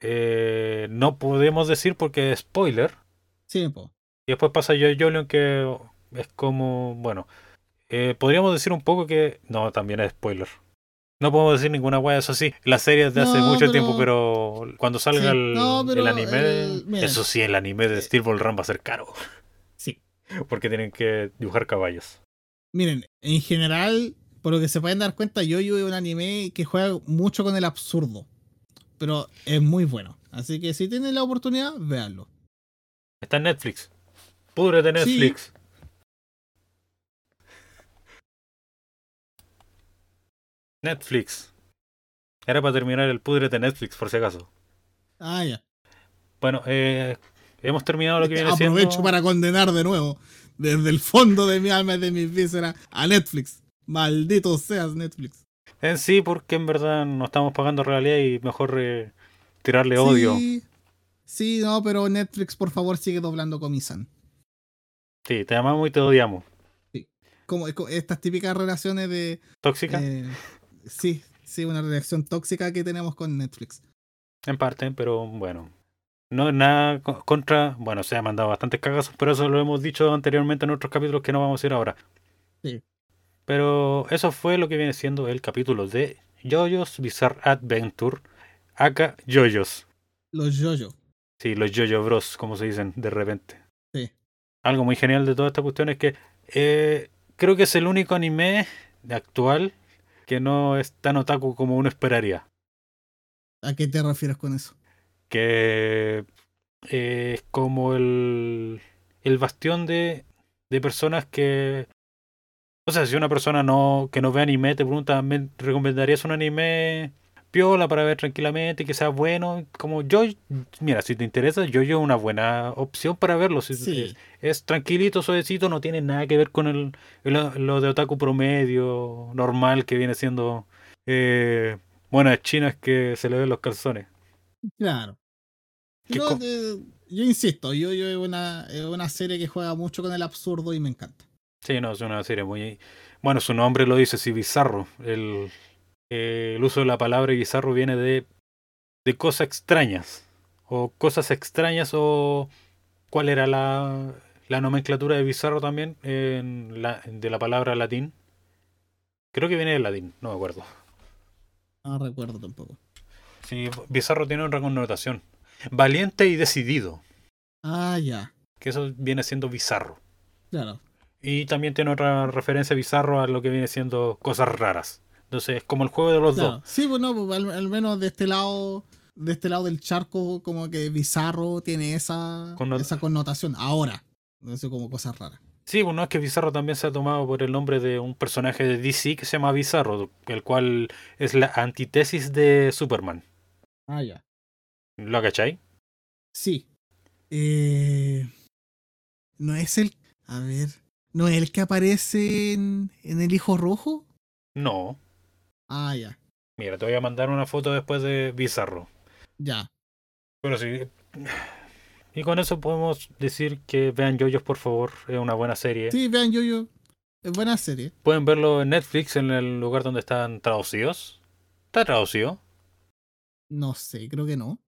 eh, no podemos decir porque es spoiler. sí, pues. Y después pasa Yo Jolion, que es como, bueno, eh, podríamos decir un poco que. No, también es spoiler. No podemos decir ninguna wea, eso sí. La serie es de hace No, mucho pero- tiempo, pero cuando salga Sí, el, no, pero el anime. el- mira. eso sí, el anime de Eh, Steel Ball Run va a ser caro. Sí. Porque tienen que dibujar caballos. Miren, en general, por lo que se pueden dar cuenta, Yo-Yo es un anime que juega mucho con el absurdo. Pero es muy bueno. Así que si tienen la oportunidad, véanlo. Está en Netflix. Púdrete Sí. Netflix. Netflix. Era para terminar el púdrete Netflix, por si acaso. Ah, ya. Bueno, eh, hemos terminado lo que viene Aprovecho siendo. para condenar de nuevo, desde el fondo de mi alma y de mis vísceras, a Netflix. Maldito seas Netflix. En sí, porque en verdad no estamos pagando realidad y mejor eh, tirarle odio. Sí. Sí, sí, no, pero Netflix, por favor, sigue doblando Comisan. te amamos y te odiamos. Como como estas típicas relaciones de. Tóxica, eh, sí, sí, una relación tóxica que tenemos con Netflix. en parte, pero bueno. No es nada co- contra. Bueno, se ha mandado bastantes cagazos, pero eso lo hemos dicho anteriormente en otros capítulos que no vamos a ir ahora. Sí. Pero eso fue lo que viene siendo el capítulo de JoJo's Bizarre Adventure, aka JoJo's. Los Jojo. Sí, los JoJo Bros, como se dicen de repente. Sí. Algo muy genial de toda esta cuestión es que eh, creo que es el único anime actual que no es tan otaku como uno esperaría. ¿A qué te refieres con eso? Que eh, es como el, el bastión de, de personas que... O sea, si una persona no que no ve anime te pregunta, ¿me recomendarías un anime piola para ver tranquilamente, que sea bueno? Como yo, mira, si te interesa, yo yo una buena opción para verlo. Si- Sí. es tranquilito, suavecito, no tiene nada que ver con el, el- lo de otaku promedio, normal, que viene siendo eh, buenas chinas que se le ven los calzones. Claro. ¿Qué Yo, co- eh, yo insisto, yo, yo es una, es una serie que juega mucho con el absurdo y me encanta. Sí, no, es una serie muy... Bueno, su nombre lo dice, sí, bizarro. El, eh, el uso de la palabra bizarro viene de, de cosas extrañas. O cosas extrañas o... ¿Cuál era la, la nomenclatura de Bizarro también en la, de la palabra latín. Creo que viene del latín, no me acuerdo. No recuerdo tampoco. Sí, Bizarro tiene otra connotación. Valiente y decidido. Ah, ya. Que eso viene siendo bizarro. Claro. Y también tiene otra referencia bizarro a lo que viene siendo cosas raras. Entonces, es como el juego de los Claro. dos. Sí, bueno, al, al menos de este lado, de este lado del charco, como que bizarro tiene esa, esa connotación. Ahora. Sé, como cosas raras. Sí, bueno, es que Bizarro también se ha tomado por el nombre de un personaje de DC que se llama Bizarro, el cual es la antítesis de Superman. Ah, ya. ¿Lo cachai? Sí. Eh, no es el. A ver. ¿No es el que aparece en, en El Hijo Rojo? No. Ah, ya. Mira, te voy a mandar una foto después de Bizarro. Ya. Pero sí. Y con eso podemos decir que vean Yoyos, por favor. Es una buena serie. Sí, vean Yo-Yo. Es buena serie. Pueden verlo en Netflix, en el lugar donde están traducidos. ¿Está traducido? No sé, creo que no.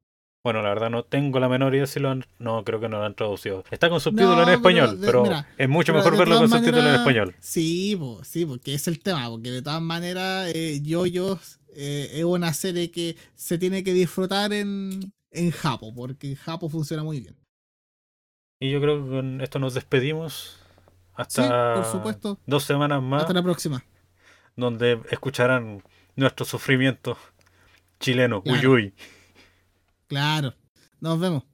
Bueno, la verdad no tengo la menor idea si lo han... No, creo que no lo han traducido. Está con subtítulos No, en español, pero, mira, es mucho Pero mejor verlo con todas subtítulos en español. Sí, po, sí, porque es el tema, porque de todas maneras eh, Yo-Yo eh, es una serie que se tiene que disfrutar en, en Japo, porque en Japo funciona muy bien. Y yo creo que con esto nos despedimos. Hasta Sí, por supuesto. dos semanas más, Hasta la próxima. donde escucharán nuestro sufrimiento chileno, Claro. Uyuy. Claro. Nos vemos.